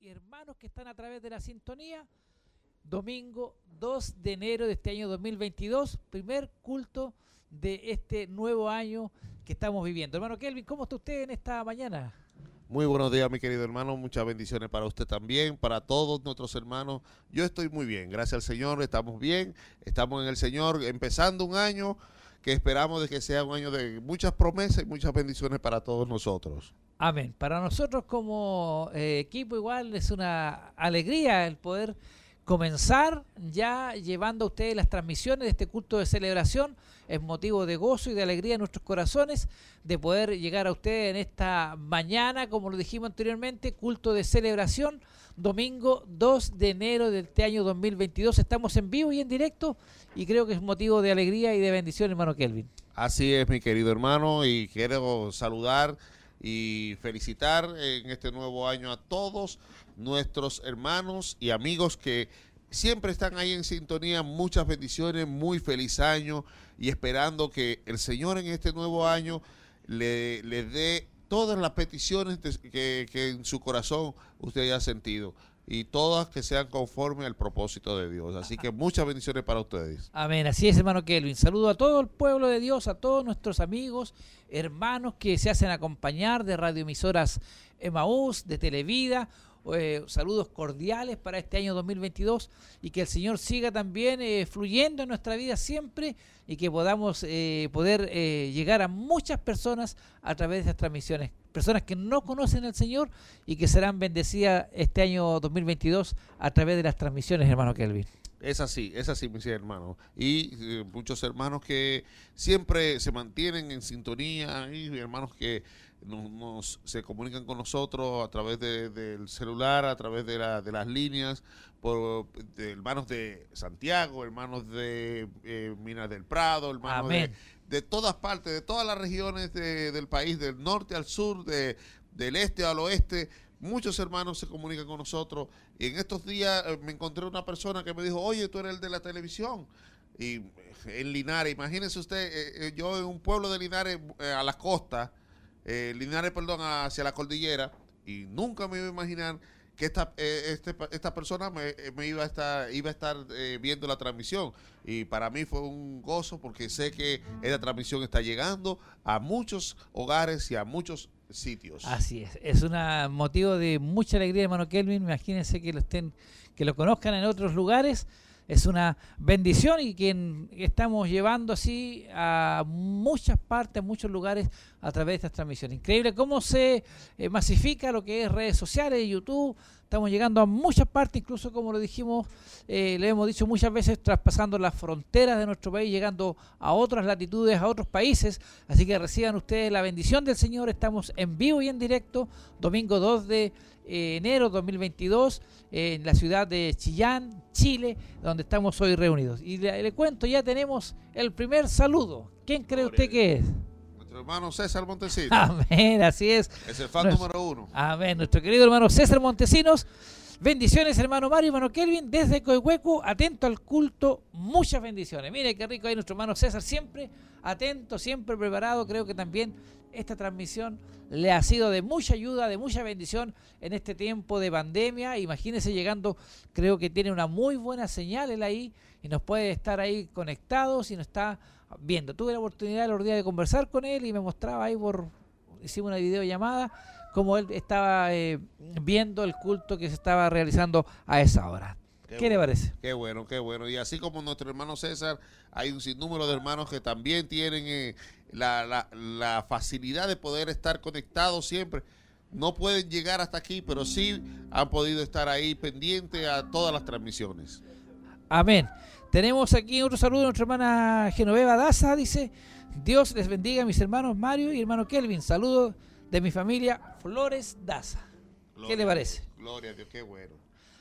y hermanos que están a través de la sintonía. Domingo 2 de enero de este año 2022, primer culto de este nuevo año que estamos viviendo. Hermano Kelvin, ¿cómo está usted en esta mañana? Muy buenos días, mi querido hermano. Muchas bendiciones para usted también, para todos nuestros hermanos. Yo estoy muy bien, gracias al Señor. Estamos bien, estamos en el Señor, empezando un año que esperamos de que sea un año de muchas promesas y muchas bendiciones para todos nosotros. Amén. Para nosotros como eh, equipo igual es una alegría el poder comenzar ya llevando a ustedes las transmisiones de este culto de celebración. Es motivo de gozo y de alegría en nuestros corazones de poder llegar a ustedes en esta mañana, como lo dijimos anteriormente, culto de celebración, domingo 2 de enero del este año 2022. Estamos en vivo y en directo y creo que es motivo de alegría y de bendición, hermano Kelvin. Así es, mi querido hermano, y quiero saludar y felicitar en este nuevo año a todos nuestros hermanos y amigos que siempre están ahí en sintonía. Muchas bendiciones, muy feliz año y esperando que el Señor en este nuevo año le, le dé todas las peticiones que, que en su corazón usted haya sentido y todas que sean conforme al propósito de Dios. Así que muchas bendiciones para ustedes. Amén. Así es, hermano Kelvin. Saludo a todo el pueblo de Dios, a todos nuestros amigos, hermanos que se hacen acompañar de radioemisoras Emaús, de Televida. Eh, saludos cordiales para este año 2022 y que el Señor siga también eh, fluyendo en nuestra vida siempre y que podamos eh, poder llegar a muchas personas a través de estas transmisiones. Personas que no conocen al Señor y que serán bendecidas este año 2022 a través de las transmisiones, hermano Kelvin. Es así, es así, mis hermanos. Y muchos hermanos que siempre se mantienen en sintonía, y hermanos que nos, nos- se comunican con nosotros a través de- del celular, a través de, la- de las líneas, por de hermanos de Santiago, hermanos de eh, Minas del Prado, hermanos de, Amén. de todas partes, de todas las regiones de- del país, del norte al sur, de, del este al oeste. Muchos hermanos se comunican con nosotros. Y en estos días eh, me encontré una persona que me dijo, oye, tú eres el de la televisión. Y eh, en Linares, imagínese usted, eh, eh, yo en un pueblo de Linares, eh, a la costa, eh, Linares, perdón, hacia la cordillera, y nunca me iba a imaginar que esta, eh, este esta persona me, eh, me iba a estar, iba a estar eh, viendo la transmisión. Y para mí fue un gozo porque sé que esta transmisión está llegando a muchos hogares y a muchos sitios. Así es, es un motivo de mucha alegría, hermano Kelvin. Imagínense que lo estén, que lo conozcan en otros lugares. Es una bendición y que estamos llevando así a muchas partes, a muchos lugares a través de estas transmisiones. Increíble cómo se eh, masifica lo que es redes sociales, YouTube. Estamos llegando a muchas partes, incluso como lo dijimos, eh, le hemos dicho muchas veces, traspasando las fronteras de nuestro país, llegando a otras latitudes, a otros países. Así que reciban ustedes la bendición del Señor. Estamos en vivo y en directo, domingo 2 de eh, enero 2022, eh, en la ciudad de Chillán, Chile, donde estamos hoy reunidos. Y le, le cuento, ya tenemos el primer saludo. ¿Quién cree usted que es? Nuestro hermano César Montesino Amén, así es. es el fan número uno. Amén. Nuestro querido hermano César Montesinos. Bendiciones, hermano Mario, hermano Kelvin, desde Coihueco, atento al culto, muchas bendiciones. Mire qué rico ahí nuestro hermano César, siempre atento, siempre preparado. Creo que también esta transmisión le ha sido de mucha ayuda, de mucha bendición en este tiempo de pandemia. Imagínese llegando, creo que tiene una muy buena señal él ahí y nos puede estar ahí conectados y nos está viendo. Tuve la oportunidad el otro día de conversar con él y me mostraba ahí por, hicimos una videollamada como él estaba eh, viendo el culto que se estaba realizando a esa hora. ¿Qué, le bueno, parece? Qué bueno, qué bueno. Y así como nuestro hermano César, hay un sinnúmero de hermanos que también tienen eh, la, la- la facilidad de poder estar conectados siempre. No pueden llegar hasta aquí, pero sí han podido estar ahí pendientes a todas las transmisiones. Amén. Tenemos aquí otro saludo de nuestra hermana Genoveva Daza. Dice, Dios les bendiga a mis hermanos Mario y hermano Kelvin. Saludos de mi familia Flores Daza. ¿Qué le parece? Gloria a Dios, qué bueno.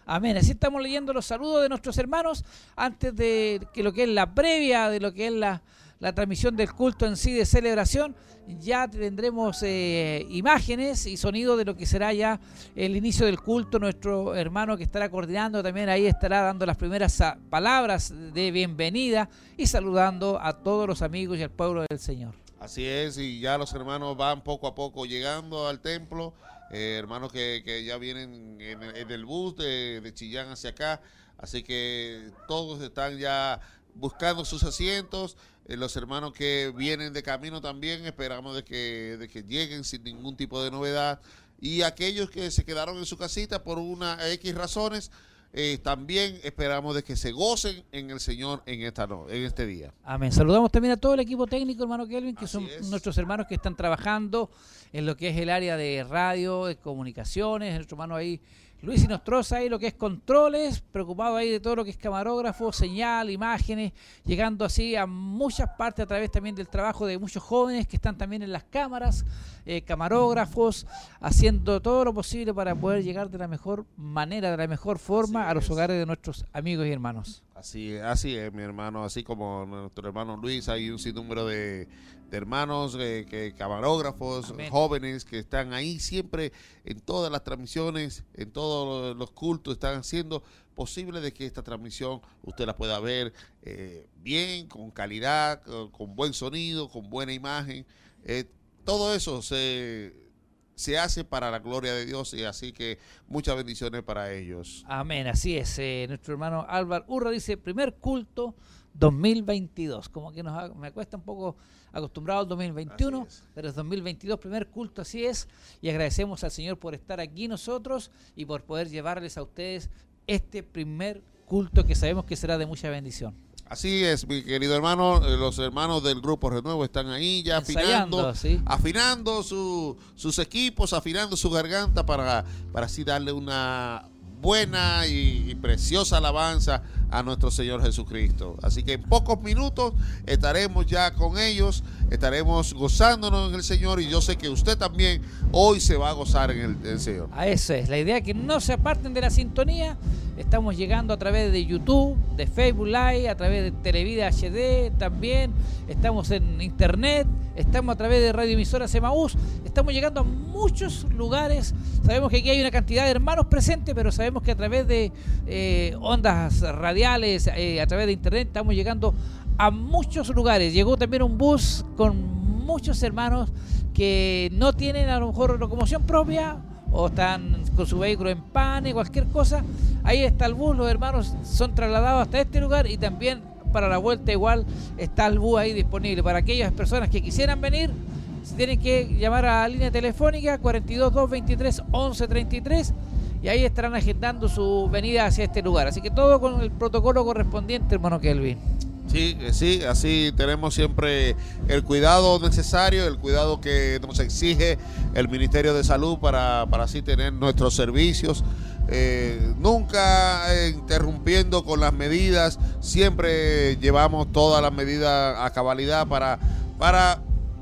Amén. Así estamos leyendo los saludos de nuestros hermanos antes de que lo que es la previa de lo que es la, la transmisión del culto en sí de celebración. Ya tendremos eh, imágenes y sonido de lo que será ya el inicio del culto. Nuestro hermano que estará coordinando también ahí estará dando las primeras ah, palabras de bienvenida y saludando a todos los amigos y al pueblo del Señor. Así es, y ya los hermanos van poco a poco llegando al templo eh, hermanos que, ya vienen en, el- bus de Chillán hacia acá, así que todos están ya buscando sus asientos. Eh, los hermanos que vienen de camino también esperamos de que, de que lleguen sin ningún tipo de novedad. Y aquellos que se quedaron en su casita por una X razones, eh, también esperamos de que se gocen en el Señor en esta no- en este día. Amén. Saludamos también a todo el equipo técnico, hermano Kelvin, que Así son es. nuestros hermanos que están trabajando en lo que es el área de radio, de comunicaciones, nuestro hermano ahí, Luis y Nostroza, ahí lo que es controles, preocupado ahí de todo lo que es camarógrafo, señal, imágenes, llegando así a muchas partes a través también del trabajo de muchos jóvenes que están también en las cámaras, eh, camarógrafos, haciendo todo lo posible para poder llegar de la mejor manera, de la mejor forma Así a los es. hogares de nuestros amigos y hermanos. Así, es, así es, mi hermano, así como nuestro hermano Luis, hay un sinnúmero de, de hermanos, eh, que camarógrafos, Amén. jóvenes que están ahí siempre en todas las transmisiones, en todos los cultos, están haciendo posible de que esta transmisión usted la pueda ver eh, bien, con calidad, con, con buen sonido, con buena imagen. Eh, todo eso se, se hace para la gloria de Dios y así que muchas bendiciones para ellos. Amén, así es. Eh, nuestro hermano Álvaro Urra dice, primer culto 2022. Como que nos me cuesta un poco acostumbrado al 2021, Así es. pero es 2022, primer culto, así es. Y agradecemos al Señor por estar aquí nosotros y por poder llevarles a ustedes este primer culto que sabemos que será de mucha bendición. Así es, mi querido hermano. eh, Los hermanos del grupo Renuevo están ahí ya afinando, ¿sí? afinando su- sus equipos, afinando su garganta para, para así darle una buena y, y preciosa alabanza a nuestro Señor Jesucristo. Así que en pocos minutos estaremos ya con ellos, estaremos gozándonos en el Señor y yo sé que usted también hoy se va a gozar en el, en el Señor. A eso es, la idea es que no se aparten de la sintonía. Estamos llegando a través de YouTube, de Facebook Live, a través de Televida HD también. Estamos en Internet, estamos a través de Radio Emisoras Emaús. Estamos llegando a muchos lugares. Sabemos que aquí hay una cantidad de hermanos presentes, pero sabemos que a través de eh, ondas radiales, eh, a través de Internet, estamos llegando a muchos lugares. Llegó también un bus con muchos hermanos que no tienen a lo mejor locomoción propia o están con su vehículo en pane, cualquier cosa. Ahí está el bus, los hermanos son trasladados hasta este lugar y también para la vuelta igual está el bus ahí disponible. Para aquellas personas que quisieran venir, tienen que llamar a la línea telefónica 42 223 1133 y ahí estarán agendando su venida hacia este lugar. Así que todo con el protocolo correspondiente, hermano Kelvin. Sí, sí, así tenemos siempre el cuidado necesario, el cuidado que nos exige el Ministerio de Salud para, para así tener nuestros servicios. Eh, nunca interrumpiendo con las medidas, siempre llevamos todas las medidas a cabalidad para, para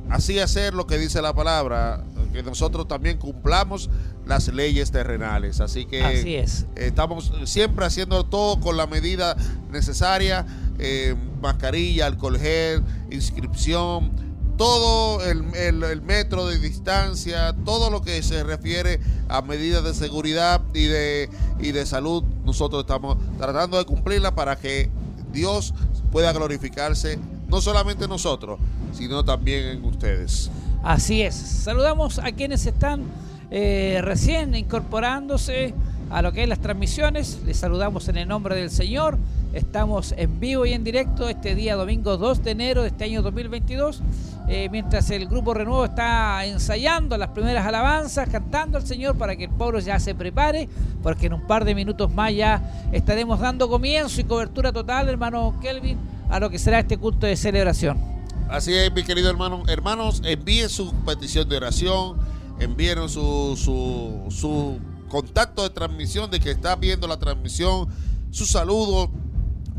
así hacer lo que dice la palabra, que nosotros también cumplamos las leyes terrenales. Así que Así es. Estamos siempre haciendo todo con la medida necesaria, eh, mascarilla, alcohol gel, inscripción, todo el, el- el metro de distancia, todo lo que se refiere a medidas de seguridad y de, y de salud, nosotros estamos tratando de cumplirla para que Dios pueda glorificarse, no solamente en nosotros, sino también en ustedes. Así es. Saludamos a quienes están eh, recién incorporándose a lo que es las transmisiones. Les saludamos en el nombre del Señor. Estamos en vivo y en directo este día domingo 2 de enero de este año 2022. eh, mientras el grupo Renuevo está ensayando las primeras alabanzas, cantando al Señor para que el pueblo ya se prepare, porque en un par de minutos más ya estaremos dando comienzo y cobertura total, hermano Kelvin, a lo que será este culto de celebración. Así es, mi querido hermano. Hermanos, envíen su petición de oración, envíen su, su, su contacto de transmisión de que está viendo la transmisión, su saludo,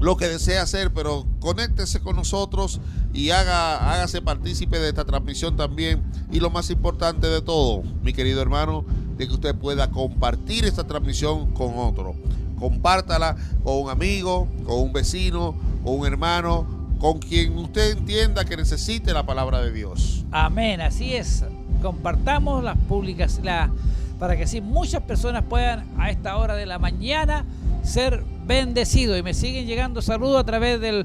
lo que desea hacer, pero conéctese con nosotros y haga, hágase partícipe de esta transmisión también. Y lo más importante de todo, mi querido hermano, de que usted pueda compartir esta transmisión con otro. Compártala con un amigo, con un vecino, con un hermano, con quien usted entienda que necesite la palabra de Dios. Amén, así es. Compartamos las públicas la, para que así muchas personas puedan a esta hora de la mañana ser bendecidos. Y me siguen llegando saludos a través del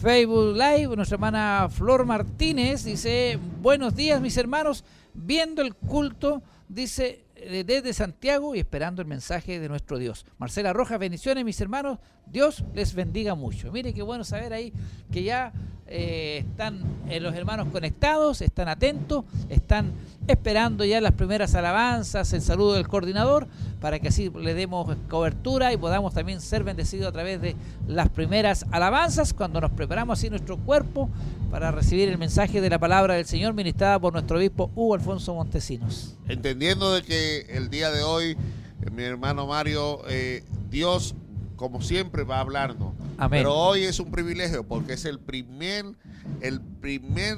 Facebook Live. Nuestra hermana Flor Martínez dice, buenos días mis hermanos, viendo el culto, dice, desde Santiago y esperando el mensaje de nuestro Dios. Marcela Rojas, bendiciones mis hermanos, Dios les bendiga mucho. Mire qué bueno saber ahí que ya eh, están eh, los hermanos conectados, están atentos, están esperando ya las primeras alabanzas, el saludo del coordinador, para que así le demos cobertura y podamos también ser bendecidos a través de las primeras alabanzas, cuando nos preparamos así nuestro cuerpo para recibir el mensaje de la palabra del Señor ministrada por nuestro obispo Hugo Alfonso Montesinos. Entendiendo de que el día de hoy, eh, mi hermano Mario, eh, Dios como siempre va a hablarnos. Amén. Pero hoy es un privilegio porque es el primer, el primer,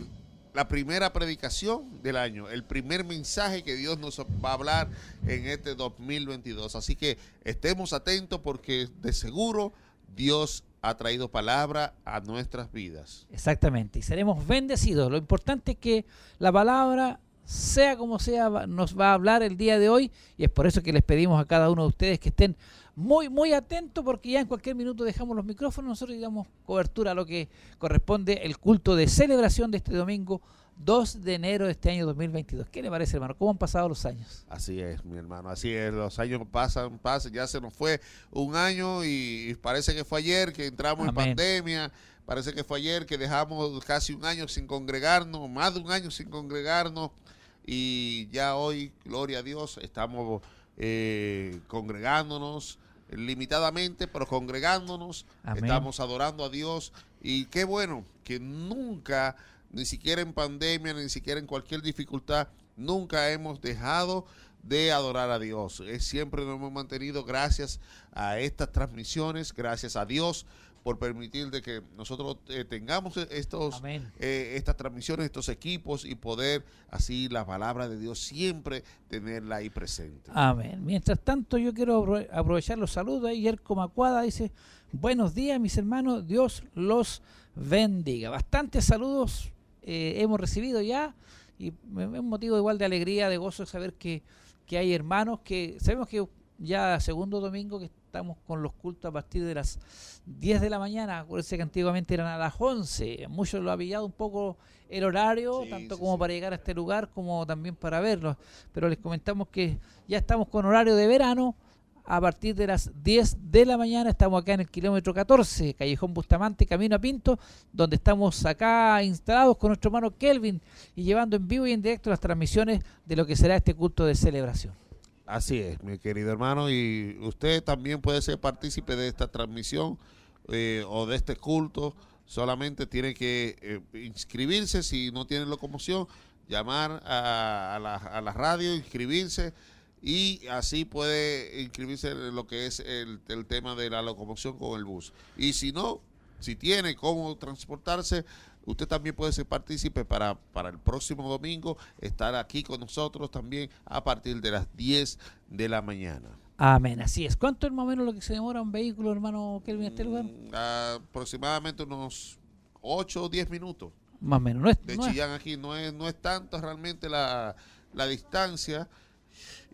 la primera predicación del año, el primer mensaje que Dios nos va a hablar en este 2022. Así que estemos atentos porque de seguro Dios ha traído palabra a nuestras vidas. Exactamente, y seremos bendecidos. Lo importante es que la palabra, sea como sea, nos va a hablar el día de hoy y es por eso que les pedimos a cada uno de ustedes que estén muy, muy atentos porque ya en cualquier minuto dejamos los micrófonos nosotros damos cobertura a lo que corresponde el culto de celebración de este domingo 2 de enero de este año 2022. ¿Qué le parece, hermano? ¿Cómo han pasado los años? Así es, mi hermano, así es. Los años pasan, pasan, ya se nos fue un año y, parece que fue ayer que entramos Amén. en pandemia. Parece que fue ayer que dejamos casi un año sin congregarnos, más de un año sin congregarnos. Y ya hoy, gloria a Dios, estamos eh, congregándonos limitadamente, pero congregándonos. Amén. Estamos adorando a Dios. Y qué bueno que nunca, ni siquiera en pandemia, ni siquiera en cualquier dificultad, nunca hemos dejado de adorar a Dios. Es siempre nos hemos mantenido gracias a estas transmisiones, gracias a Dios por permitir de que nosotros eh, tengamos estos eh, estas transmisiones, estos equipos y poder así la palabra de Dios siempre tenerla ahí presente. Amén. Mientras tanto, yo quiero apro- aprovechar los saludos. Ahí Yerko Macuada dice, buenos días mis hermanos, Dios los bendiga. Bastantes saludos eh, hemos recibido ya y me- es un motivo igual de alegría, de gozo saber que, que hay hermanos que sabemos que ya segundo domingo que estamos con los cultos a partir de las 10 de la mañana, acuérdense que antiguamente eran a las 11, muchos lo ha pillado un poco el horario, Sí, tanto sí, como sí. para llegar a este lugar como también para verlos, pero les comentamos que ya estamos con horario de verano, a partir de las 10 de la mañana estamos acá en el kilómetro 14, Callejón Bustamante, Camino a Pinto, donde estamos acá instalados con nuestro hermano Kelvin y llevando en vivo y en directo las transmisiones de lo que será este culto de celebración. Así es, mi querido hermano, y usted también puede ser partícipe de esta transmisión eh, o de este culto. Solamente tiene que eh, inscribirse si no tiene locomoción, llamar a, la, a la radio, inscribirse y así puede inscribirse en lo que es el, el tema de la locomoción con el bus. Y si no, si tiene cómo transportarse, usted también puede ser partícipe para, para el próximo domingo, estar aquí con nosotros también a partir de las 10 de la mañana. Amén, así es. ¿Cuánto es más o menos lo que se demora un vehículo, hermano Kelvin, a este lugar? Mm, aproximadamente unos 8 o 10 minutos. Más o menos. No es, de no es- Chillán aquí. No es, no es tanto realmente la, la distancia.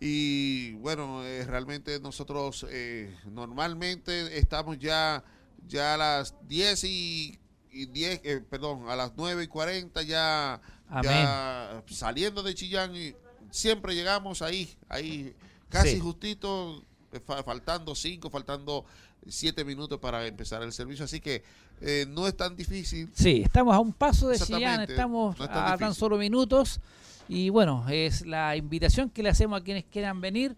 Y bueno, eh, realmente nosotros eh, normalmente estamos ya, ya a las 10 y, y 10, eh, perdón, a las 9 y 40 ya, ya saliendo de Chillán y siempre llegamos ahí, ahí casi Sí. justito, eh, fa- faltando 5, faltando 7 minutos para empezar el servicio. Así que eh, no es tan difícil. Sí, estamos a un paso de Chillán, estamos no es tan a tan solo minutos. Y bueno, es la invitación que le hacemos a quienes quieran venir.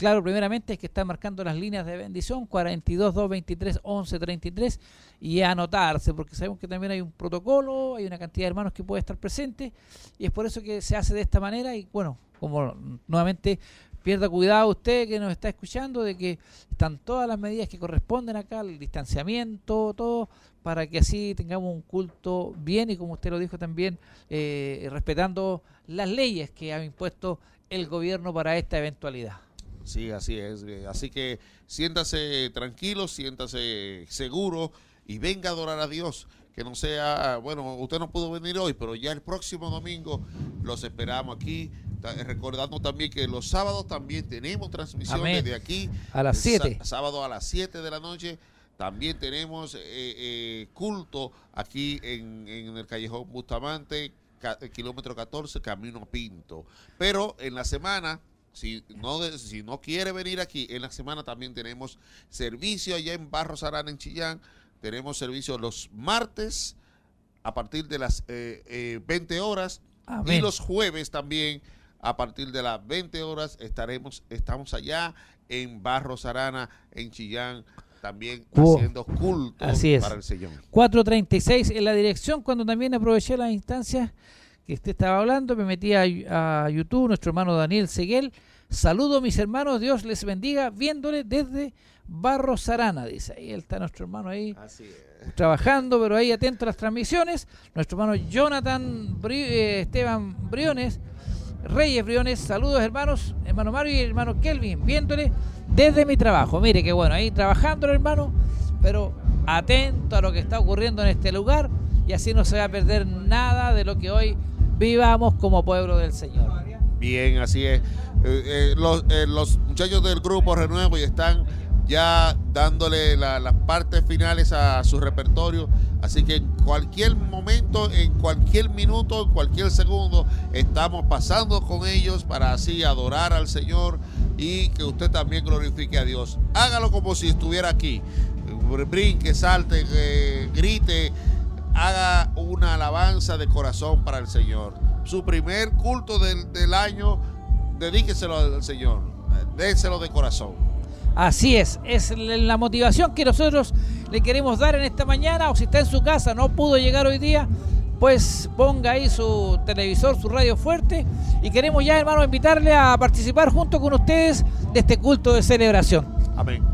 Claro, primeramente es que están marcando las líneas de bendición 42 223 11 33 y anotarse, porque sabemos que también hay un protocolo, hay una cantidad de hermanos que puede estar presente y es por eso que se hace de esta manera. Y bueno, como nuevamente pierda cuidado usted que nos está escuchando de que están todas las medidas que corresponden acá, el distanciamiento, todo, para que así tengamos un culto bien y como usted lo dijo también, eh, respetando las leyes que ha impuesto el gobierno para esta eventualidad. Sí, así es. eh, Así que siéntase tranquilo, siéntase seguro y venga a adorar a Dios. Que no sea, bueno, usted no pudo venir hoy, pero ya el próximo domingo los esperamos aquí. Ta- Recordando también que los sábados también tenemos transmisión Amén. desde aquí. A las el sá- 7. Sábado a las 7 de la noche. También tenemos eh, eh, culto aquí en, en el Callejón Bustamante, ca- kilómetro 14, Camino Pinto. Pero en la semana Si no, si no quiere venir aquí, en la semana también tenemos servicio allá en Barros Arana, en Chillán. Tenemos servicio los martes a partir de las eh, eh, 20 horas y los jueves también a partir de las 20 horas estaremos estamos allá en Barros Arana, en Chillán, también haciendo culto Así es. para el Señor. 436 en la dirección, cuando también aproveché las instancias que usted estaba hablando, me metí a, a YouTube, nuestro hermano Daniel Seguel. Saludo mis hermanos, Dios les bendiga, viéndole desde Barros Arana, dice. Ahí está nuestro hermano ahí Así es. trabajando, pero ahí atento a las transmisiones. Nuestro hermano Jonathan Bri- eh, Esteban Briones, Reyes Briones, saludos hermanos, hermano Mario y hermano Kelvin, viéndole desde mi trabajo. Mire qué bueno, ahí trabajando hermano, pero atento a lo que está ocurriendo en este lugar y así no se va a perder nada de lo que hoy vivamos como pueblo del Señor. Bien, así es. Eh, eh, los, eh, los muchachos del grupo Renuevo ya están ya dándole la- las partes finales a su repertorio. Así que en cualquier momento, en cualquier minuto, en cualquier segundo, estamos pasando con ellos para así adorar al Señor y que usted también glorifique a Dios. Hágalo como si estuviera aquí. Brinque, salte, eh, grite, haga una alabanza de corazón para el Señor. Su primer culto del, del año, dedíqueselo al Señor. Déselo de corazón. Así es, es la motivación que nosotros le queremos dar en esta mañana, o si está en su casa, no pudo llegar hoy día, pues ponga ahí su televisor, su radio fuerte, y queremos ya, hermano, invitarle a participar junto con ustedes de este culto de celebración. Amén.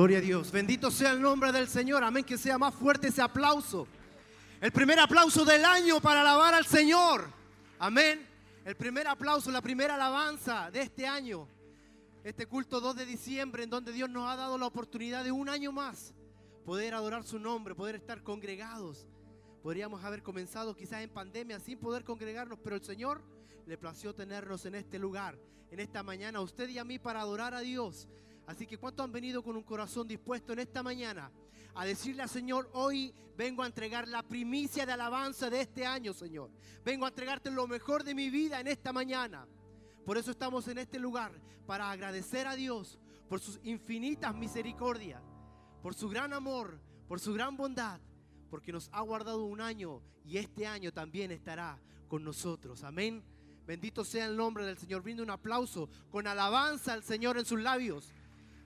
Gloria a Dios. Bendito sea el nombre del Señor. Amén. Que sea más fuerte ese aplauso. El primer aplauso del año para alabar al Señor. Amén. El primer aplauso, la primera alabanza de este año. Este culto 2 de diciembre en donde Dios nos ha dado la oportunidad de un año más poder adorar su nombre, poder estar congregados. Podríamos haber comenzado quizás en pandemia sin poder congregarnos, pero el Señor le plació tenernos en este lugar, en esta mañana, usted y a mí para adorar a Dios. Así que ¿cuántos han venido con un corazón dispuesto en esta mañana a decirle al Señor, hoy vengo a entregar la primicia de alabanza de este año, Señor? Vengo a entregarte lo mejor de mi vida en esta mañana. Por eso estamos en este lugar, para agradecer a Dios por sus infinitas misericordias, por su gran amor, por su gran bondad, porque nos ha guardado un año y este año también estará con nosotros. Amén. Bendito sea el nombre del Señor. Brinde un aplauso con alabanza al Señor en sus labios,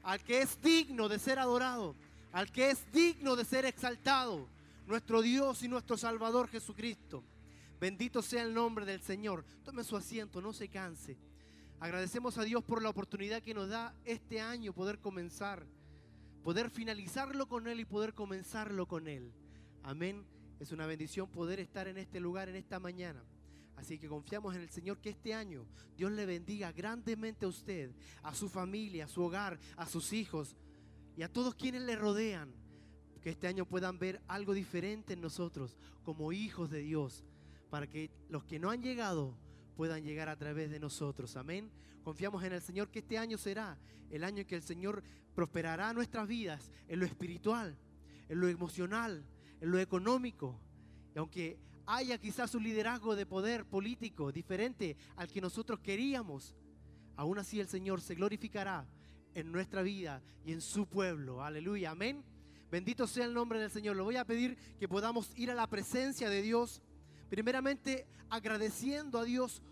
al que es digno de ser adorado, al que es digno de ser exaltado, nuestro Dios y nuestro Salvador Jesucristo. Bendito sea el nombre del Señor. Tome su asiento, no se canse. Agradecemos a Dios por la oportunidad que nos da este año poder comenzar, poder finalizarlo con Él y poder comenzarlo con Él. Amén. Es una bendición poder estar en este lugar en esta mañana. Así que confiamos en el Señor que este año Dios le bendiga grandemente a usted, a su familia, a su hogar, a sus hijos y a todos quienes le rodean. Que este año puedan ver algo diferente en nosotros como hijos de Dios, para que los que no han llegado puedan llegar a través de nosotros. Amén. Confiamos en el Señor que este año será el año en que el Señor prosperará nuestras vidas en lo espiritual, en lo emocional, en lo económico. Y aunque haya quizás un liderazgo de poder político diferente al que nosotros queríamos, aún así el Señor se glorificará en nuestra vida y en su pueblo. Aleluya, amén. Bendito sea el nombre del Señor. Le voy a pedir que podamos ir a la presencia de Dios, primeramente agradeciendo a Dios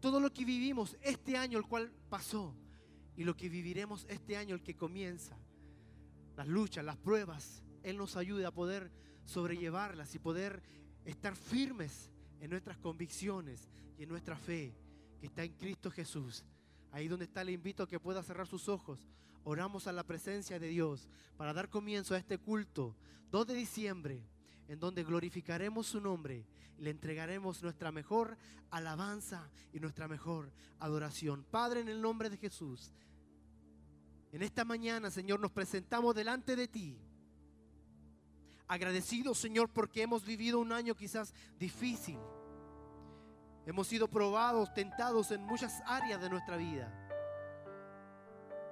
todo lo que vivimos este año, el cual pasó, y lo que viviremos este año, el que comienza. Las luchas, las pruebas, Él nos ayuda a poder sobrellevarlas y poder estar firmes en nuestras convicciones y en nuestra fe que está en Cristo Jesús. Ahí donde está le invito a que pueda cerrar sus ojos. Oramos a la presencia de Dios para dar comienzo a este culto 2 de diciembre en donde glorificaremos su nombre y le entregaremos nuestra mejor alabanza y nuestra mejor adoración. Padre, en el nombre de Jesús, en esta mañana, Señor, nos presentamos delante de ti. Agradecidos, Señor, porque hemos vivido un año quizás difícil. Hemos sido probados, tentados en muchas áreas de nuestra vida.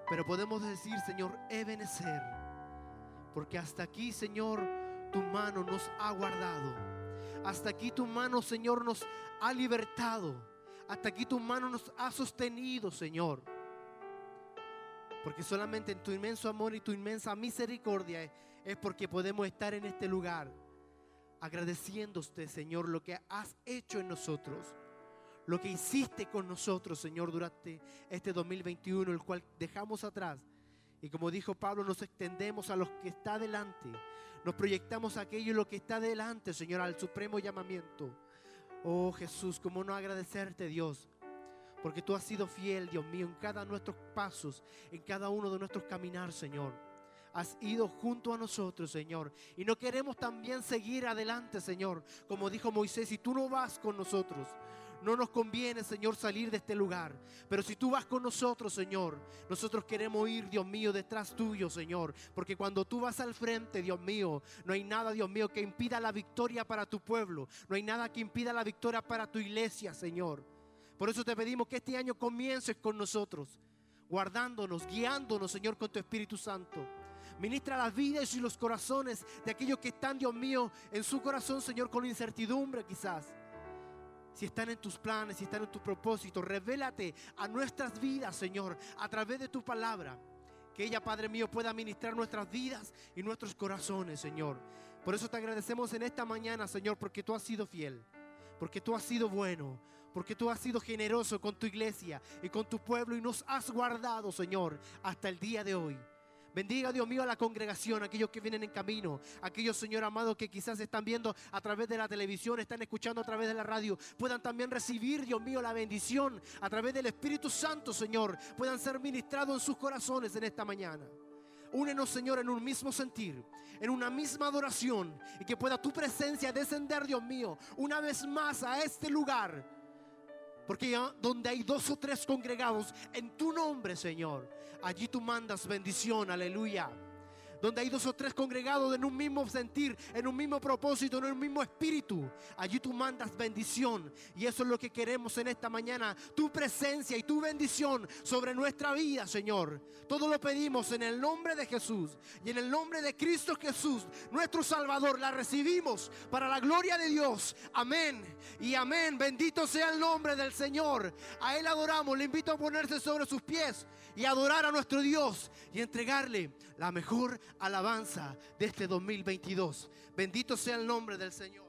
Pero podemos decir, Señor, Ebenezer, porque hasta aquí, Señor, tu mano nos ha guardado. Hasta aquí tu mano, Señor, nos ha libertado. Hasta aquí tu mano nos ha sostenido, Señor. Porque solamente en tu inmenso amor y tu inmensa misericordia es, porque podemos estar en este lugar agradeciéndote, Señor, lo que has hecho en nosotros, lo que hiciste con nosotros, Señor, durante este 2021, el cual dejamos atrás. Y como dijo Pablo, nos extendemos a los que está delante, nos proyectamos a aquello lo que está delante, Señor, al supremo llamamiento. Oh Jesús, cómo no agradecerte, Dios, porque tú has sido fiel, Dios mío, en cada de nuestros pasos, en cada uno de nuestros caminar, Señor has ido junto a nosotros, Señor. Y no queremos también seguir adelante, Señor. Como dijo Moisés, si tú no vas con nosotros, no nos conviene, Señor, salir de este lugar. Pero si tú vas con nosotros, Señor, nosotros queremos ir, Dios mío, detrás tuyo, Señor. Porque cuando tú vas al frente, Dios mío, no hay nada, Dios mío, que impida la victoria para tu pueblo. No hay nada que impida la victoria para tu iglesia, Señor. Por eso te pedimos que este año comiences con nosotros, guardándonos, guiándonos, Señor, con tu Espíritu Santo. Ministra las vidas y los corazones de aquellos que están, Dios mío, en su corazón, Señor, con incertidumbre quizás. Si están en tus planes, si están en tus propósitos, revélate a nuestras vidas, Señor, a través de tu palabra. Que ella, Padre mío, pueda ministrar nuestras vidas y nuestros corazones, Señor. Por eso te agradecemos en esta mañana, Señor, porque tú has sido fiel porque tú has sido bueno, porque tú has sido generoso con tu iglesia y con tu pueblo y nos has guardado, Señor, hasta el día de hoy. Bendiga, Dios mío, a la congregación, aquellos que vienen en camino, aquellos, Señor amado, que quizás están viendo a través de la televisión, están escuchando a través de la radio, puedan también recibir, Dios mío, la bendición a través del Espíritu Santo, Señor, puedan ser ministrados en sus corazones en esta mañana. Únenos, Señor, en un mismo sentir, en una misma adoración y que pueda tu presencia descender, Dios mío, una vez más a este lugar Porque donde hay dos o tres congregados en tu nombre, Señor, allí tú mandas bendición, aleluya. Donde hay dos o tres congregados en un mismo sentir, en un mismo propósito, en un mismo espíritu, allí tú mandas bendición. Y eso es lo que queremos en esta mañana, tu presencia y tu bendición sobre nuestra vida, Señor. Todo lo pedimos en el nombre de Jesús y en el nombre de Cristo Jesús, nuestro Salvador. La recibimos para la gloria de Dios. Amén y amén. Bendito sea el nombre del Señor. A Él adoramos. Le invito a ponerse sobre sus pies y adorar a nuestro Dios y entregarle la mejor alabanza de este 2022. Bendito sea el nombre del Señor.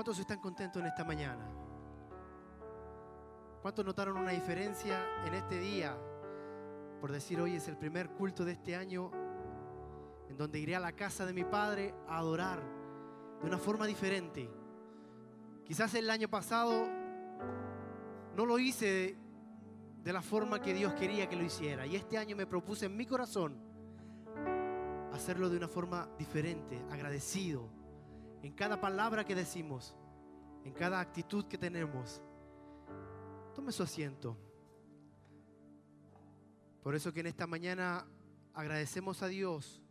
¿Cuántos están contentos en esta mañana? ¿Cuántos notaron una diferencia en este día? Por decir, hoy es el primer culto de este año en donde iré a la casa de mi padre a adorar de una forma diferente. Quizás el año pasado no lo hice de, la forma que Dios quería que lo hiciera. Y este año me propuse en mi corazón hacerlo de una forma diferente, agradecido, en cada palabra que decimos, en cada actitud que tenemos. Tome su asiento. Por eso que en esta mañana agradecemos a Dios,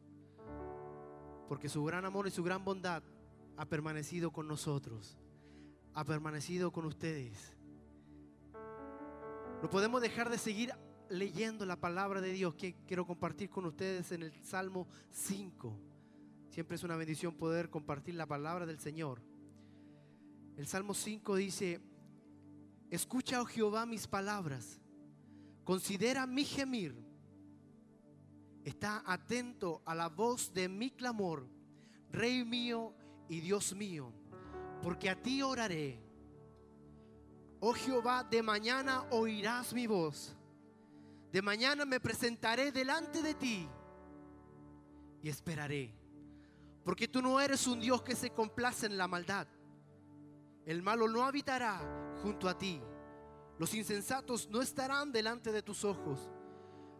porque su gran amor y su gran bondad ha permanecido con nosotros, ha permanecido con ustedes. No podemos dejar de seguir leyendo la palabra de Dios que quiero compartir con ustedes en el Salmo 5. Siempre es una bendición poder compartir la palabra del Señor. El Salmo 5 dice, escucha, oh Jehová, mis palabras, considera mi gemir, está atento a la voz de mi clamor, Rey mío y Dios mío, porque a ti oraré. Oh Jehová, de mañana oirás mi voz. De mañana me presentaré delante de ti y esperaré. Porque tú no eres un Dios que se complace en la maldad. El malo no habitará junto a ti. Los insensatos no estarán delante de tus ojos.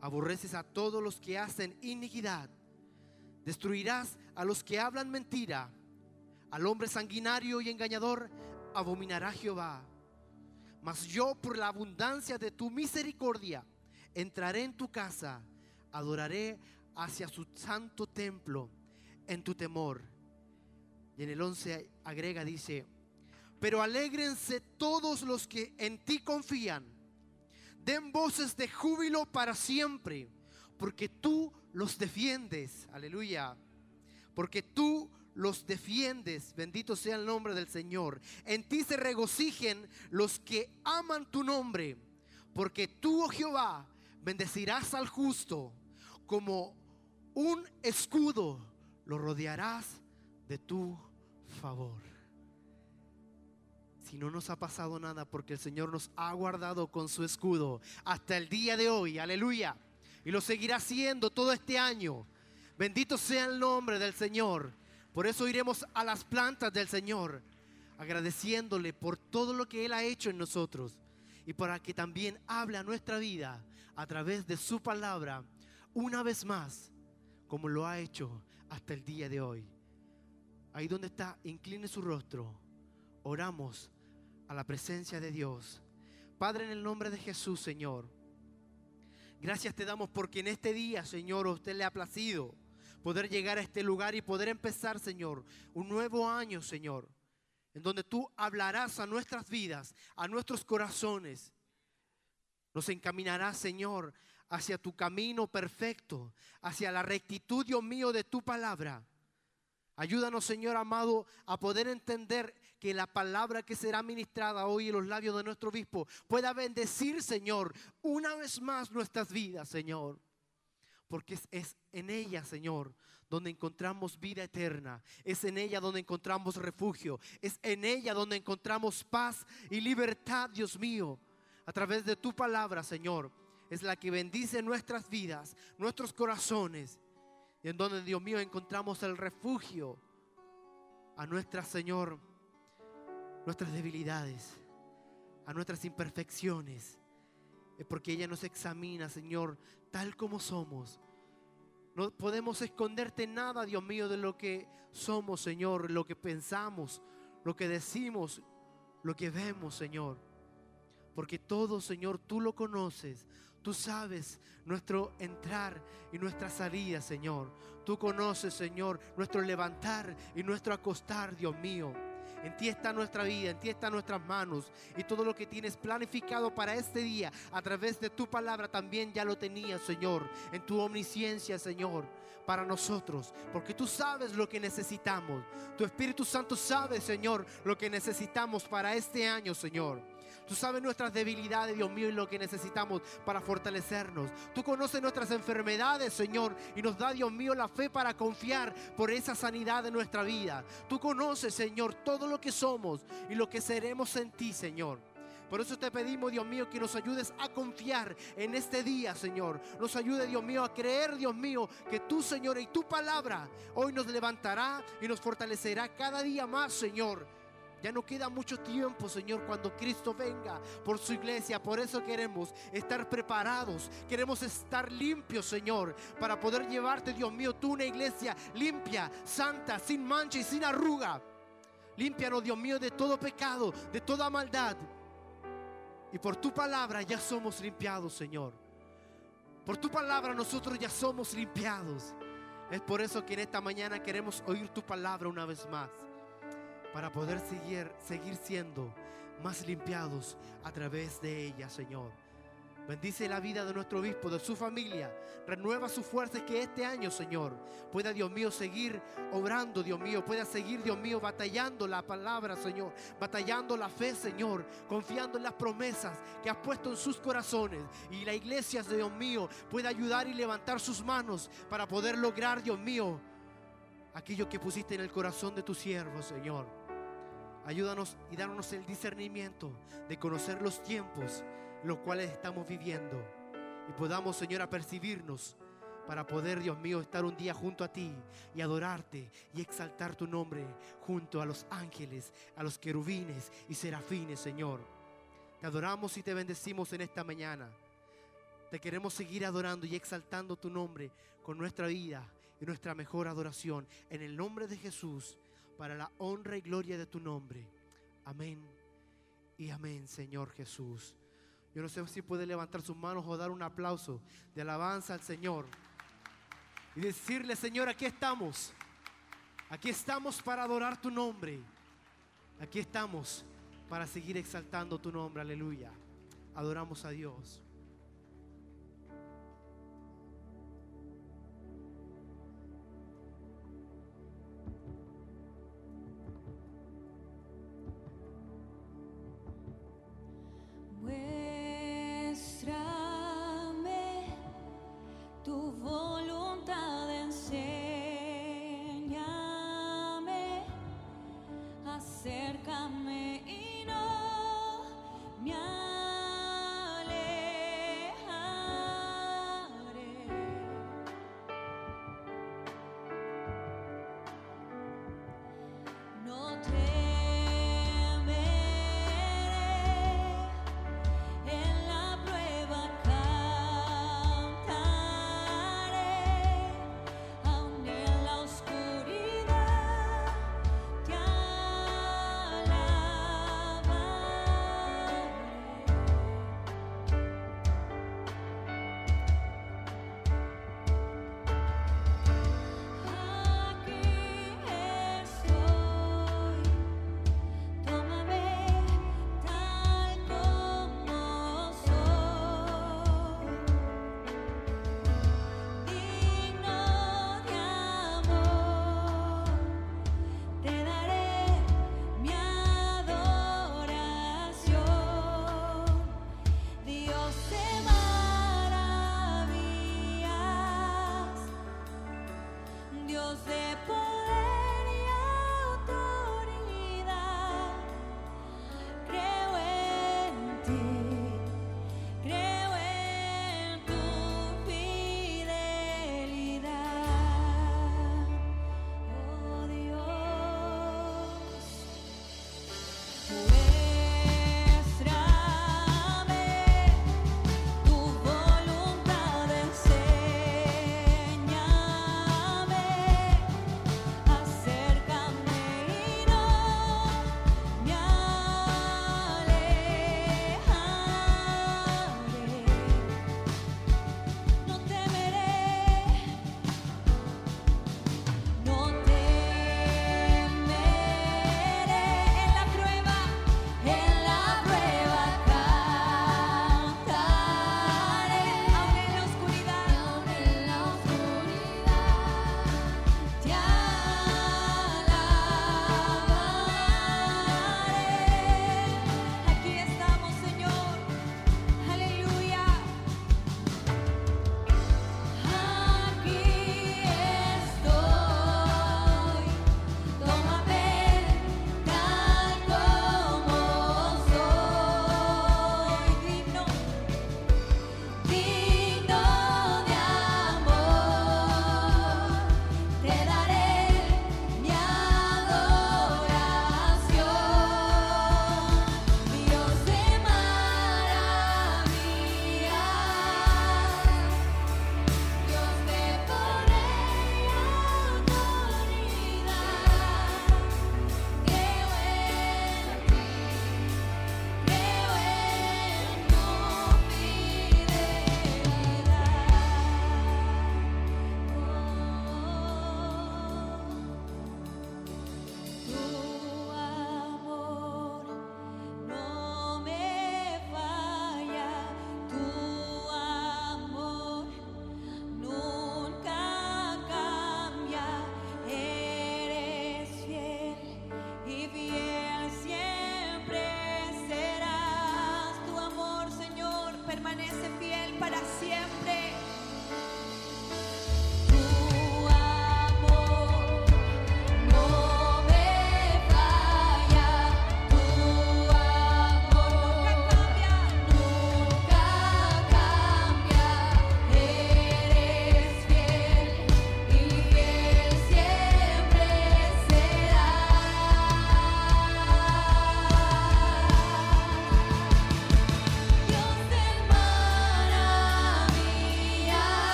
Aborreces a todos los que hacen iniquidad. Destruirás a los que hablan mentira. Al hombre sanguinario y engañador abominará Jehová. Mas yo por la abundancia de tu misericordia entraré en tu casa, adoraré hacia su santo templo en tu temor. Y en el 11 agrega, dice, pero alégrense todos los que en ti confían, den voces de júbilo para siempre, porque tú los defiendes, aleluya, porque tú los defiendes, bendito sea el nombre del Señor. En ti se regocijen los que aman tu nombre, porque tú, oh Jehová, bendecirás al justo como un escudo, lo rodearás de tu favor. Si no nos ha pasado nada porque el Señor nos ha guardado con su escudo hasta el día de hoy, aleluya, y lo seguirá haciendo todo este año. Bendito sea el nombre del Señor. Por eso iremos a las plantas del Señor, agradeciéndole por todo lo que Él ha hecho en nosotros y para que también hable a nuestra vida a través de su palabra una vez más, como lo ha hecho hasta el día de hoy. Ahí donde está, incline su rostro. Oramos a la presencia de Dios. Padre, en el nombre de Jesús, Señor. Gracias te damos porque en este día, Señor, a usted le ha placido poder llegar a este lugar y poder empezar, Señor, un nuevo año, Señor, en donde tú hablarás a nuestras vidas, a nuestros corazones. Nos encaminarás, Señor, hacia tu camino perfecto, hacia la rectitud, Dios mío, de tu palabra. Ayúdanos, Señor amado, a poder entender que la palabra que será ministrada hoy en los labios de nuestro obispo pueda bendecir, Señor, una vez más nuestras vidas, Señor. Porque es, es en ella, Señor, donde encontramos vida eterna. Es en ella donde encontramos refugio. Es en ella donde encontramos paz y libertad, Dios mío. A través de tu palabra, Señor, es la que bendice nuestras vidas, nuestros corazones. Y en donde, Dios mío, encontramos el refugio a nuestra, Señor, nuestras debilidades, a nuestras imperfecciones. Es porque ella nos examina, Señor, tal como somos. No podemos esconderte nada, Dios mío, de lo que somos, Señor, lo que pensamos, lo que decimos, lo que vemos, Señor. Porque todo, Señor, tú lo conoces. Tú sabes nuestro entrar y nuestra salida, Señor. Tú conoces, Señor, nuestro levantar y nuestro acostar, Dios mío. En ti está nuestra vida, en ti están nuestras manos y todo lo que tienes planificado para este día a través de tu palabra también ya lo tenías, Señor, en tu omnisciencia, Señor, para nosotros, porque tú sabes lo que necesitamos. Tu Espíritu Santo sabe, Señor, lo que necesitamos para este año, Señor. Tú sabes nuestras debilidades, Dios mío, y lo que necesitamos para fortalecernos. Tú conoces nuestras enfermedades, Señor, y nos da, Dios mío, la fe para confiar por esa sanidad de nuestra vida. Tú conoces, Señor, todo lo que somos y lo que seremos en ti, Señor. Por eso te pedimos, Dios mío, que nos ayudes a confiar en este día, Señor. Nos ayude, Dios mío, a creer, Dios mío, que tú, Señor, y tu palabra hoy nos levantará y nos fortalecerá cada día más, Señor. Ya no queda mucho tiempo, Señor, cuando Cristo venga por su iglesia. Por eso queremos estar preparados. Queremos estar limpios, Señor, para poder llevarte, Dios mío, tú una iglesia limpia, santa, sin mancha y sin arruga. Límpianos, Dios mío, de todo pecado, de toda maldad. Y por tu palabra ya somos limpiados, Señor. Por tu palabra nosotros ya somos limpiados. Es por eso que en esta mañana queremos oír tu palabra una vez más. Para poder seguir, seguir siendo más limpiados a través de ella, Señor. Bendice la vida de nuestro obispo, de su familia. Renueva su fuerza y que este año, Señor, pueda, Dios mío, seguir obrando, Dios mío. Pueda seguir, Dios mío, batallando la palabra, Señor. Batallando la fe, Señor. Confiando en las promesas que has puesto en sus corazones. Y la iglesia, Dios mío, pueda ayudar y levantar sus manos para poder lograr, Dios mío, aquello que pusiste en el corazón de tu siervo, Señor. Ayúdanos y danos el discernimiento de conocer los tiempos los cuales estamos viviendo y podamos, Señor, apercibirnos para poder, Dios mío, estar un día junto a ti y adorarte y exaltar tu nombre junto a los ángeles, a los querubines y serafines, Señor. Te adoramos y te bendecimos en esta mañana. Te queremos seguir adorando y exaltando tu nombre con nuestra vida y nuestra mejor adoración en el nombre de Jesús para la honra y gloria de tu nombre. Amén y amén, Señor Jesús. Yo no sé si puede levantar sus manos o dar un aplauso de alabanza al Señor. Y decirle, Señor, aquí estamos. Aquí estamos para adorar tu nombre. Aquí estamos para seguir exaltando tu nombre. Aleluya. Adoramos a Dios.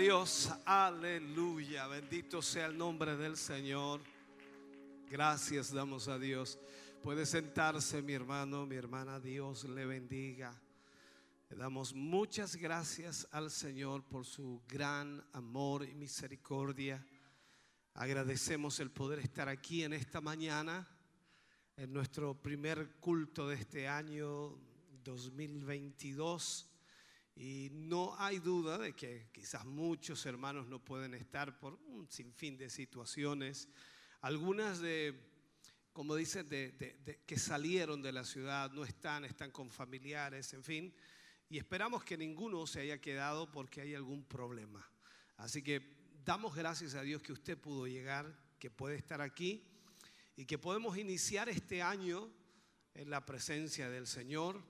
Dios, aleluya, bendito sea el nombre del Señor. Gracias damos a Dios. Puede sentarse mi hermano, mi hermana, Dios le bendiga. Le damos muchas gracias al Señor por su gran amor y misericordia. Agradecemos el poder estar aquí en esta mañana, en nuestro primer culto de este año 2022. Y no hay duda de que quizás muchos hermanos no pueden estar por un sinfín de situaciones. Algunas de, como dicen, de, de- de- que salieron de la ciudad, no están, están con familiares, en fin. Y esperamos que ninguno se haya quedado porque hay algún problema. Así que damos gracias a Dios que usted pudo llegar, que puede estar aquí y que podemos iniciar este año en la presencia del Señor,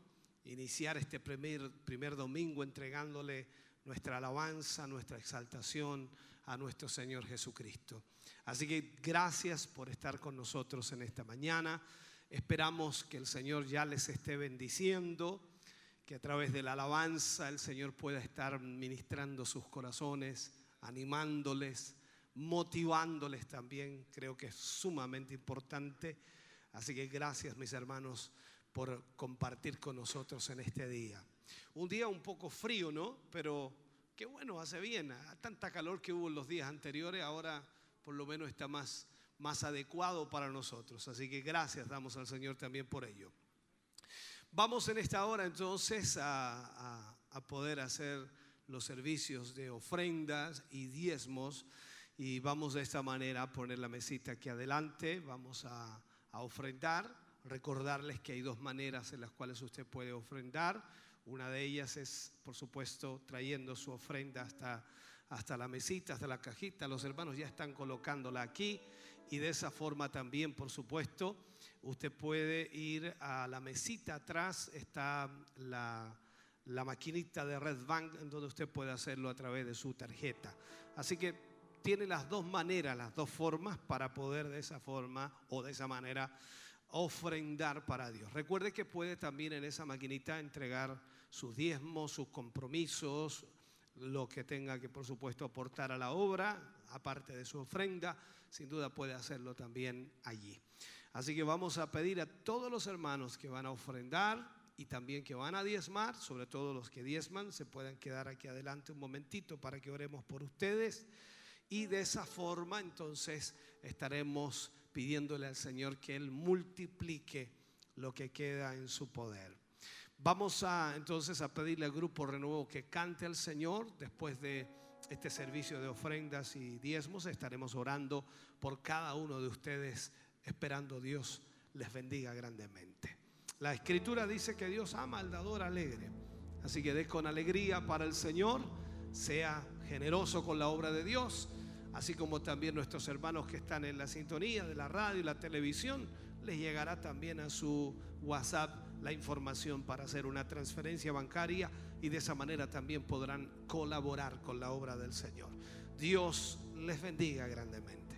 iniciar este primer, primer domingo entregándole nuestra alabanza, nuestra exaltación a nuestro Señor Jesucristo. Así que gracias por estar con nosotros en esta mañana. Esperamos que el Señor ya les esté bendiciendo, que a través de la alabanza el Señor pueda estar ministrando sus corazones, animándoles, motivándoles también. Creo que es sumamente importante. Así que gracias mis hermanos por compartir con nosotros en este día. Un día un poco frío, ¿no? Pero qué bueno, hace bien. A tanta calor que hubo en los días anteriores, ahora por lo menos está más, más adecuado para nosotros. Así que gracias damos al Señor también por ello. Vamos en esta hora entonces a, a- a poder hacer los servicios de ofrendas y diezmos y vamos de esta manera a poner la mesita aquí adelante, vamos a, a ofrendar, recordarles que hay dos maneras en las cuales usted puede ofrendar, una de ellas es por supuesto trayendo su ofrenda hasta, hasta la mesita, hasta la cajita, los hermanos ya están colocándola aquí. Y de esa forma también por supuesto usted puede ir a la mesita atrás, está la, la maquinita de Red Bank en donde usted puede hacerlo a través de su tarjeta. Así que tiene las dos maneras, las dos formas para poder de esa forma o de esa manera ofrendar para Dios. Recuerde que puede también en esa maquinita entregar sus diezmos, sus compromisos, lo que tenga que por supuesto aportar a la obra, aparte de su ofrenda, sin duda puede hacerlo también allí. Así que vamos a pedir a todos los hermanos que van a ofrendar y también que van a diezmar, sobre todo los que diezman, se puedan quedar aquí adelante un momentito para que oremos por ustedes. Y de esa forma entonces estaremos pidiéndole al Señor que Él multiplique lo que queda en su poder. Vamos a entonces a pedirle al grupo Renuevo que cante al Señor después de este servicio de ofrendas y diezmos. Estaremos orando por cada uno de ustedes, esperando Dios les bendiga grandemente. La escritura dice que Dios ama al dador alegre. Así que dé con alegría para el Señor, sea generoso con la obra de Dios, así como también nuestros hermanos que están en la sintonía de la radio y la televisión, les llegará también a su WhatsApp la información para hacer una transferencia bancaria y de esa manera también podrán colaborar con la obra del Señor. Dios les bendiga grandemente.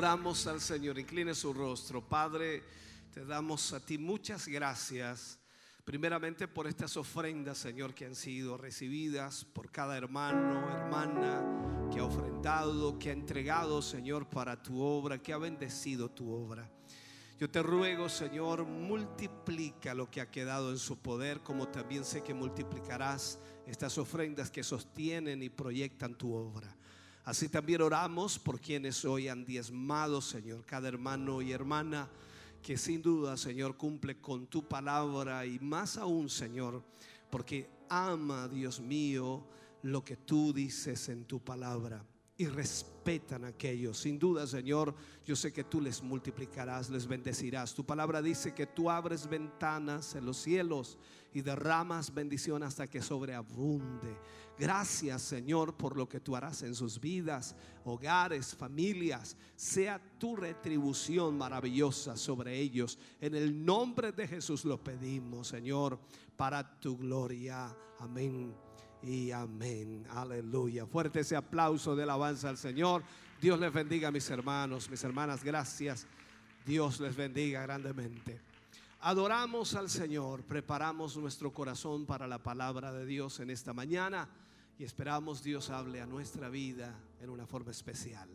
Oramos al Señor. Incline su rostro. Padre, te damos a ti muchas gracias. Primeramente por estas ofrendas, Señor, que han sido recibidas por cada hermano, hermana que ha ofrendado, que ha entregado, Señor, para tu obra, que ha bendecido tu obra. Yo te ruego, Señor, multiplica lo que ha quedado en su poder, como también sé que multiplicarás estas ofrendas que sostienen y proyectan tu obra. Así también oramos por quienes hoy han diezmado, Señor, cada hermano y hermana que sin duda, Señor, cumple con tu palabra y más aún, Señor, porque ama, Dios mío, lo que tú dices en tu palabra y respetan aquellos. Sin duda, Señor, yo sé que tú les multiplicarás, les bendecirás. Tu palabra dice que tú abres ventanas en los cielos y derramas bendición hasta que sobreabunde. Gracias, Señor, por lo que tú harás en sus vidas, hogares, familias. Sea tu retribución maravillosa sobre ellos. En el nombre de Jesús lo pedimos, Señor, para tu gloria. Amén y amén. Aleluya. Fuerte ese aplauso de alabanza al Señor. Dios les bendiga, mis hermanos, mis hermanas. Gracias. Dios les bendiga grandemente. Adoramos al Señor, preparamos nuestro corazón para la palabra de Dios en esta mañana y esperamos Dios hable a nuestra vida en una forma especial.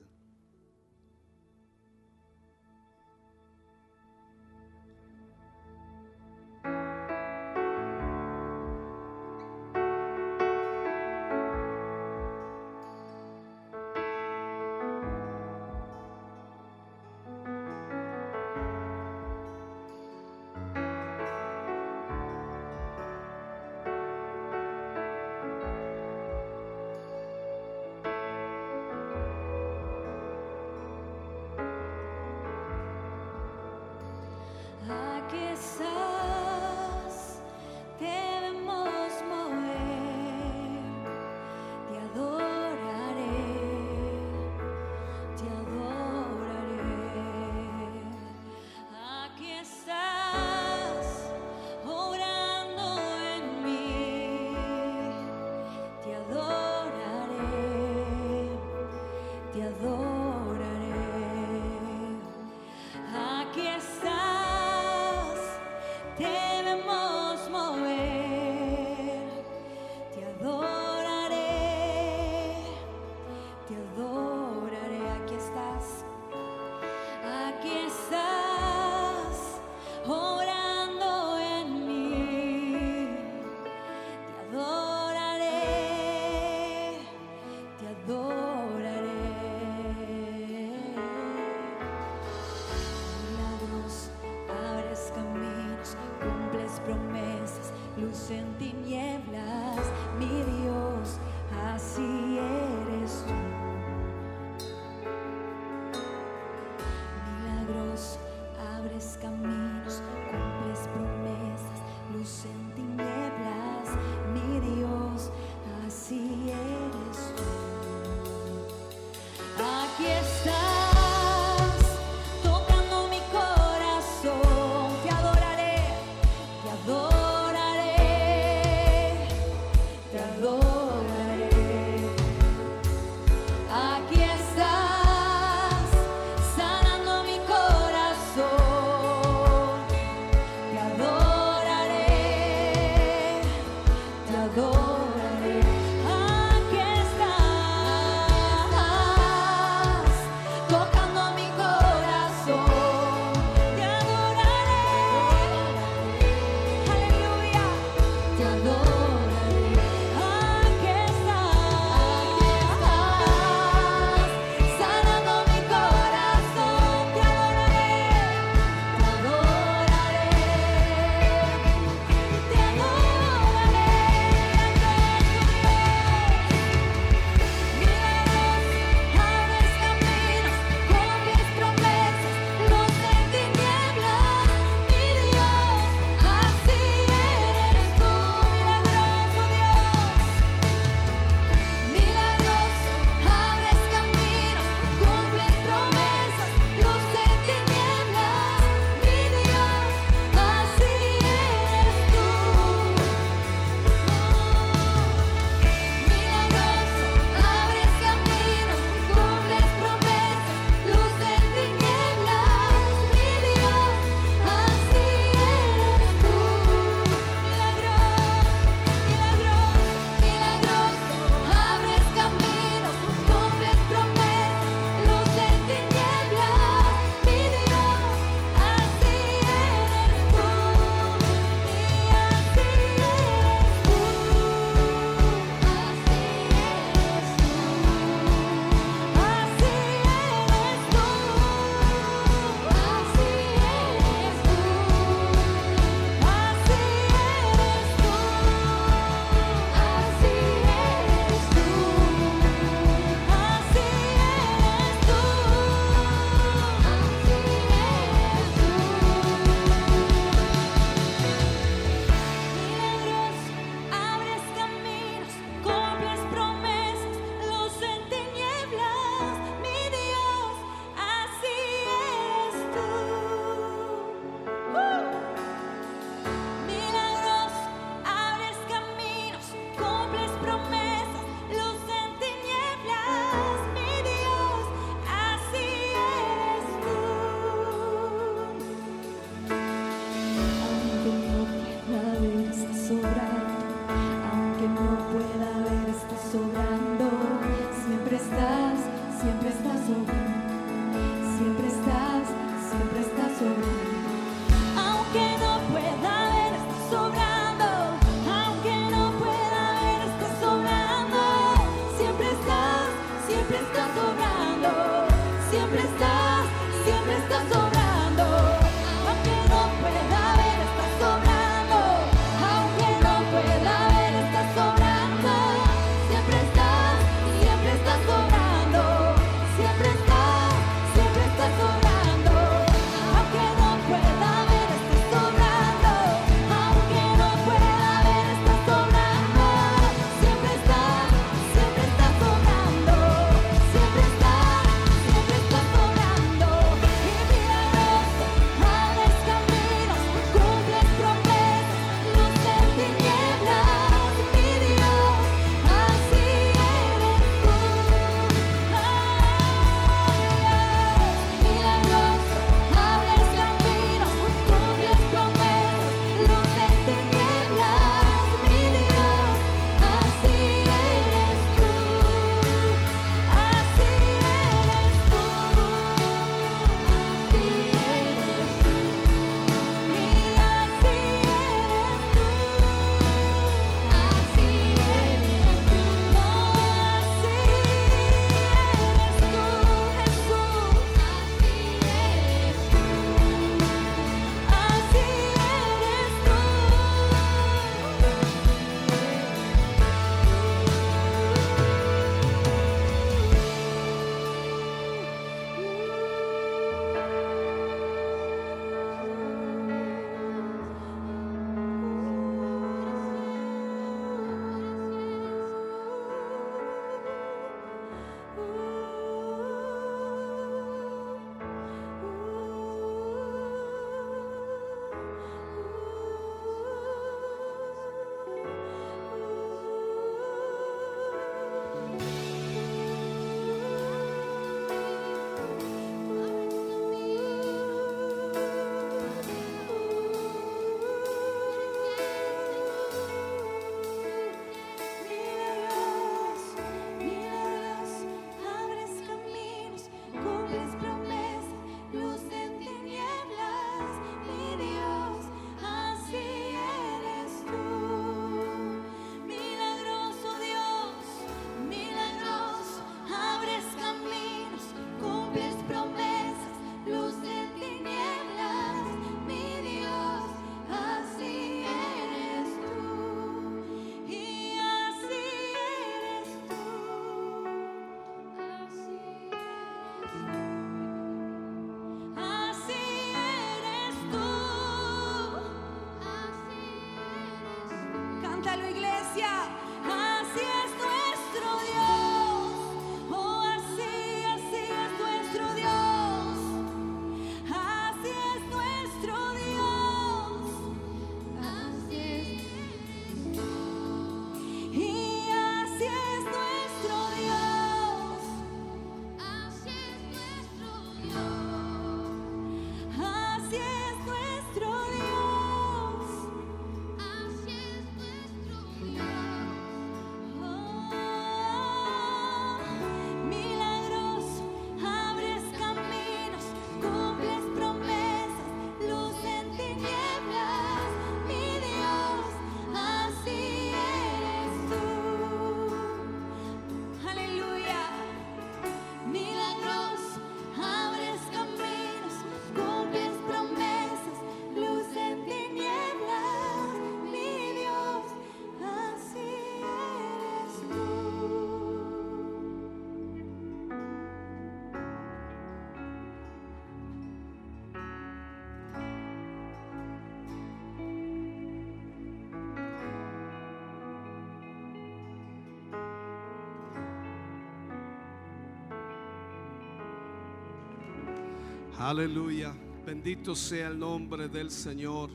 Aleluya. Bendito sea el nombre del Señor.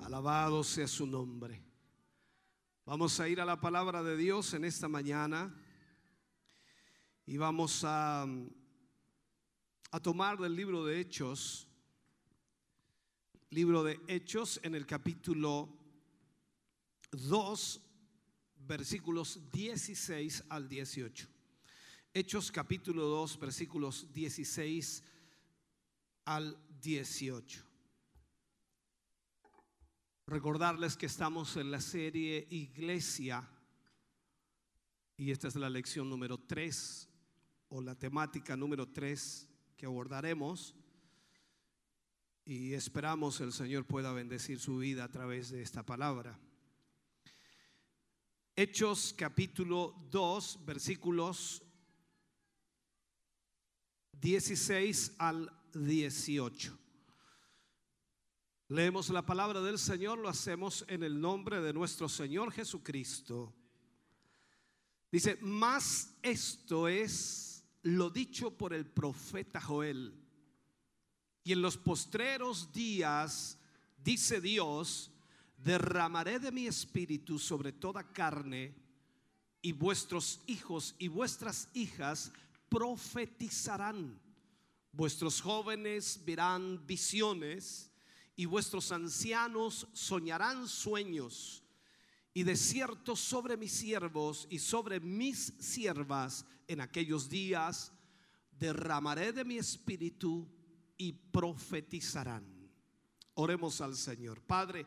Alabado sea su nombre. Vamos a ir a la palabra de Dios en esta mañana y vamos a, a tomar del libro de Hechos, libro de Hechos en el capítulo 2, versículos 16 al 18. Hechos capítulo 2, versículos 16 al 18. Recordarles que estamos en la serie Iglesia y esta es la lección número 3 o la temática número 3 que abordaremos y esperamos el Señor pueda bendecir su vida a través de esta palabra. Hechos capítulo 2 versículos 16 al 18. Leemos la palabra del Señor, lo hacemos en el nombre de nuestro Señor Jesucristo. Dice, más esto es lo dicho por el profeta Joel. Y en los postreros días, dice Dios, derramaré de mi espíritu sobre toda carne, y vuestros hijos y vuestras hijas profetizarán. Vuestros jóvenes verán visiones y vuestros ancianos soñarán sueños. Y de cierto sobre mis siervos y sobre mis siervas en aquellos días derramaré de mi espíritu y profetizarán. Oremos al Señor. Padre,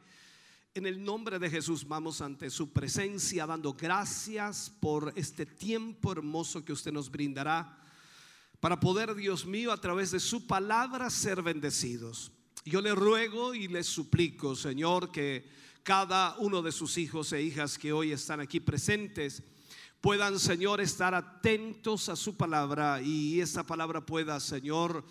en el nombre de Jesús vamos ante su presencia dando gracias por este tiempo hermoso que usted nos brindará para poder, Dios mío, a través de su palabra ser bendecidos. Yo le ruego y le suplico, Señor, que cada uno de sus hijos e hijas que hoy están aquí presentes puedan, Señor, estar atentos a su palabra y esa palabra pueda, Señor,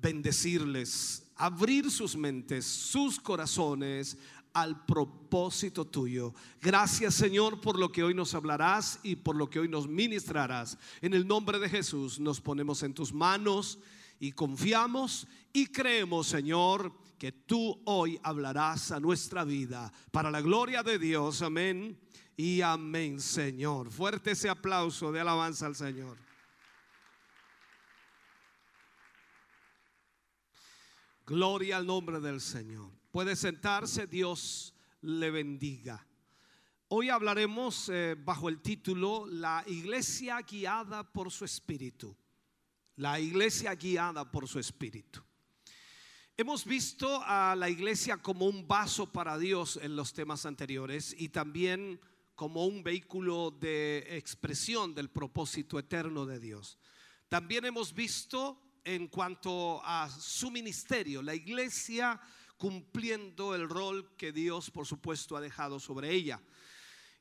bendecirles, abrir sus mentes, sus corazones al propósito tuyo. Gracias Señor por lo que hoy nos hablarás y por lo que hoy nos ministrarás. En el nombre de Jesús nos ponemos en tus manos y confiamos y creemos Señor que tú hoy hablarás a nuestra vida para la gloria de Dios. Amén y amén Señor. Fuerte ese aplauso de alabanza al Señor. Gloria al nombre del Señor. Puede sentarse, Dios le bendiga. Hoy hablaremos eh, bajo el título La iglesia guiada por su espíritu. La iglesia guiada por su espíritu. Hemos visto a la iglesia como un vaso para Dios en los temas anteriores y también como un vehículo de expresión del propósito eterno de Dios. También hemos visto en cuanto a su ministerio, la iglesia cumpliendo el rol que Dios, por supuesto, ha dejado sobre ella.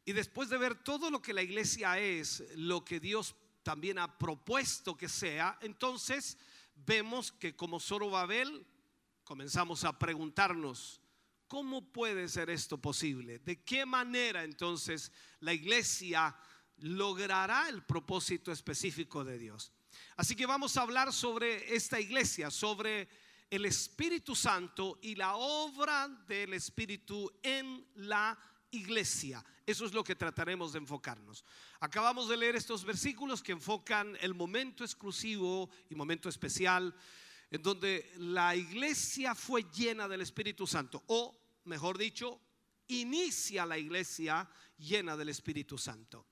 Y después de ver todo lo que la iglesia es, lo que Dios también ha propuesto que sea, entonces vemos que como Zorobabel comenzamos a preguntarnos, ¿cómo puede ser esto posible? ¿De qué manera entonces la iglesia logrará el propósito específico de Dios? Así que vamos a hablar sobre esta iglesia, sobre el Espíritu Santo y la obra del Espíritu en la iglesia. Eso es lo que trataremos de enfocarnos. Acabamos de leer estos versículos que enfocan el momento exclusivo y momento especial en donde la iglesia fue llena del Espíritu Santo, o mejor dicho, inicia la iglesia llena del Espíritu Santo.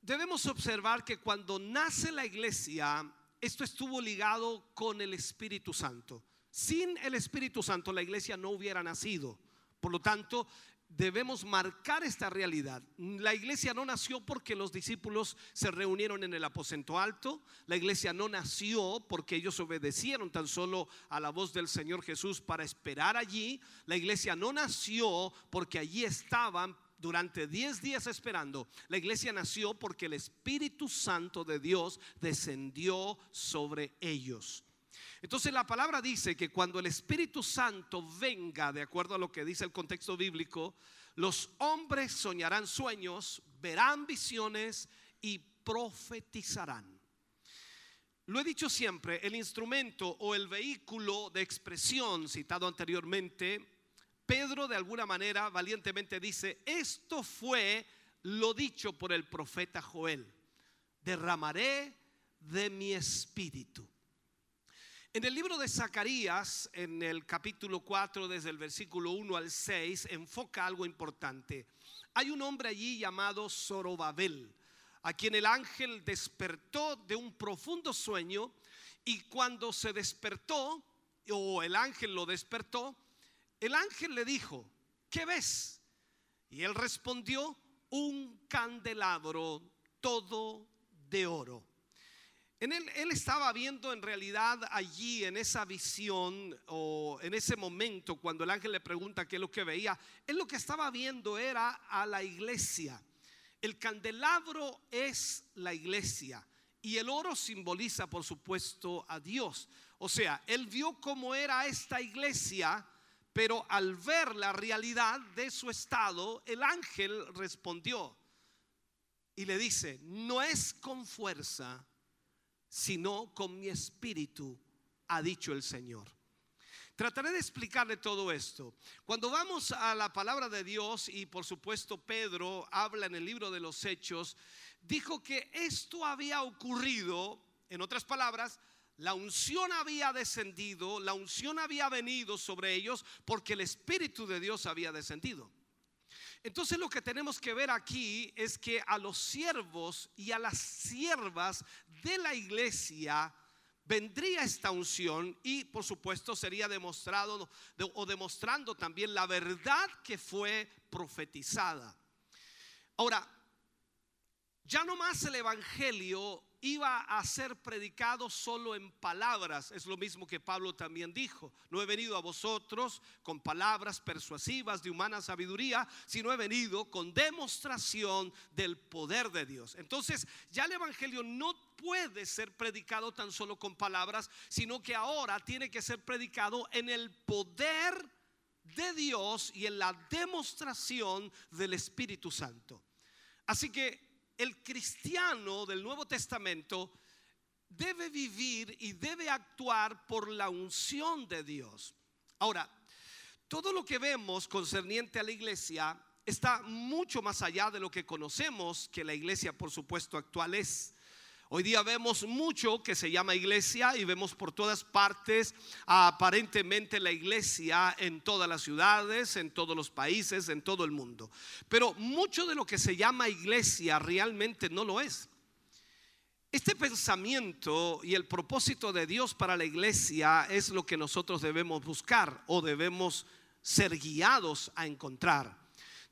Debemos observar que cuando nace la iglesia, esto estuvo ligado con el Espíritu Santo. Sin el Espíritu Santo la iglesia no hubiera nacido. Por lo tanto, debemos marcar esta realidad. La iglesia no nació porque los discípulos se reunieron en el aposento alto. La iglesia no nació porque ellos obedecieron tan solo a la voz del Señor Jesús para esperar allí. La iglesia no nació porque allí estaban durante 10 días esperando. La iglesia nació porque el Espíritu Santo de Dios descendió sobre ellos. Entonces la palabra dice que cuando el Espíritu Santo venga, de acuerdo a lo que dice el contexto bíblico, los hombres soñarán sueños, verán visiones y profetizarán. lo he dicho siempre, el instrumento o el vehículo de expresión citado anteriormente, Pedro de alguna manera valientemente dice, esto fue lo dicho por el profeta Joel, derramaré de mi espíritu. En el libro de Zacarías, en el capítulo 4, desde el versículo 1 al 6, enfoca algo importante. Hay un hombre allí llamado Zorobabel, a quien el ángel despertó de un profundo sueño y cuando se despertó, o el ángel lo despertó, el ángel le dijo, ¿qué ves? Y él respondió, un candelabro todo de oro. En él, él estaba viendo en realidad allí en esa visión o en ese momento cuando el ángel le pregunta qué es lo que veía, él lo que estaba viendo era a la iglesia. El candelabro es la iglesia y el oro simboliza por supuesto a Dios. O sea, él vio cómo era esta iglesia, pero al ver la realidad de su estado, el ángel respondió y le dice, no es con fuerza, sino con mi espíritu, ha dicho el Señor. Trataré de explicarle todo esto. Cuando vamos a la palabra de Dios, y por supuesto Pedro habla en el libro de los Hechos, dijo que esto había ocurrido, en otras palabras, la unción había descendido, la unción había venido sobre ellos porque el Espíritu de Dios había descendido. Entonces lo que tenemos que ver aquí es que a los siervos y a las siervas de la iglesia vendría esta unción y por supuesto sería demostrado de- o demostrando también la verdad que fue profetizada. Ahora, ya no más el evangelio iba a ser predicado solo en palabras. Es lo mismo que Pablo también dijo. No he venido a vosotros con palabras persuasivas de humana sabiduría, sino he venido con demostración del poder de Dios. Entonces, ya el evangelio no puede ser predicado tan solo con palabras, sino que ahora tiene que ser predicado en el poder de Dios y en la demostración del Espíritu Santo. Así que el cristiano del Nuevo Testamento debe vivir y debe actuar por la unción de Dios. Ahora, todo lo que vemos concerniente a la iglesia está mucho más allá de lo que conocemos que la iglesia, por supuesto, actual es. Hoy día vemos mucho que se llama iglesia y vemos por todas partes aparentemente la iglesia en todas las ciudades, en todos los países, en todo el mundo. Pero mucho de lo que se llama iglesia realmente no lo es. Este pensamiento y el propósito de Dios para la iglesia es lo que nosotros debemos buscar o debemos ser guiados a encontrar.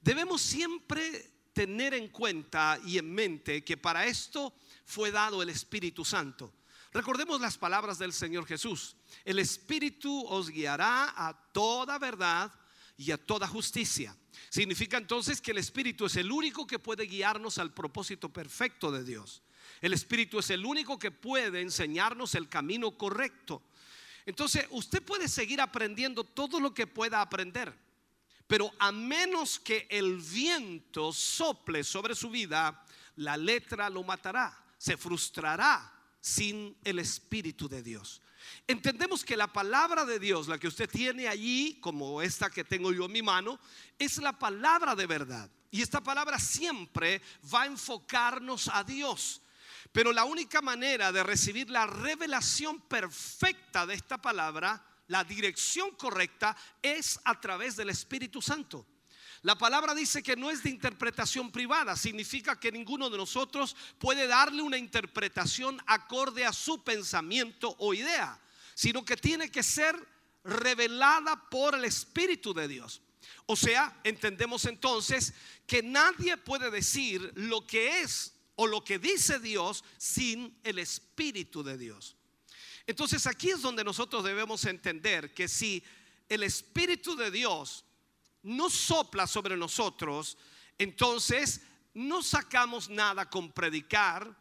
Debemos siempre tener en cuenta y en mente que para esto fue dado el Espíritu Santo. Recordemos las palabras del Señor Jesús. El Espíritu os guiará a toda verdad y a toda justicia. Significa entonces que el Espíritu es el único que puede guiarnos al propósito perfecto de Dios. El Espíritu es el único que puede enseñarnos el camino correcto. Entonces, usted puede seguir aprendiendo todo lo que pueda aprender, pero a menos que el viento sople sobre su vida, la letra lo matará, se frustrará sin el Espíritu de Dios. Entendemos que la palabra de Dios, la que usted tiene allí, como esta que tengo yo en mi mano, es la palabra de verdad. Y esta palabra siempre va a enfocarnos a Dios. Pero la única manera de recibir la revelación perfecta de esta palabra, la dirección correcta, es a través del Espíritu Santo. La palabra dice que no es de interpretación privada, significa que ninguno de nosotros puede darle una interpretación acorde a su pensamiento o idea, sino que tiene que ser revelada por el Espíritu de Dios. O sea, entendemos entonces que nadie puede decir lo que es o lo que dice Dios sin el Espíritu de Dios. Entonces aquí es donde nosotros debemos entender que si el Espíritu de Dios no sopla sobre nosotros, entonces no sacamos nada con predicar,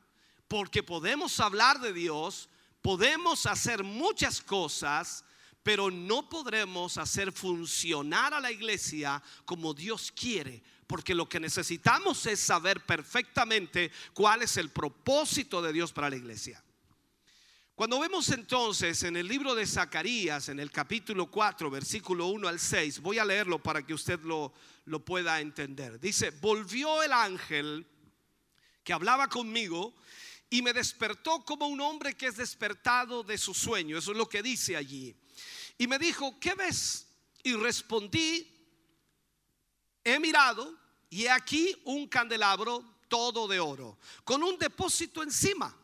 porque podemos hablar de Dios, podemos hacer muchas cosas, pero no podremos hacer funcionar a la iglesia como Dios quiere, porque lo que necesitamos es saber perfectamente cuál es el propósito de Dios para la iglesia. Cuando vemos entonces en el libro de Zacarías, en el capítulo 4, versículo 1 al 6, voy a leerlo para que usted lo, lo pueda entender. Dice, volvió el ángel que hablaba conmigo y me despertó como un hombre que es despertado de su sueño. Eso es lo que dice allí. Y me dijo, ¿qué ves? Y respondí, he mirado y he aquí un candelabro todo de oro, con un depósito encima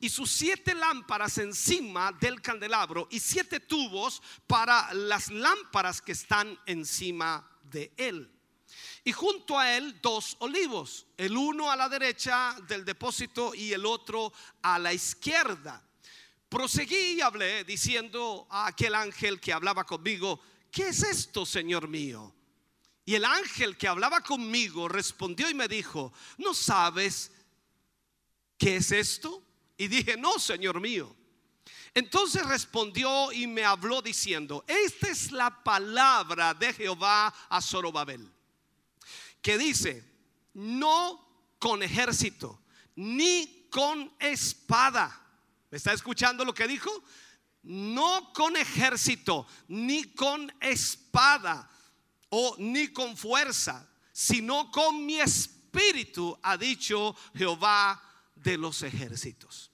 y sus siete lámparas encima del candelabro y siete tubos para las lámparas que están encima de él. Y junto a él dos olivos, el uno a la derecha del depósito y el otro a la izquierda. Proseguí y hablé diciendo a aquel ángel que hablaba conmigo, ¿qué es esto, Señor mío? Y el ángel que hablaba conmigo respondió y me dijo, ¿no sabes qué es esto? Y dije, no, Señor mío. Entonces respondió y me habló diciendo, esta es la palabra de Jehová a Zorobabel, que dice, no con ejército, ni con espada. ¿Me está escuchando lo que dijo? No con ejército, ni con espada, o ni con fuerza, sino con mi espíritu, ha dicho Jehová de los ejércitos.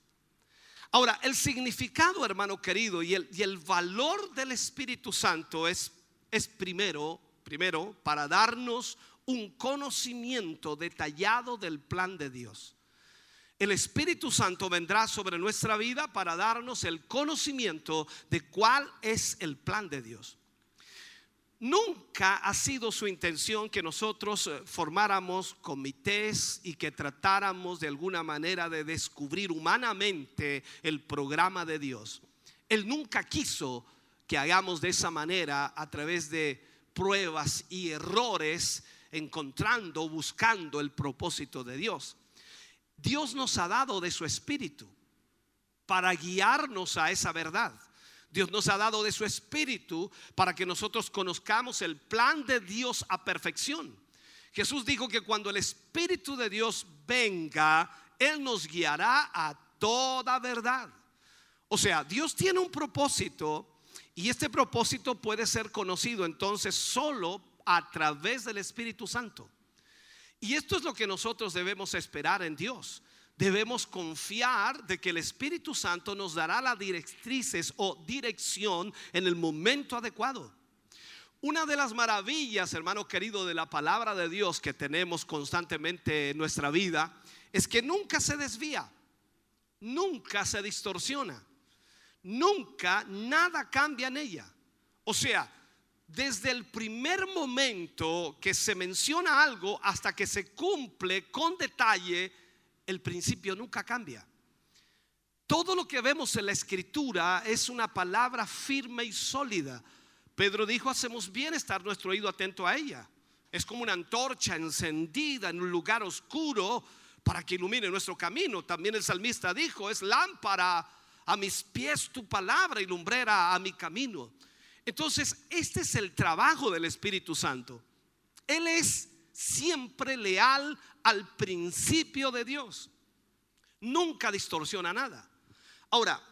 Ahora, el significado, hermano querido, y el, y el valor del Espíritu Santo es, es primero, primero, para darnos un conocimiento detallado del plan de Dios. El Espíritu Santo vendrá sobre nuestra vida para darnos el conocimiento de cuál es el plan de Dios. Nunca ha sido su intención que nosotros eh, formáramos comités y que tratáramos de alguna manera de descubrir humanamente el programa de Dios. Él nunca quiso que hagamos de esa manera a través de pruebas y errores, encontrando, buscando el propósito de Dios. Dios nos ha dado de su espíritu para guiarnos a esa verdad. Dios nos ha dado de su espíritu para que nosotros conozcamos el plan de Dios a perfección. Jesús dijo que cuando el espíritu de Dios venga, Él nos guiará a toda verdad. O sea, Dios tiene un propósito y este propósito puede ser conocido entonces solo a través del Espíritu Santo. Y esto es lo que nosotros debemos esperar en Dios debemos confiar de que el Espíritu Santo nos dará las directrices o dirección en el momento adecuado. Una de las maravillas, hermano querido, de la palabra de Dios que tenemos constantemente en nuestra vida es que nunca se desvía, nunca se distorsiona, nunca nada cambia en ella. O sea, desde el primer momento que se menciona algo hasta que se cumple con detalle, el principio nunca cambia. Todo lo que vemos en la escritura es una palabra firme y sólida. Pedro dijo, hacemos bien estar nuestro oído atento a ella. Es como una antorcha encendida en un lugar oscuro para que ilumine nuestro camino. También el salmista dijo, es lámpara a mis pies tu palabra y lumbrera a mi camino. Entonces, este es el trabajo del Espíritu Santo. Él es siempre leal al principio de Dios. Nunca distorsiona nada. Ahora,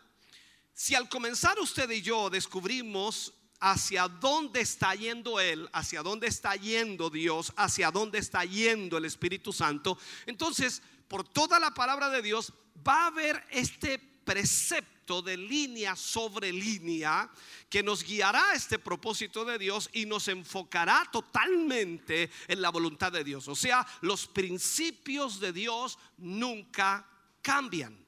si al comenzar usted y yo descubrimos hacia dónde está yendo Él, hacia dónde está yendo Dios, hacia dónde está yendo el Espíritu Santo, entonces por toda la palabra de Dios va a haber este precepto de línea sobre línea que nos guiará a este propósito de Dios y nos enfocará totalmente en la voluntad de Dios. O sea, los principios de Dios nunca cambian.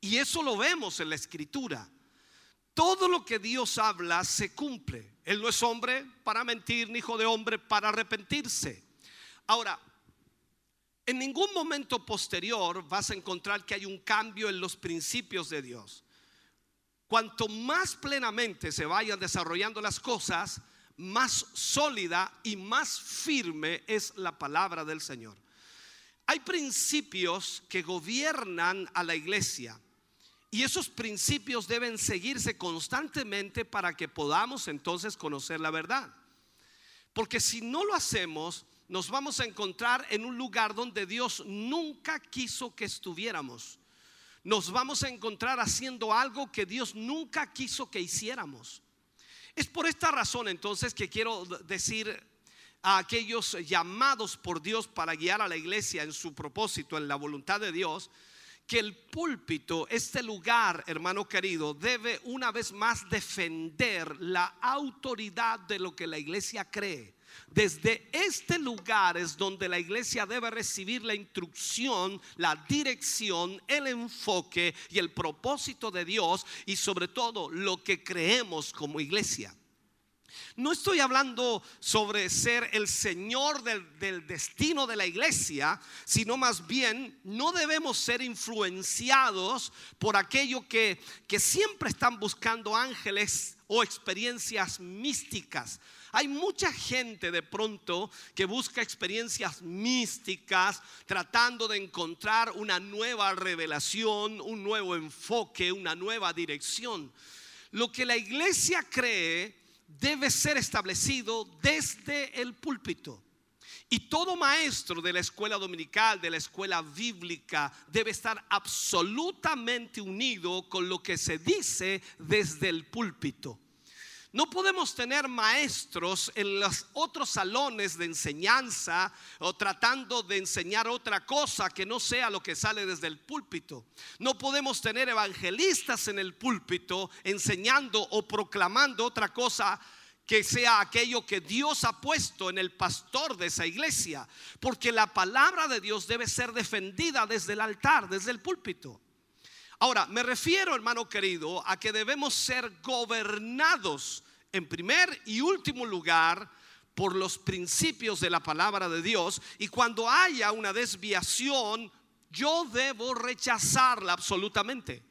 Y eso lo vemos en la escritura. Todo lo que Dios habla se cumple. Él no es hombre para mentir, ni hijo de hombre para arrepentirse. Ahora, en ningún momento posterior vas a encontrar que hay un cambio en los principios de Dios. Cuanto más plenamente se vayan desarrollando las cosas, más sólida y más firme es la palabra del Señor. Hay principios que gobiernan a la iglesia y esos principios deben seguirse constantemente para que podamos entonces conocer la verdad. Porque si no lo hacemos, nos vamos a encontrar en un lugar donde Dios nunca quiso que estuviéramos. Nos vamos a encontrar haciendo algo que Dios nunca quiso que hiciéramos. Es por esta razón entonces que quiero decir a aquellos llamados por Dios para guiar a la iglesia en su propósito, en la voluntad de Dios, que el púlpito, este lugar, hermano querido, debe una vez más defender la autoridad de lo que la iglesia cree. Desde este lugar es donde la iglesia debe recibir la instrucción, la dirección, el enfoque y el propósito de Dios y sobre todo lo que creemos como iglesia. No estoy hablando sobre ser el Señor del, destino de la iglesia, sino más bien no debemos ser influenciados por aquello que, que siempre están buscando ángeles o experiencias místicas. Hay mucha gente de pronto que busca experiencias místicas tratando de encontrar una nueva revelación, un nuevo enfoque, una nueva dirección. Lo que la iglesia cree debe ser establecido desde el púlpito. Y todo maestro de la escuela dominical, de la escuela bíblica, debe estar absolutamente unido con lo que se dice desde el púlpito. No podemos tener maestros en los otros salones de enseñanza o tratando de enseñar otra cosa que no sea lo que sale desde el púlpito. No podemos tener evangelistas en el púlpito enseñando o proclamando otra cosa que sea aquello que Dios ha puesto en el pastor de esa iglesia, porque la palabra de Dios debe ser defendida desde el altar, desde el púlpito. Ahora, me refiero, hermano querido, a que debemos ser gobernados en primer y último lugar por los principios de la palabra de Dios y cuando haya una desviación, yo debo rechazarla absolutamente.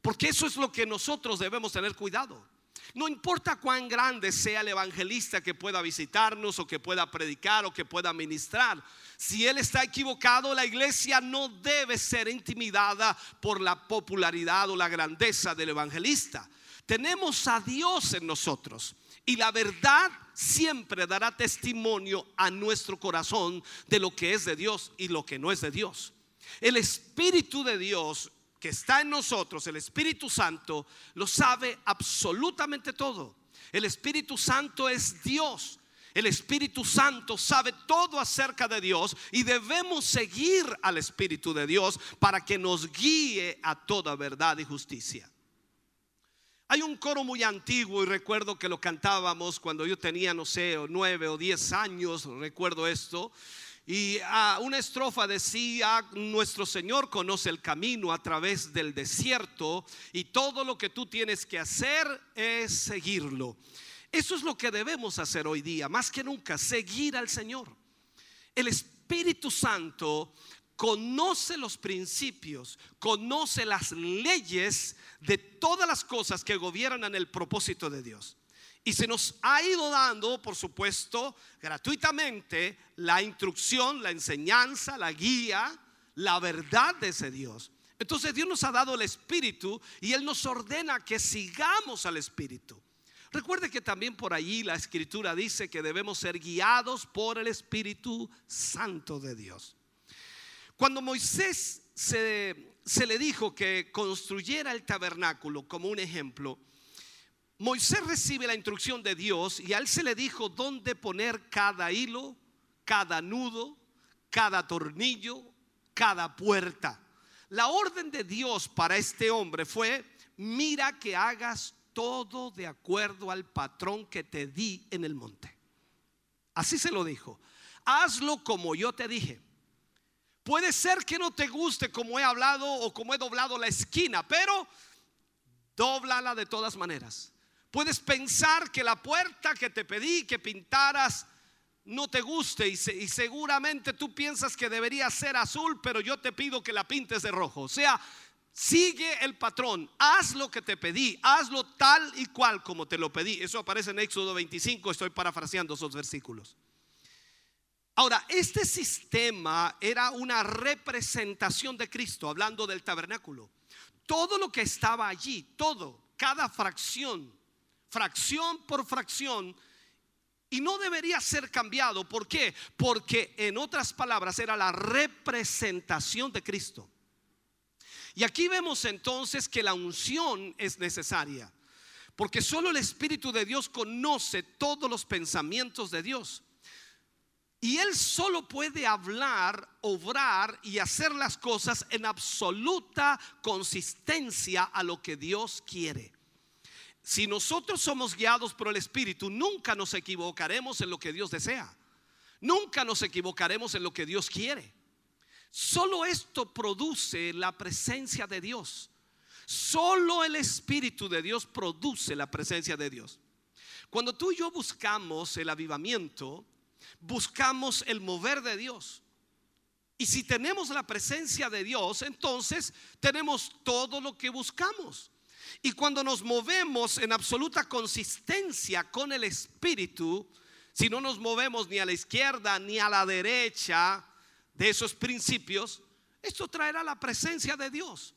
Porque eso es lo que nosotros debemos tener cuidado. No importa cuán grande sea el evangelista que pueda visitarnos o que pueda predicar o que pueda ministrar. Si él está equivocado, la iglesia no debe ser intimidada por la popularidad o la grandeza del evangelista. Tenemos a Dios en nosotros y la verdad siempre dará testimonio a nuestro corazón de lo que es de Dios y lo que no es de Dios. El Espíritu de Dios que está en nosotros, el Espíritu Santo, lo sabe absolutamente todo. El Espíritu Santo es Dios. El Espíritu Santo sabe todo acerca de Dios y debemos seguir al Espíritu de Dios para que nos guíe a toda verdad y justicia. Hay un coro muy antiguo y recuerdo que lo cantábamos cuando yo tenía, no sé, nueve o diez años, recuerdo esto. Y una estrofa decía, nuestro Señor conoce el camino a través del desierto y todo lo que tú tienes que hacer es seguirlo. Eso es lo que debemos hacer hoy día, más que nunca, seguir al Señor. El Espíritu Santo conoce los principios, conoce las leyes de todas las cosas que gobiernan el propósito de Dios. Y se nos ha ido dando, por supuesto, gratuitamente la instrucción, la enseñanza, la guía, la verdad de ese Dios. Entonces Dios nos ha dado el Espíritu y Él nos ordena que sigamos al Espíritu. Recuerde que también por allí la Escritura dice que debemos ser guiados por el Espíritu Santo de Dios. Cuando Moisés se, se le dijo que construyera el tabernáculo como un ejemplo, Moisés recibe la instrucción de Dios y a él se le dijo dónde poner cada hilo, cada nudo, cada tornillo, cada puerta. La orden de Dios para este hombre fue, mira que hagas todo de acuerdo al patrón que te di en el monte. Así se lo dijo. Hazlo como yo te dije. Puede ser que no te guste como he hablado o como he doblado la esquina, pero dóblala de todas maneras. Puedes pensar que la puerta que te pedí que pintaras no te guste y, y, seguramente tú piensas que debería ser azul, pero yo te pido que la pintes de rojo. O sea, sigue el patrón, haz lo que te pedí, hazlo tal y cual como te lo pedí. Eso aparece en Éxodo 25, estoy parafraseando esos versículos. Ahora, este sistema era una representación de Cristo, hablando del tabernáculo. Todo lo que estaba allí, todo, cada fracción, fracción por fracción, y no debería ser cambiado. ¿Por qué? Porque en otras palabras era la representación de Cristo. Y aquí vemos entonces que la unción es necesaria, porque solo el Espíritu de Dios conoce todos los pensamientos de Dios. Y Él solo puede hablar, obrar y hacer las cosas en absoluta consistencia a lo que Dios quiere. Si nosotros somos guiados por el Espíritu, nunca nos equivocaremos en lo que Dios desea. Nunca nos equivocaremos en lo que Dios quiere. Solo esto produce la presencia de Dios. Solo el Espíritu de Dios produce la presencia de Dios. Cuando tú y yo buscamos el avivamiento, buscamos el mover de Dios. Y si tenemos la presencia de Dios, entonces tenemos todo lo que buscamos. Y cuando nos movemos en absoluta consistencia con el Espíritu, si no nos movemos ni a la izquierda ni a la derecha de esos principios, esto traerá la presencia de Dios.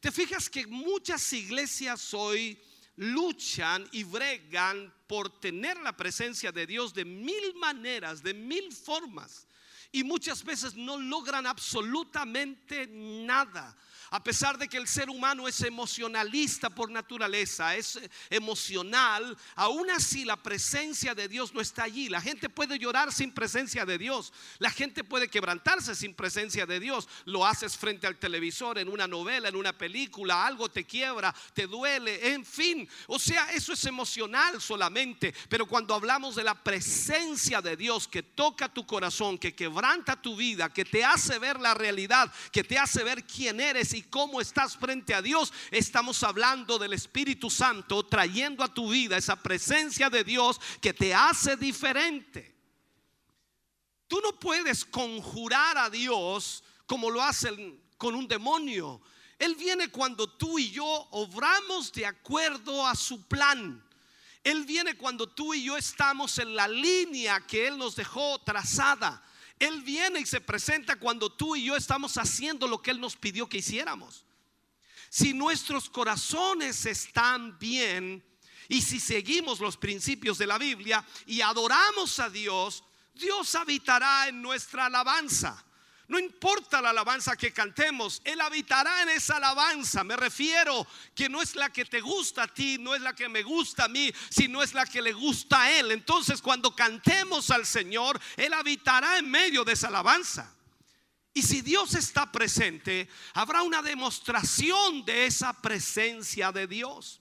Te fijas que muchas iglesias hoy luchan y bregan por tener la presencia de Dios de mil maneras, de mil formas. Y muchas veces no logran absolutamente nada. A pesar de que el ser humano es emocionalista por naturaleza, es emocional, aún así la presencia de Dios no está allí. La gente puede llorar sin presencia de Dios. La gente puede quebrantarse sin presencia de Dios. Lo haces frente al televisor, en una novela, en una película, algo te quiebra, te duele, en fin. O sea, eso es emocional solamente. Pero cuando hablamos de la presencia de Dios que toca tu corazón, que quebranta tu vida, que te hace ver la realidad, que te hace ver quién eres y cómo estás frente a Dios, estamos hablando del Espíritu Santo trayendo a tu vida esa presencia de Dios que te hace diferente. Tú no puedes conjurar a Dios como lo hacen con un demonio. Él viene cuando tú y yo obramos de acuerdo a su plan. Él viene cuando tú y yo estamos en la línea que Él nos dejó trazada. Él viene y se presenta cuando tú y yo estamos haciendo lo que Él nos pidió que hiciéramos. Si nuestros corazones están bien y si seguimos los principios de la Biblia y adoramos a Dios, Dios habitará en nuestra alabanza. No importa la alabanza que cantemos, Él habitará en esa alabanza. Me refiero que no es la que te gusta a ti, no es la que me gusta a mí, sino es la que le gusta a Él. Entonces cuando cantemos al Señor, Él habitará en medio de esa alabanza. Y si Dios está presente, habrá una demostración de esa presencia de Dios.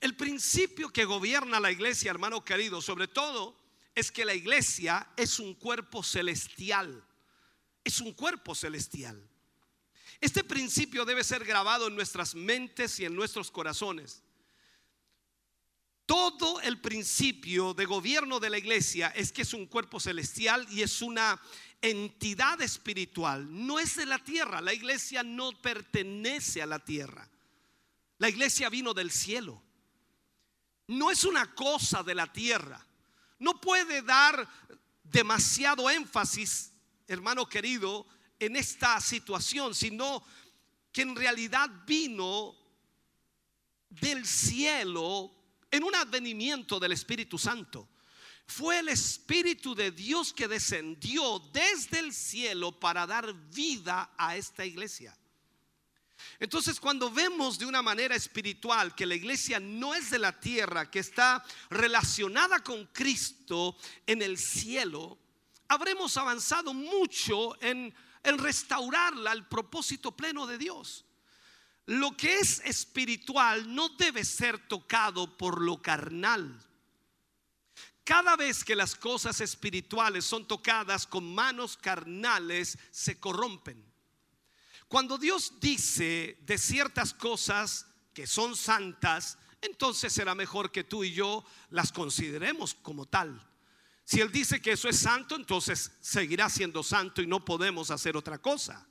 El principio que gobierna la iglesia, hermano querido, sobre todo, es que la iglesia es un cuerpo celestial es un cuerpo celestial. Este principio debe ser grabado en nuestras mentes y en nuestros corazones. Todo el principio de gobierno de la iglesia es que es un cuerpo celestial y es una entidad espiritual. No es de la tierra. La iglesia no pertenece a la tierra. La iglesia vino del cielo. No es una cosa de la tierra. No puede dar demasiado énfasis hermano querido, en esta situación, sino que en realidad vino del cielo en un advenimiento del Espíritu Santo. Fue el Espíritu de Dios que descendió desde el cielo para dar vida a esta iglesia. Entonces cuando vemos de una manera espiritual que la iglesia no es de la tierra, que está relacionada con Cristo en el cielo, habremos avanzado mucho en, en restaurarla al propósito pleno de Dios. Lo que es espiritual no debe ser tocado por lo carnal. Cada vez que las cosas espirituales son tocadas con manos carnales, se corrompen. Cuando Dios dice de ciertas cosas que son santas, entonces será mejor que tú y yo las consideremos como tal. Si Él dice que eso es santo, entonces seguirá siendo santo y no podemos hacer otra cosa.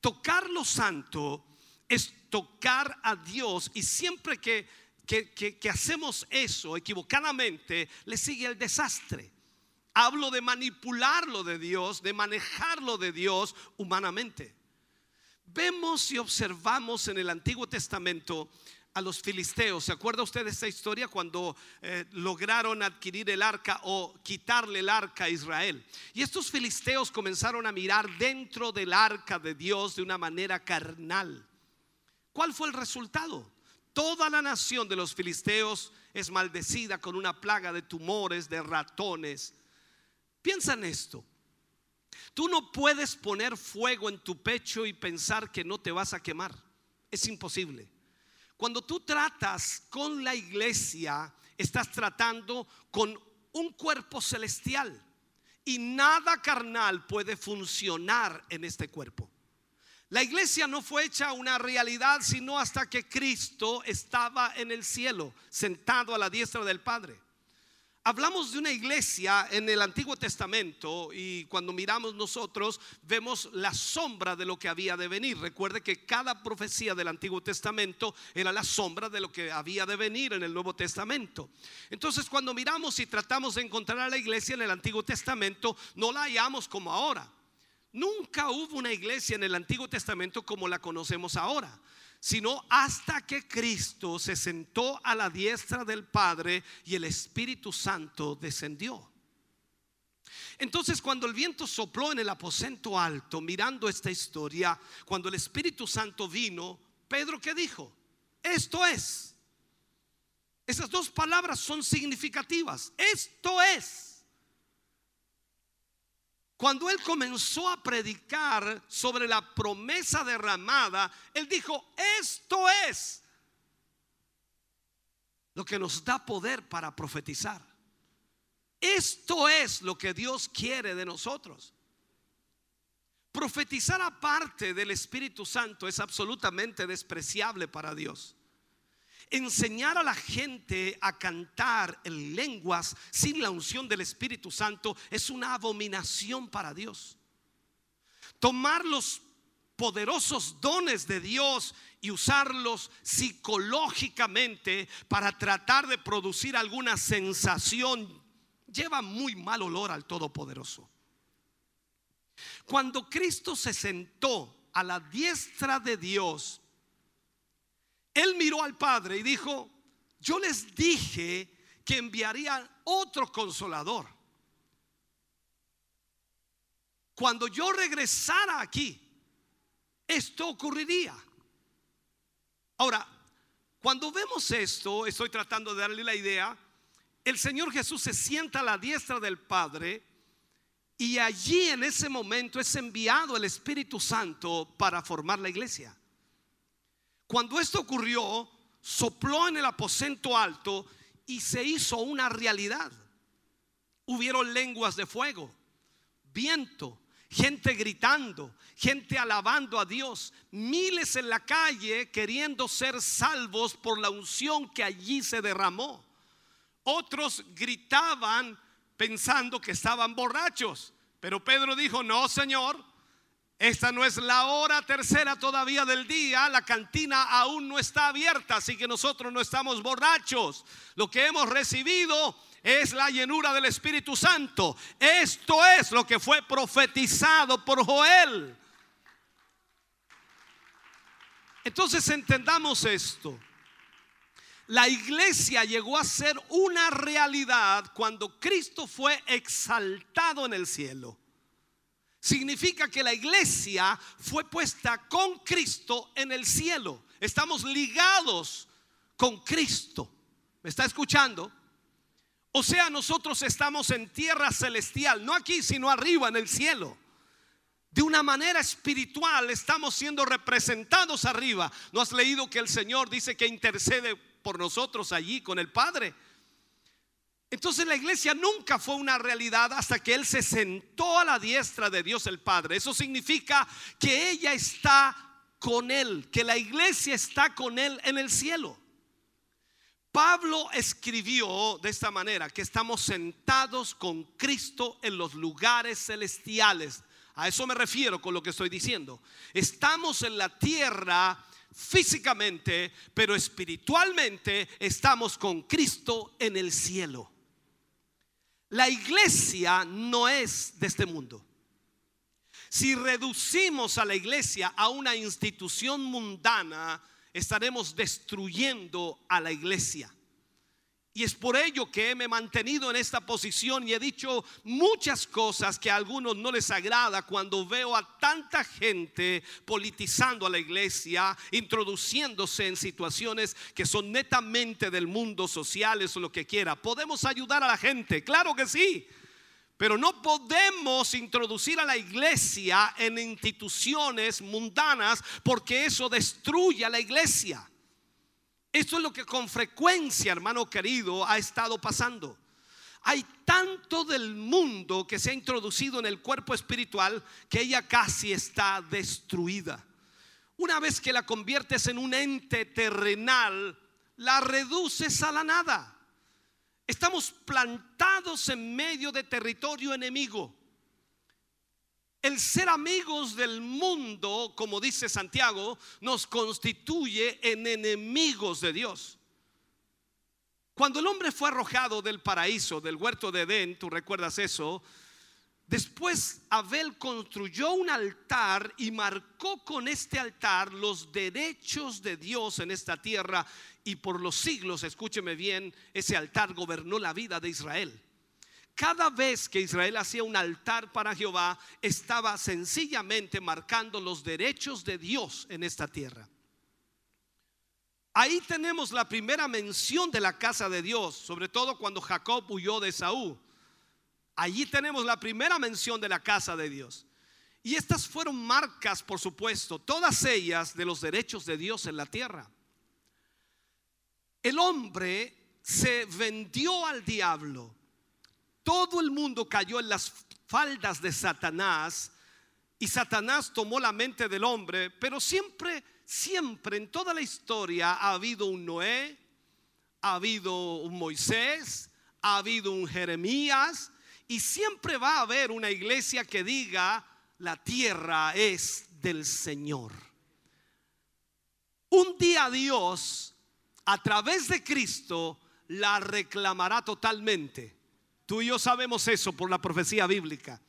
Tocar lo santo es tocar a Dios y siempre que, que, hacemos eso equivocadamente, le sigue el desastre. Hablo de manipularlo de Dios, de manejarlo de Dios humanamente. Vemos y observamos en el Antiguo Testamento a los filisteos. ¿Se acuerda usted de esta historia cuando eh, lograron adquirir el arca o quitarle el arca a Israel? Y estos filisteos comenzaron a mirar dentro del arca de Dios de una manera carnal. ¿Cuál fue el resultado? Toda la nación de los filisteos es maldecida con una plaga de tumores, de ratones. Piensa en esto. Tú no puedes poner fuego en tu pecho y pensar que no te vas a quemar. Es imposible. Cuando tú tratas con la iglesia, estás tratando con un cuerpo celestial y nada carnal puede funcionar en este cuerpo. La iglesia no fue hecha una realidad sino hasta que Cristo estaba en el cielo, sentado a la diestra del Padre. Hablamos de una iglesia en el Antiguo Testamento y cuando miramos nosotros vemos la sombra de lo que había de venir. Recuerde que cada profecía del Antiguo Testamento era la sombra de lo que había de venir en el Nuevo Testamento. Entonces cuando miramos y tratamos de encontrar a la iglesia en el Antiguo Testamento, no la hallamos como ahora. Nunca hubo una iglesia en el Antiguo Testamento como la conocemos ahora sino hasta que Cristo se sentó a la diestra del Padre y el Espíritu Santo descendió. Entonces cuando el viento sopló en el aposento alto, mirando esta historia, cuando el Espíritu Santo vino, Pedro qué dijo? Esto es. Esas dos palabras son significativas. Esto es. Cuando él comenzó a predicar sobre la promesa derramada, él dijo, esto es lo que nos da poder para profetizar. Esto es lo que Dios quiere de nosotros. Profetizar aparte del Espíritu Santo es absolutamente despreciable para Dios. Enseñar a la gente a cantar en lenguas sin la unción del Espíritu Santo es una abominación para Dios. Tomar los poderosos dones de Dios y usarlos psicológicamente para tratar de producir alguna sensación lleva muy mal olor al Todopoderoso. Cuando Cristo se sentó a la diestra de Dios, él miró al Padre y dijo, yo les dije que enviaría otro consolador. Cuando yo regresara aquí, esto ocurriría. Ahora, cuando vemos esto, estoy tratando de darle la idea, el Señor Jesús se sienta a la diestra del Padre y allí en ese momento es enviado el Espíritu Santo para formar la iglesia. Cuando esto ocurrió, sopló en el aposento alto y se hizo una realidad. Hubieron lenguas de fuego, viento, gente gritando, gente alabando a Dios, miles en la calle queriendo ser salvos por la unción que allí se derramó. Otros gritaban pensando que estaban borrachos, pero Pedro dijo, no, Señor, esta no es la hora tercera todavía del día, la cantina aún no está abierta, así que nosotros no estamos borrachos. Lo que hemos recibido es la llenura del Espíritu Santo. Esto es lo que fue profetizado por Joel. Entonces entendamos esto. La iglesia llegó a ser una realidad cuando Cristo fue exaltado en el cielo significa que la iglesia fue puesta con Cristo en el cielo. Estamos ligados con Cristo. ¿Me está escuchando? O sea, nosotros estamos en tierra celestial, no aquí, sino arriba en el cielo. De una manera espiritual estamos siendo representados arriba. ¿No has leído que el Señor dice que intercede por nosotros allí con el Padre? Entonces la iglesia nunca fue una realidad hasta que Él se sentó a la diestra de Dios el Padre. Eso significa que ella está con Él, que la iglesia está con Él en el cielo. Pablo escribió de esta manera, que estamos sentados con Cristo en los lugares celestiales. A eso me refiero con lo que estoy diciendo. Estamos en la tierra físicamente, pero espiritualmente estamos con Cristo en el cielo. La iglesia no es de este mundo. Si reducimos a la iglesia a una institución mundana, estaremos destruyendo a la iglesia. Y es por ello que me he mantenido en esta posición y he dicho muchas cosas que a algunos no les agrada cuando veo a tanta gente politizando a la iglesia, introduciéndose en situaciones que son netamente del mundo sociales o lo que quiera. Podemos ayudar a la gente, claro que sí. Pero no podemos introducir a la iglesia en instituciones mundanas porque eso destruye a la iglesia. Esto es lo que con frecuencia, hermano querido, ha estado pasando. Hay tanto del mundo que se ha introducido en el cuerpo espiritual que ella casi está destruida. Una vez que la conviertes en un ente terrenal, la reduces a la nada. Estamos plantados en medio de territorio enemigo. El ser amigos del mundo, como dice Santiago, nos constituye en enemigos de Dios. Cuando el hombre fue arrojado del paraíso, del huerto de Edén, tú recuerdas eso, después Abel construyó un altar y marcó con este altar los derechos de Dios en esta tierra y por los siglos, escúcheme bien, ese altar gobernó la vida de Israel. Cada vez que Israel hacía un altar para Jehová, estaba sencillamente marcando los derechos de Dios en esta tierra. Ahí tenemos la primera mención de la casa de Dios, sobre todo cuando Jacob huyó de Saúl. Allí tenemos la primera mención de la casa de Dios. Y estas fueron marcas, por supuesto, todas ellas de los derechos de Dios en la tierra. El hombre se vendió al diablo todo el mundo cayó en las faldas de Satanás y Satanás tomó la mente del hombre, pero siempre, siempre en toda la historia ha habido un Noé, ha habido un Moisés, ha habido un Jeremías y siempre va a haber una iglesia que diga, la tierra es del Señor. Un día Dios, a través de Cristo, la reclamará totalmente. Tú y yo sabemos eso por la profecía bíblica.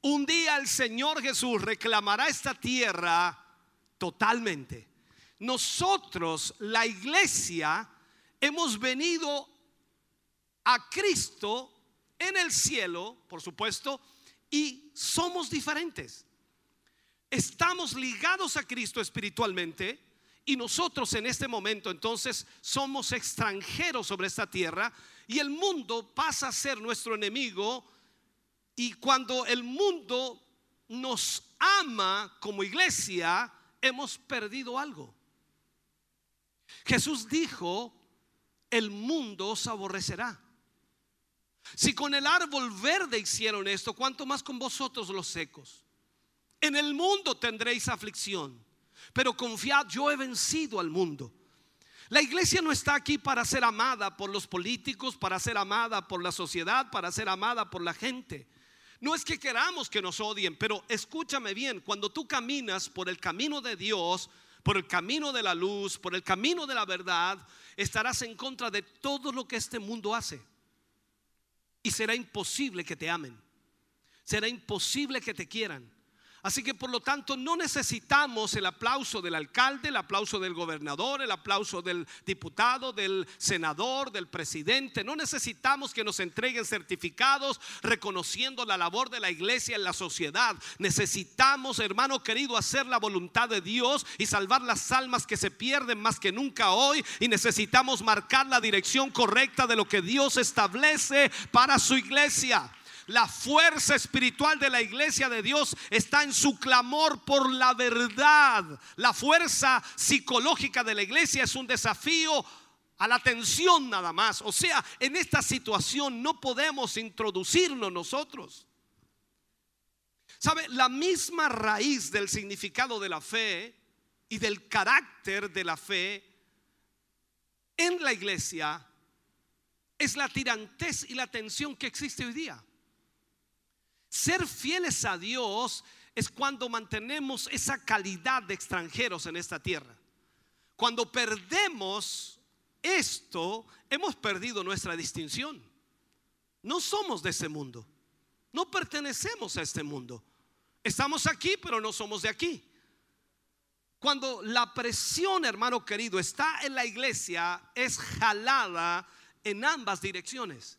Un día el Señor Jesús reclamará esta tierra totalmente. Nosotros, la iglesia, hemos venido a Cristo en el cielo, por supuesto, y somos diferentes. Estamos ligados a Cristo espiritualmente y nosotros en este momento entonces somos extranjeros sobre esta tierra y el mundo pasa a ser nuestro enemigo y cuando el mundo nos ama como iglesia, hemos perdido algo. Jesús dijo, el mundo os aborrecerá. Si con el árbol verde hicieron esto, ¿cuánto más con vosotros los secos? En el mundo tendréis aflicción, pero confiad, yo he vencido al mundo. La iglesia no está aquí para ser amada por los políticos, para ser amada por la sociedad, para ser amada por la gente. No es que queramos que nos odien, pero escúchame bien, cuando tú caminas por el camino de Dios, por el camino de la luz, por el camino de la verdad, estarás en contra de todo lo que este mundo hace. Y será imposible que te amen. Será imposible que te quieran. Así que por lo tanto no necesitamos el aplauso del alcalde, el aplauso del gobernador, el aplauso del diputado, del senador, del presidente. No necesitamos que nos entreguen certificados reconociendo la labor de la iglesia en la sociedad. Necesitamos, hermano querido, hacer la voluntad de Dios y salvar las almas que se pierden más que nunca hoy. Y necesitamos marcar la dirección correcta de lo que Dios establece para su iglesia. La fuerza espiritual de la iglesia de Dios está en su clamor por la verdad. La fuerza psicológica de la iglesia es un desafío a la atención nada más. O sea, en esta situación no podemos introducirnos nosotros. ¿Sabe? La misma raíz del significado de la fe y del carácter de la fe en la iglesia es la tirantez y la tensión que existe hoy día. Ser fieles a Dios es cuando mantenemos esa calidad de extranjeros en esta tierra. Cuando perdemos esto, hemos perdido nuestra distinción. No somos de ese mundo. No pertenecemos a este mundo. Estamos aquí, pero no somos de aquí. Cuando la presión, hermano querido, está en la iglesia, es jalada en ambas direcciones.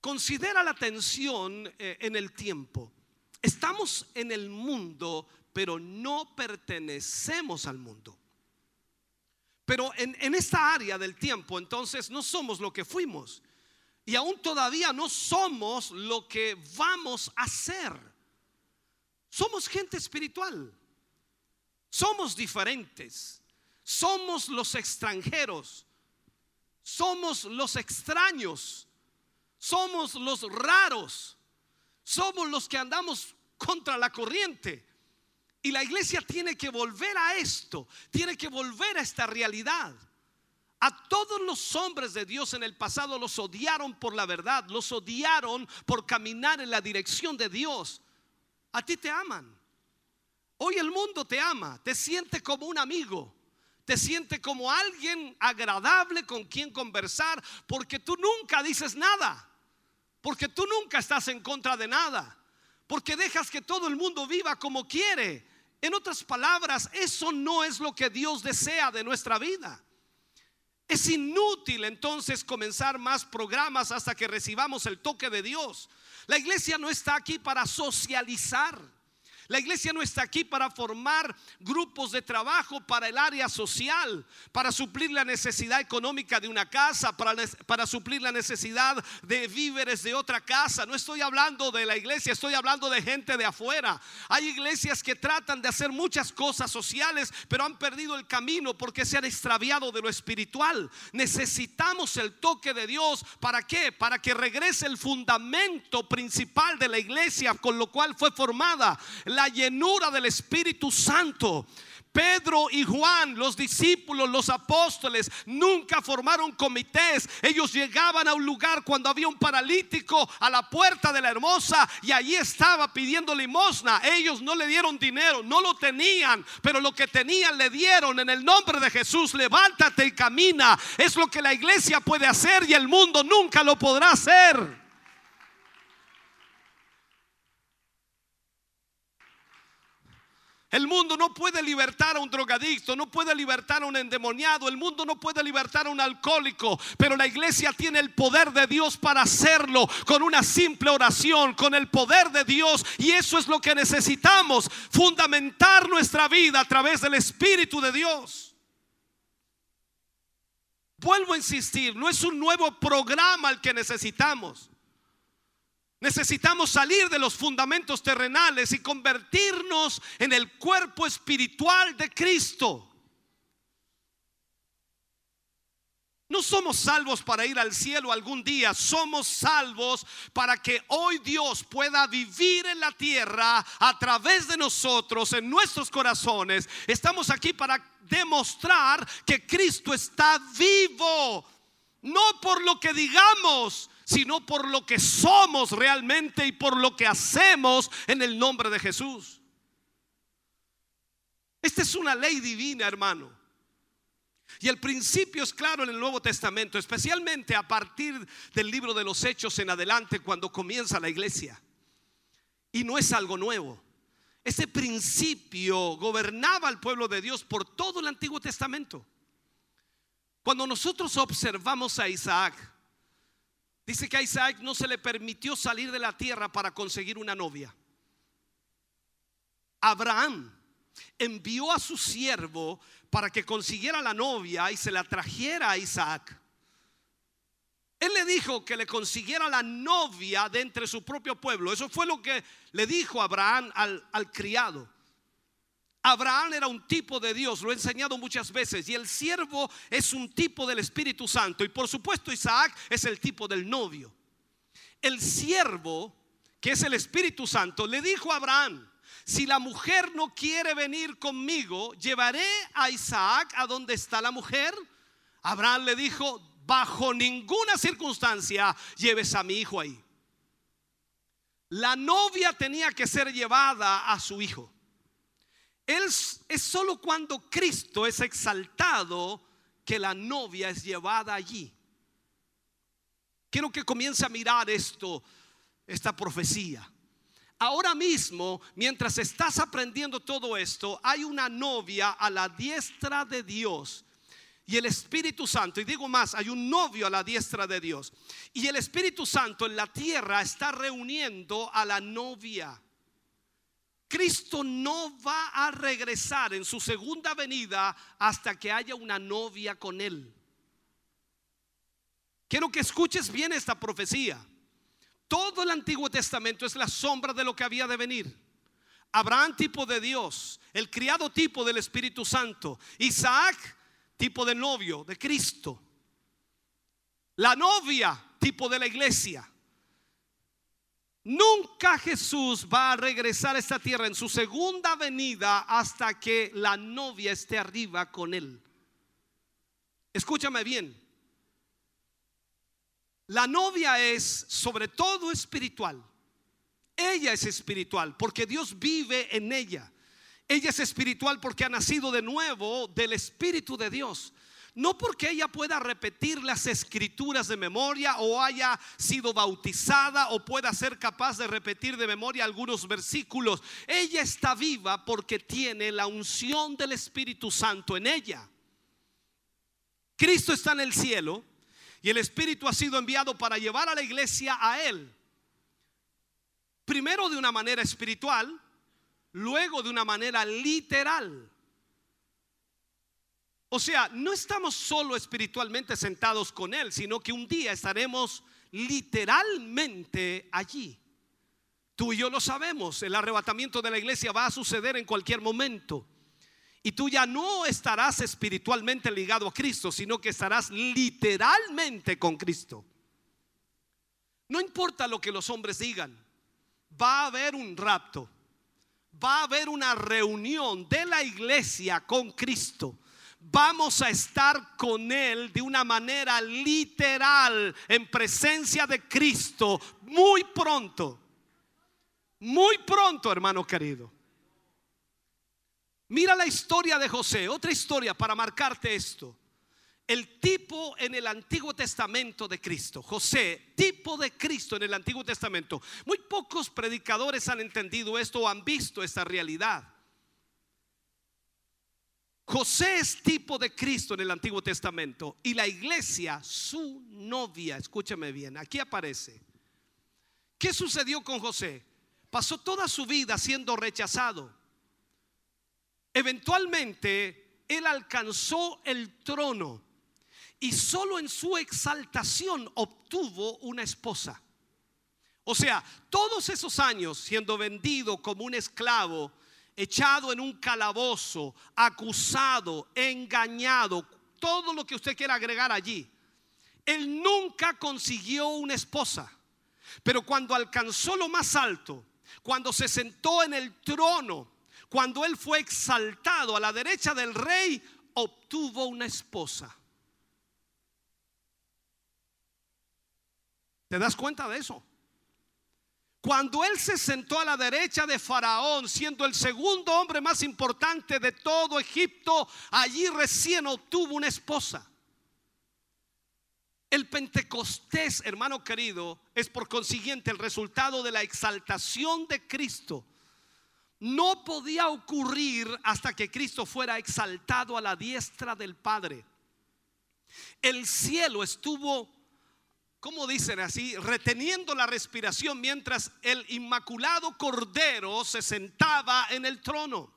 Considera la tensión eh, en el tiempo. Estamos en el mundo, pero no pertenecemos al mundo. Pero en, en esta área del tiempo, entonces, no somos lo que fuimos. Y aún todavía no somos lo que vamos a ser. Somos gente espiritual. Somos diferentes. Somos los extranjeros. Somos los extraños. Somos los raros. Somos los que andamos contra la corriente. Y la iglesia tiene que volver a esto. Tiene que volver a esta realidad. A todos los hombres de Dios en el pasado los odiaron por la verdad, los odiaron por caminar en la dirección de Dios. A ti te aman. Hoy el mundo te ama, te siente como un amigo, te siente como alguien agradable con quien conversar, porque tú nunca dices nada, porque tú nunca estás en contra de nada, porque dejas que todo el mundo viva como quiere. En otras palabras, eso no es lo que Dios desea de nuestra vida. Es inútil entonces comenzar más programas hasta que recibamos el toque de Dios. La iglesia no está aquí para socializar. La iglesia no está aquí para formar grupos de trabajo para el área social, para suplir la necesidad económica de una casa, para, suplir la necesidad de víveres de otra casa. No estoy hablando de la iglesia, estoy hablando de gente de afuera. Hay iglesias que tratan de hacer muchas cosas sociales, pero han perdido el camino porque se han extraviado de lo espiritual. Necesitamos el toque de Dios. ¿Para qué? Para que regrese el fundamento principal de la iglesia con lo cual fue formada llenura del Espíritu Santo. Pedro y Juan, los discípulos, los apóstoles, nunca formaron comités. Ellos llegaban a un lugar cuando había un paralítico a la puerta de la hermosa y allí estaba pidiendo limosna. Ellos no le dieron dinero, no lo tenían, pero lo que tenían le dieron en el nombre de Jesús. Levántate y camina. Es lo que la iglesia puede hacer y el mundo nunca lo podrá hacer. El mundo no puede libertar a un drogadicto, no puede libertar a un endemoniado, el mundo no puede libertar a un alcohólico, pero la iglesia tiene el poder de Dios para hacerlo con una simple oración, con el poder de Dios. Y eso es lo que necesitamos, fundamentar nuestra vida a través del Espíritu de Dios. Vuelvo a insistir, no es un nuevo programa el que necesitamos. Necesitamos salir de los fundamentos terrenales y convertirnos en el cuerpo espiritual de Cristo. No somos salvos para ir al cielo algún día, somos salvos para que hoy Dios pueda vivir en la tierra a través de nosotros, en nuestros corazones. Estamos aquí para demostrar que Cristo está vivo, no por lo que digamos, sino por lo que somos realmente y por lo que hacemos en el nombre de Jesús. Esta es una ley divina, hermano. Y el principio es claro en el Nuevo Testamento, especialmente a partir del libro de los Hechos en adelante, cuando comienza la iglesia. Y no es algo nuevo. Ese principio gobernaba al pueblo de Dios por todo el Antiguo Testamento. Cuando nosotros observamos a Isaac, Dice que a Isaac no se le permitió salir de la tierra para conseguir una novia. Abraham envió a su siervo para que consiguiera la novia y se la trajera a Isaac. Él le dijo que le consiguiera la novia de entre su propio pueblo. Eso fue lo que le dijo Abraham al, al criado. Abraham era un tipo de Dios, lo he enseñado muchas veces, y el siervo es un tipo del Espíritu Santo, y por supuesto Isaac es el tipo del novio. El siervo, que es el Espíritu Santo, le dijo a Abraham, si la mujer no quiere venir conmigo, llevaré a Isaac a donde está la mujer. Abraham le dijo, bajo ninguna circunstancia lleves a mi hijo ahí. La novia tenía que ser llevada a su hijo. Él es solo cuando Cristo es exaltado que la novia es llevada allí. Quiero que comience a mirar esto, esta profecía. Ahora mismo, mientras estás aprendiendo todo esto, hay una novia a la diestra de Dios y el Espíritu Santo, y digo más, hay un novio a la diestra de Dios. Y el Espíritu Santo en la tierra está reuniendo a la novia. Cristo no va a regresar en su segunda venida hasta que haya una novia con él. Quiero que escuches bien esta profecía. Todo el Antiguo Testamento es la sombra de lo que había de venir. Abraham tipo de Dios, el criado tipo del Espíritu Santo, Isaac tipo de novio de Cristo, la novia tipo de la iglesia. Nunca Jesús va a regresar a esta tierra en su segunda venida hasta que la novia esté arriba con él. Escúchame bien. La novia es sobre todo espiritual. Ella es espiritual porque Dios vive en ella. Ella es espiritual porque ha nacido de nuevo del Espíritu de Dios. No porque ella pueda repetir las escrituras de memoria o haya sido bautizada o pueda ser capaz de repetir de memoria algunos versículos. Ella está viva porque tiene la unción del Espíritu Santo en ella. Cristo está en el cielo y el Espíritu ha sido enviado para llevar a la iglesia a Él. Primero de una manera espiritual, luego de una manera literal. O sea, no estamos solo espiritualmente sentados con Él, sino que un día estaremos literalmente allí. Tú y yo lo sabemos, el arrebatamiento de la iglesia va a suceder en cualquier momento. Y tú ya no estarás espiritualmente ligado a Cristo, sino que estarás literalmente con Cristo. No importa lo que los hombres digan, va a haber un rapto, va a haber una reunión de la iglesia con Cristo. Vamos a estar con Él de una manera literal, en presencia de Cristo, muy pronto. Muy pronto, hermano querido. Mira la historia de José, otra historia para marcarte esto. El tipo en el Antiguo Testamento de Cristo, José, tipo de Cristo en el Antiguo Testamento. Muy pocos predicadores han entendido esto o han visto esta realidad. José es tipo de Cristo en el Antiguo Testamento y la iglesia, su novia. Escúchame bien, aquí aparece. ¿Qué sucedió con José? Pasó toda su vida siendo rechazado Eventualmente, él alcanzó el trono y solo en su exaltación obtuvo una esposa. O sea, todos esos años siendo vendido como un esclavo, echado en un calabozo, acusado, engañado, todo lo que usted quiera agregar allí, él nunca consiguió una esposa. Pero cuando alcanzó lo más alto, cuando se sentó en el trono, cuando él fue exaltado a la derecha del rey, obtuvo una esposa. ¿Te das cuenta de eso? Cuando él se sentó a la derecha de Faraón, siendo el segundo hombre más importante de todo Egipto, allí recién obtuvo una esposa. El Pentecostés, hermano querido, es por consiguiente el resultado de la exaltación de Cristo no podía ocurrir hasta que Cristo fuera exaltado a la diestra del Padre. El cielo estuvo, como dicen así, reteniendo la respiración mientras el inmaculado Cordero se sentaba en el trono.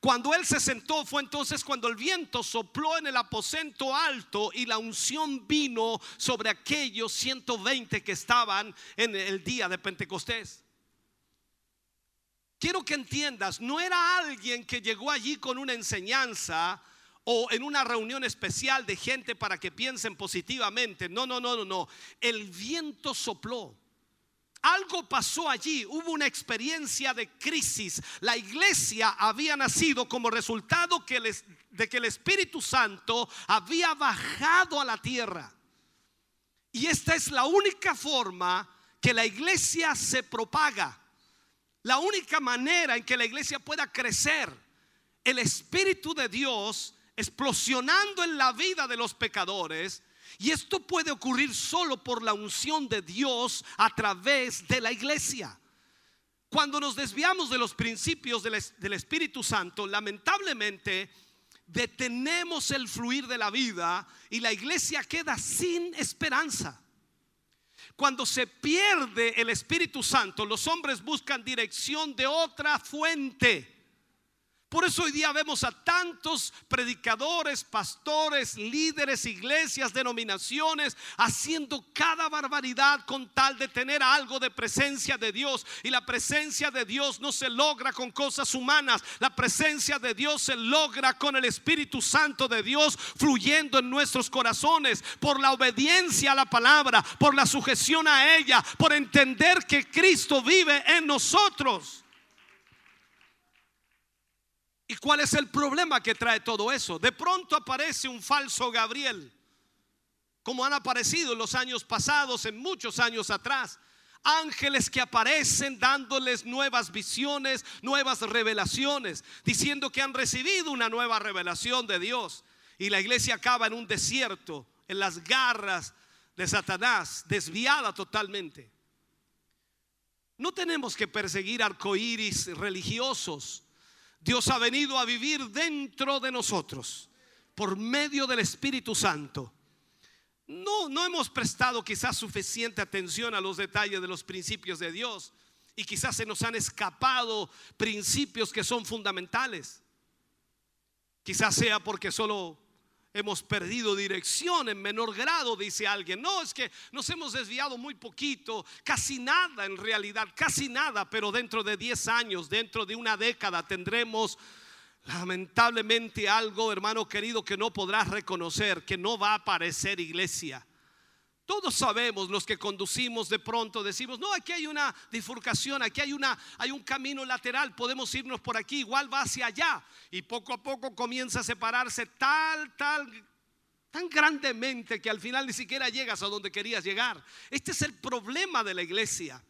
Cuando él se sentó fue entonces cuando el viento sopló en el aposento alto y la unción vino sobre aquellos 120 que estaban en el día de Pentecostés. Quiero que entiendas, no era alguien que llegó allí con una enseñanza o en una reunión especial de gente para que piensen positivamente. No, no, no, no, no. El viento sopló. Algo pasó allí, hubo una experiencia de crisis. La iglesia había nacido como resultado de que el Espíritu Santo había bajado a la tierra. Y esta es la única forma que la iglesia se propaga. La única manera en que la iglesia pueda crecer, el Espíritu de Dios explosionando en la vida de los pecadores, y esto puede ocurrir solo por la unción de Dios a través de la iglesia. Cuando nos desviamos de los principios del, del Espíritu Santo, lamentablemente detenemos el fluir de la vida y la iglesia queda sin esperanza. Cuando se pierde el Espíritu Santo, los hombres buscan dirección de otra fuente. Por eso hoy día vemos a tantos predicadores, pastores, líderes, iglesias, denominaciones haciendo cada barbaridad con tal de tener algo de presencia de Dios. Y la presencia de Dios no se logra con cosas humanas. La presencia de Dios se logra con el Espíritu Santo de Dios fluyendo en nuestros corazones por la obediencia a la palabra, por la sujeción a ella, por entender que Cristo vive en nosotros. ¿Y cuál es el problema que trae todo eso? De pronto aparece un falso Gabriel, como han aparecido en los años pasados, en muchos años atrás. Ángeles que aparecen dándoles nuevas visiones, nuevas revelaciones, diciendo que han recibido una nueva revelación de Dios. Y la iglesia acaba en un desierto, en las garras de Satanás, desviada totalmente. No tenemos que perseguir arcoíris religiosos. Dios ha venido a vivir dentro de nosotros por medio del Espíritu Santo. No, no hemos prestado quizás suficiente atención a los detalles de los principios de Dios y quizás se nos han escapado principios que son fundamentales. Quizás sea porque solo hemos perdido dirección en menor grado, dice alguien. No, es que nos hemos desviado muy poquito, casi nada en realidad, casi nada, pero dentro de 10 años, dentro de una década tendremos lamentablemente algo, hermano querido, que no podrás reconocer, que no va a aparecer iglesia. Todos sabemos, los que conducimos de pronto, decimos, no, aquí hay una bifurcación, aquí hay, una, hay un camino lateral, podemos irnos por aquí, igual va hacia allá. Y poco a poco comienza a separarse tal, tal, tan grandemente que al final ni siquiera llegas a donde querías llegar. Este es el problema de la iglesia.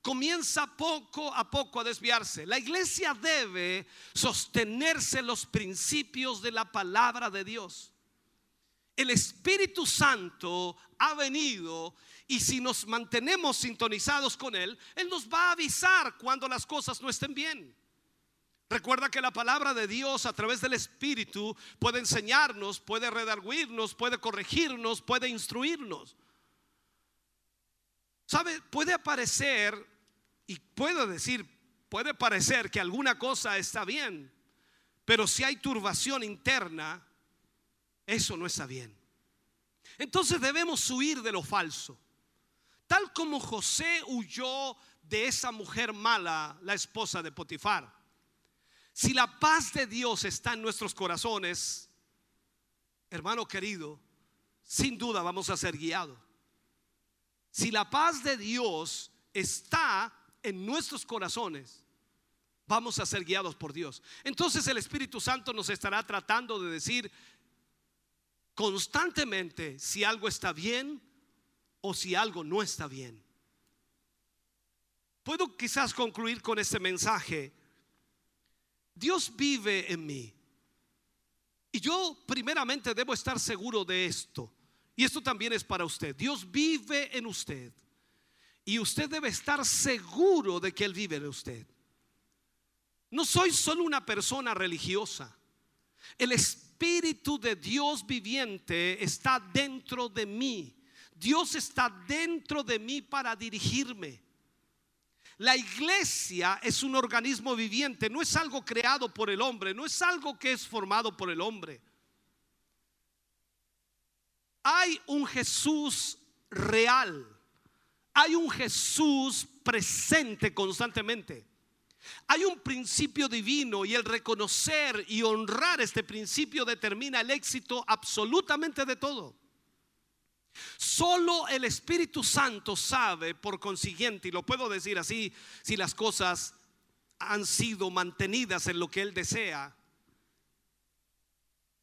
Comienza poco a poco a desviarse. La iglesia debe sostenerse en los principios de la palabra de Dios. El Espíritu Santo ha venido y si nos mantenemos sintonizados con Él, Él nos va a avisar cuando las cosas no estén bien. Recuerda que la palabra de Dios a través del Espíritu puede enseñarnos, puede redarguirnos, puede corregirnos, puede instruirnos. ¿Sabe? Puede aparecer y puedo decir, puede parecer que alguna cosa está bien, pero si hay turbación interna, eso no está bien. Entonces debemos huir de lo falso. Tal como José huyó de esa mujer mala, la esposa de Potifar. Si la paz de Dios está en nuestros corazones, hermano querido, sin duda vamos a ser guiados. Si la paz de Dios está en nuestros corazones, vamos a ser guiados por Dios. Entonces el Espíritu Santo nos estará tratando de decir constantemente si algo está bien o si algo no está bien. Puedo quizás concluir con este mensaje. Dios vive en mí. Y yo primeramente debo estar seguro de esto. Y esto también es para usted. Dios vive en usted. Y usted debe estar seguro de que Él vive en usted. No soy solo una persona religiosa. El Espíritu de Dios viviente está dentro de mí. Dios está dentro de mí para dirigirme. La iglesia es un organismo viviente, no es algo creado por el hombre, no es algo que es formado por el hombre. Hay un Jesús real, hay un Jesús presente constantemente. Hay un principio divino y el reconocer y honrar este principio determina el éxito absolutamente de todo. Solo el Espíritu Santo sabe, por consiguiente, y lo puedo decir así, si las cosas han sido mantenidas en lo que Él desea,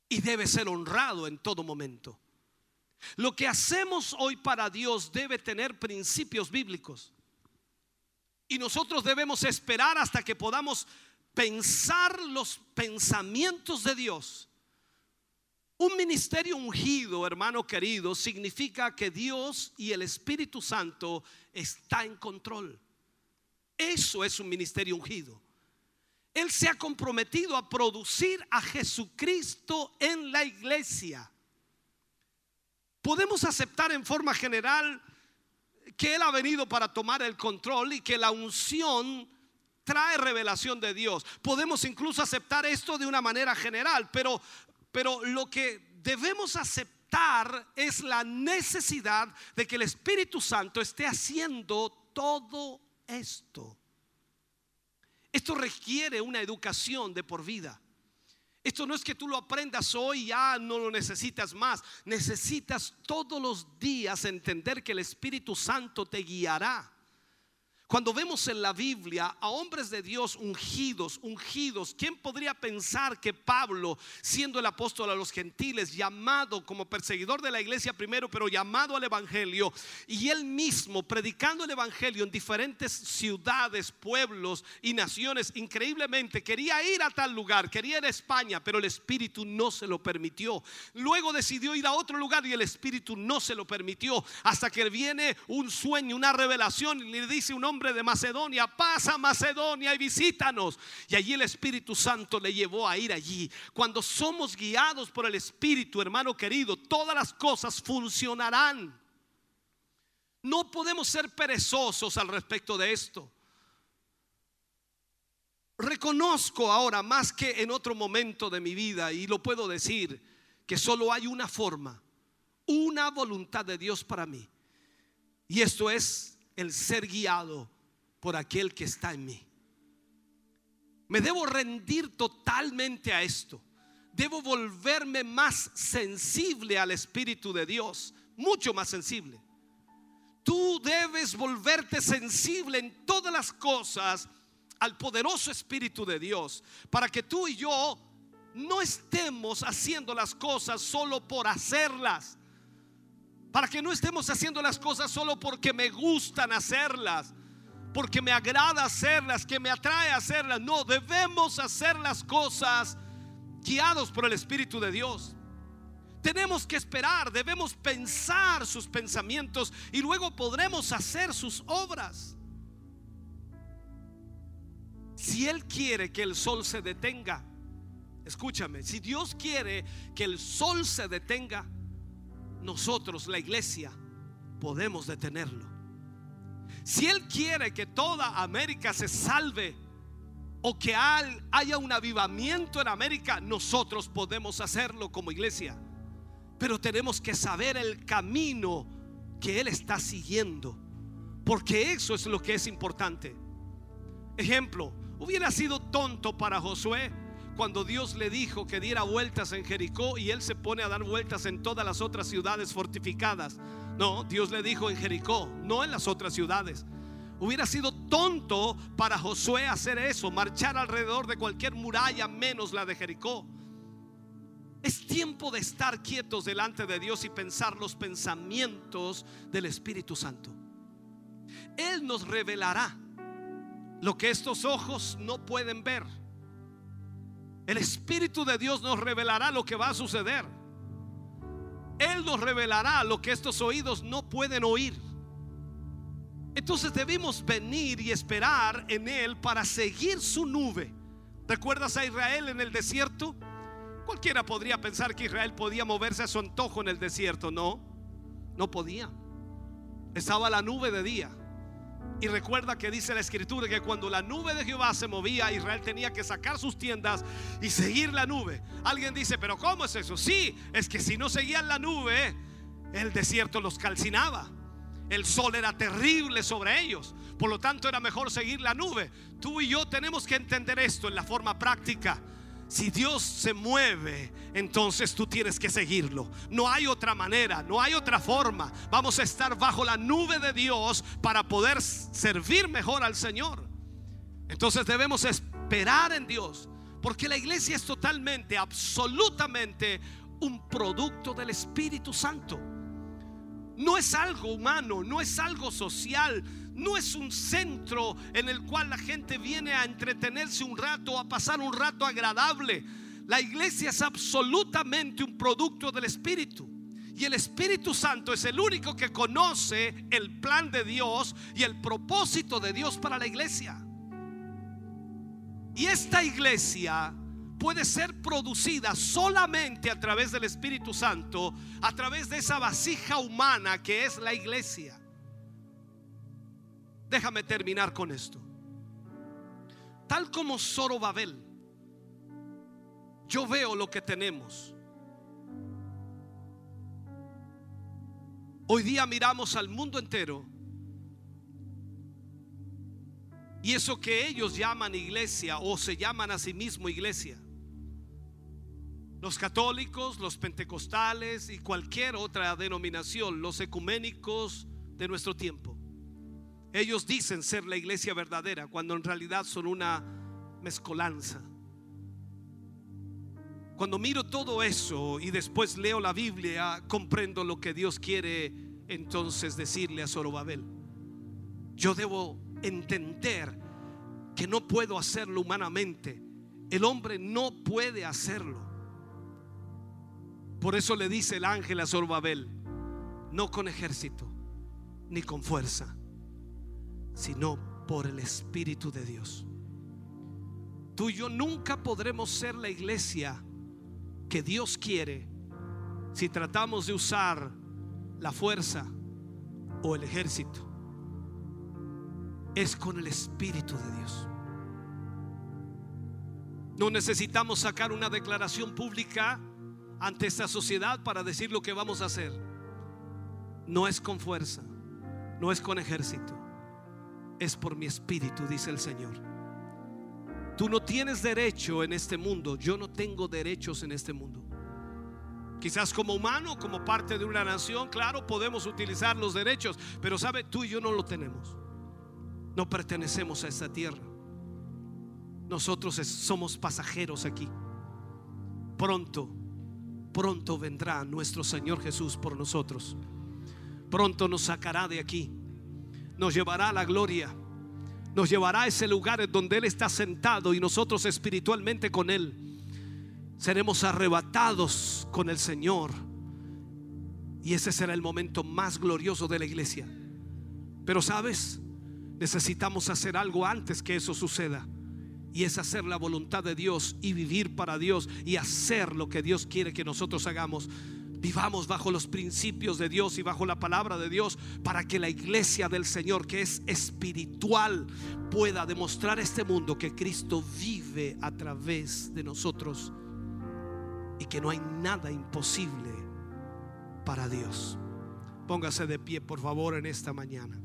y debe ser honrado en todo momento. Lo que hacemos hoy para Dios debe tener principios bíblicos. Y nosotros debemos esperar hasta que podamos pensar los pensamientos de Dios. Un ministerio ungido, hermano querido, significa que Dios y el Espíritu Santo está en control. Eso es un ministerio ungido. Él se ha comprometido a producir a Jesucristo en la iglesia. Podemos aceptar en forma general que Él ha venido para tomar el control y que la unción trae revelación de Dios. Podemos incluso aceptar esto de una manera general, pero, pero lo que debemos aceptar es la necesidad de que el Espíritu Santo esté haciendo todo esto. Esto requiere una educación de por vida. Esto no es que tú lo aprendas hoy ya no lo necesitas más. Necesitas todos los días entender que el Espíritu Santo te guiará. Cuando vemos en la Biblia a hombres de Dios ungidos, ungidos, ¿quién podría pensar que Pablo, siendo el apóstol a los gentiles, llamado como perseguidor de la iglesia primero, pero llamado al Evangelio, y él mismo predicando el Evangelio en diferentes ciudades, pueblos y naciones, increíblemente quería ir a tal lugar, quería ir a España, pero el Espíritu no se lo permitió. Luego decidió ir a otro lugar y el Espíritu no se lo permitió, hasta que viene un sueño, una revelación, y le dice un hombre de Macedonia, pasa Macedonia y visítanos. Y allí el Espíritu Santo le llevó a ir allí. Cuando somos guiados por el Espíritu, hermano querido, todas las cosas funcionarán. No podemos ser perezosos al respecto de esto. Reconozco ahora más que en otro momento de mi vida, y lo puedo decir, que solo hay una forma, una voluntad de Dios para mí. Y esto es el ser guiado por aquel que está en mí. Me debo rendir totalmente a esto. Debo volverme más sensible al Espíritu de Dios, mucho más sensible. Tú debes volverte sensible en todas las cosas al poderoso Espíritu de Dios, para que tú y yo no estemos haciendo las cosas solo por hacerlas, para que no estemos haciendo las cosas solo porque me gustan hacerlas, porque me agrada hacerlas, que me atrae hacerlas. No, debemos hacer las cosas guiados por el Espíritu de Dios. Tenemos que esperar, debemos pensar sus pensamientos y luego podremos hacer sus obras. Si Él quiere que el sol se detenga, escúchame, si Dios quiere que el sol se detenga, nosotros, la iglesia, podemos detenerlo. Si Él quiere que toda América se salve o que haya un avivamiento en América, nosotros podemos hacerlo como iglesia. Pero tenemos que saber el camino que Él está siguiendo, porque eso es lo que es importante. Ejemplo, hubiera sido tonto para Josué cuando Dios le dijo que diera vueltas en Jericó y él se pone a dar vueltas en todas las otras ciudades fortificadas. No, Dios le dijo en Jericó, no en las otras ciudades. Hubiera sido tonto para Josué hacer eso, marchar alrededor de cualquier muralla menos la de Jericó. Es tiempo de estar quietos delante de Dios y pensar los pensamientos del Espíritu Santo. Él nos revelará lo que estos ojos no pueden ver. El Espíritu de Dios nos revelará lo que va a suceder. Él nos revelará lo que estos oídos no pueden oír. Entonces debemos venir y esperar en Él para seguir su nube. ¿Recuerdas a Israel en el desierto? Cualquiera podría pensar que Israel podía moverse a su antojo en el desierto. No, no podía. Estaba la nube de día. Y recuerda que dice la escritura que cuando la nube de Jehová se movía, Israel tenía que sacar sus tiendas y seguir la nube. Alguien dice, pero ¿cómo es eso? Sí, es que si no seguían la nube, el desierto los calcinaba. El sol era terrible sobre ellos. Por lo tanto, era mejor seguir la nube. Tú y yo tenemos que entender esto en la forma práctica. Si Dios se mueve, entonces tú tienes que seguirlo. No hay otra manera, no hay otra forma. Vamos a estar bajo la nube de Dios para poder servir mejor al Señor. Entonces debemos esperar en Dios, porque la iglesia es totalmente, absolutamente un producto del Espíritu Santo. No es algo humano, no es algo social, no es un centro en el cual la gente viene a entretenerse un rato, a pasar un rato agradable. La iglesia es absolutamente un producto del Espíritu. Y el Espíritu Santo es el único que conoce el plan de Dios y el propósito de Dios para la iglesia. Y esta iglesia puede ser producida solamente a través del Espíritu Santo, a través de esa vasija humana que es la iglesia. Déjame terminar con esto. Tal como Zorobabel, yo veo lo que tenemos. Hoy día miramos al mundo entero y eso que ellos llaman iglesia o se llaman a sí mismo iglesia. Los católicos, los pentecostales y cualquier otra denominación, los ecuménicos de nuestro tiempo. Ellos dicen ser la iglesia verdadera cuando en realidad son una mezcolanza. Cuando miro todo eso y después leo la Biblia, comprendo lo que Dios quiere entonces decirle a Zorobabel. Yo debo entender que no puedo hacerlo humanamente. El hombre no puede hacerlo. Por eso le dice el ángel a Zorobabel, no con ejército ni con fuerza, sino por el Espíritu de Dios. Tú y yo nunca podremos ser la iglesia que Dios quiere si tratamos de usar la fuerza o el ejército. Es con el Espíritu de Dios. No necesitamos sacar una declaración pública ante esta sociedad para decir lo que vamos a hacer. No es con fuerza, no es con ejército, es por mi espíritu, dice el Señor. Tú no tienes derecho en este mundo, yo no tengo derechos en este mundo. Quizás como humano, como parte de una nación, claro, podemos utilizar los derechos, pero sabe, tú y yo no lo tenemos. No pertenecemos a esta tierra. Nosotros somos pasajeros aquí. Pronto, pronto vendrá nuestro Señor Jesús por nosotros. Pronto nos sacará de aquí. Nos llevará a la gloria. Nos llevará a ese lugar en donde Él está sentado y nosotros espiritualmente con Él. Seremos arrebatados con el Señor. Y ese será el momento más glorioso de la iglesia. Pero sabes, necesitamos hacer algo antes que eso suceda. Y es hacer la voluntad de Dios y vivir para Dios y hacer lo que Dios quiere que nosotros hagamos. Vivamos bajo los principios de Dios y bajo la palabra de Dios para que la iglesia del Señor, que es espiritual, pueda demostrar a este mundo que Cristo vive a través de nosotros y que no hay nada imposible para Dios. Póngase de pie, por favor, en esta mañana.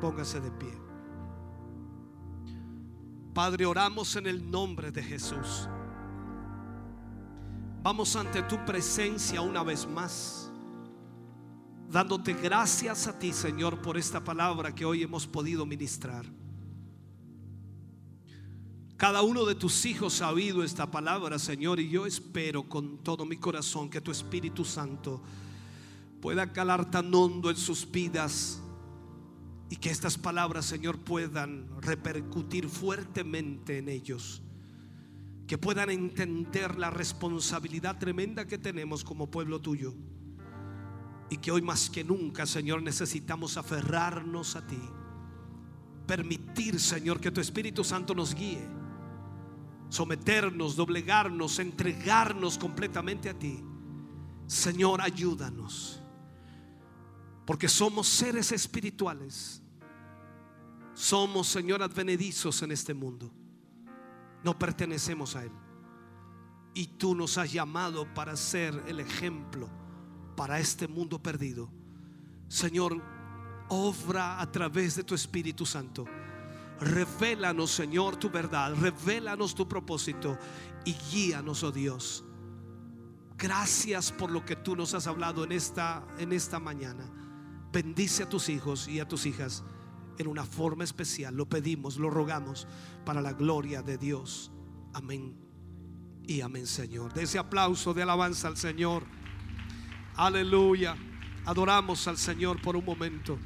Póngase de pie. Padre, oramos en el nombre de Jesús. Vamos ante tu presencia una vez más, dándote gracias a ti, Señor, por esta palabra que hoy hemos podido ministrar. Cada uno de tus hijos ha oído esta palabra, Señor, y yo espero con todo mi corazón que tu Espíritu Santo pueda calar tan hondo en sus vidas y que estas palabras, Señor, puedan repercutir fuertemente en ellos. Que puedan entender la responsabilidad tremenda que tenemos como pueblo tuyo. Y que hoy más que nunca, Señor, necesitamos aferrarnos a ti. Permitir, Señor, que tu Espíritu Santo nos guíe. Someternos, doblegarnos, entregarnos completamente a ti. Señor, ayúdanos. Porque somos seres espirituales. Somos, Señor, advenedizos en este mundo. No pertenecemos a Él. Y tú nos has llamado para ser el ejemplo para este mundo perdido. Señor, obra a través de tu Espíritu Santo. Revélanos, Señor, tu verdad. Revélanos tu propósito. Y guíanos, oh Dios. Gracias por lo que tú nos has hablado en esta, en esta mañana. Bendice a tus hijos y a tus hijas en una forma especial. Lo pedimos, lo rogamos para la gloria de Dios. Amén. Y amén, Señor. De ese aplauso de alabanza al Señor. Aleluya. Adoramos al Señor por un momento.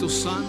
Espíritu Santo.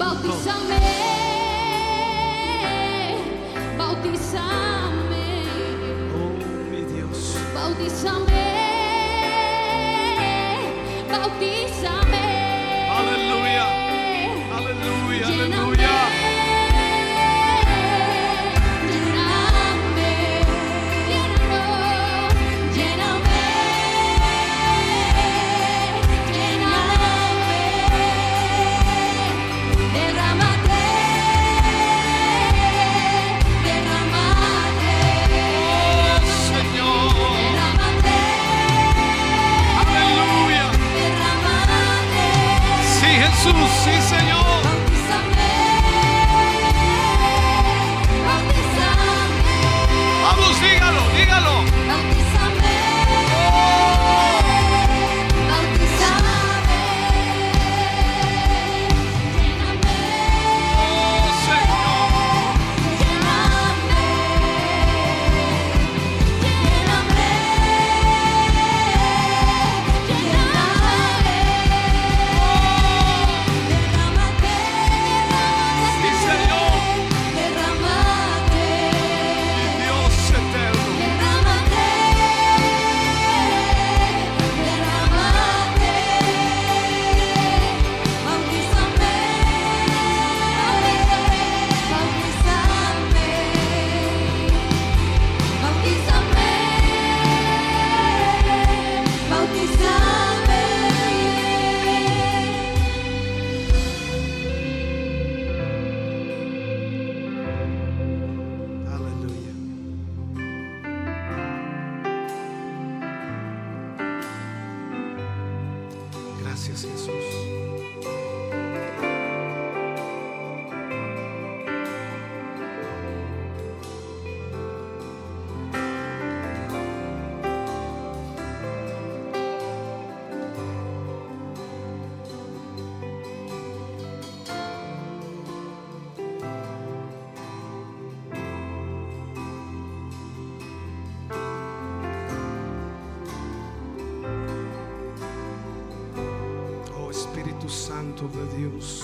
Santo de Dios,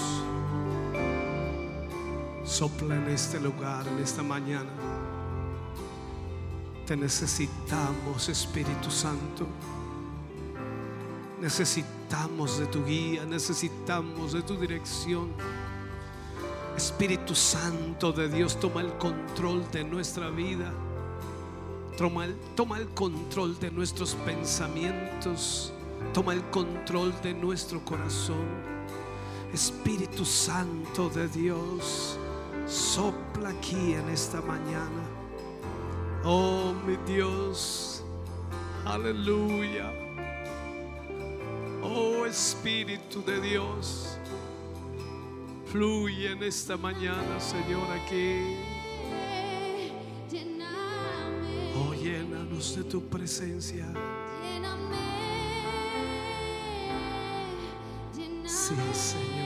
sopla en este lugar, en esta mañana. Te necesitamos, Espíritu Santo. Necesitamos de tu guía, necesitamos de tu dirección. Espíritu Santo de Dios, toma el control de nuestra vida. Toma el, toma el control de nuestros pensamientos. Toma el control de nuestro corazón. Espíritu Santo de Dios, sopla aquí en esta mañana. Oh, mi Dios. Aleluya. Oh, Espíritu de Dios. Fluye en esta mañana, Señor, aquí. Oh, llénanos de tu presencia. assim, Senhor.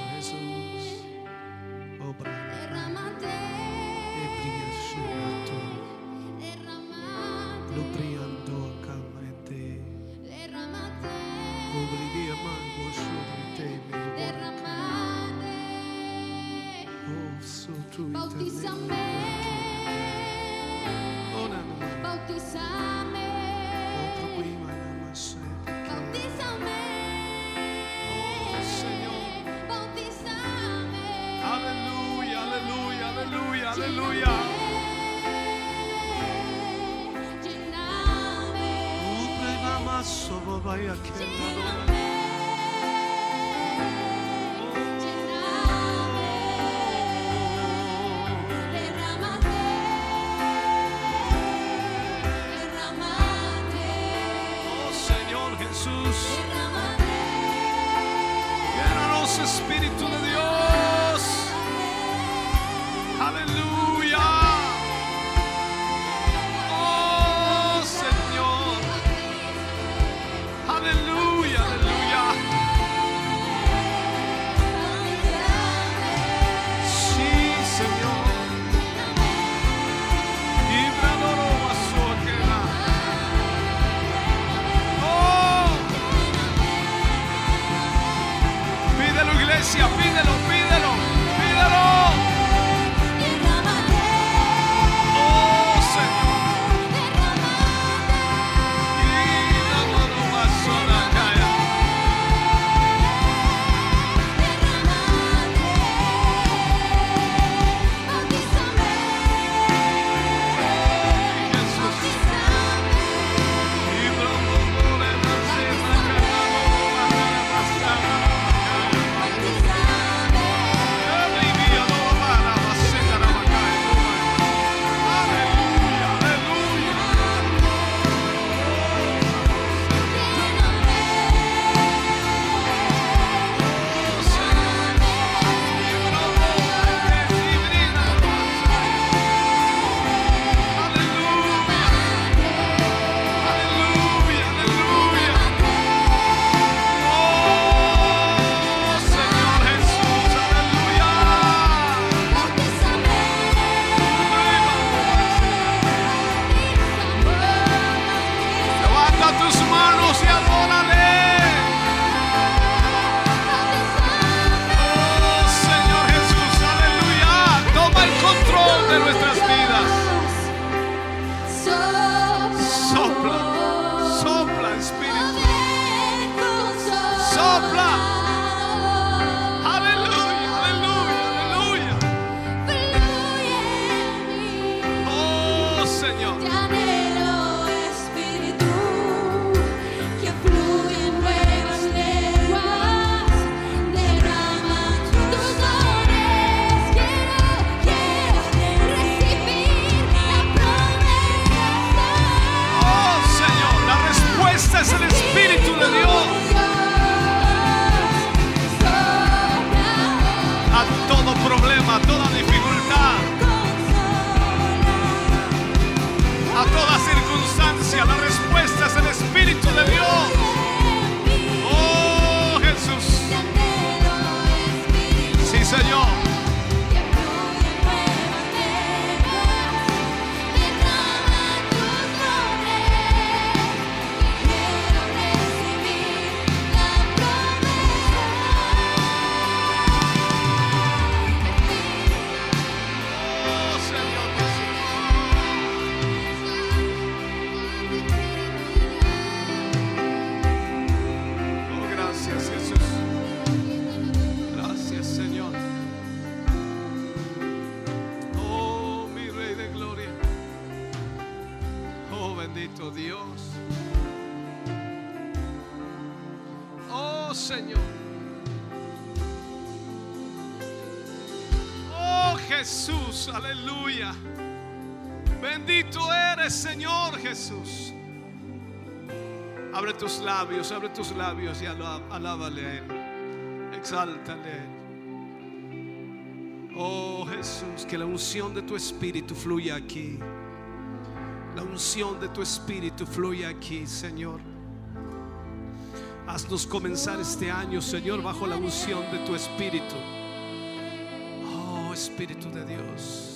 Señor. Oh Jesús, aleluya. Bendito eres Señor Jesús. Abre tus labios, abre tus labios y alá- alábale a Él. Exáltale a. Oh Jesús, que la unción de tu espíritu fluya aquí. La unción de tu espíritu fluya aquí, Señor. Haznos comenzar este año, Señor, bajo la unción de tu espíritu. Oh Espíritu de Dios.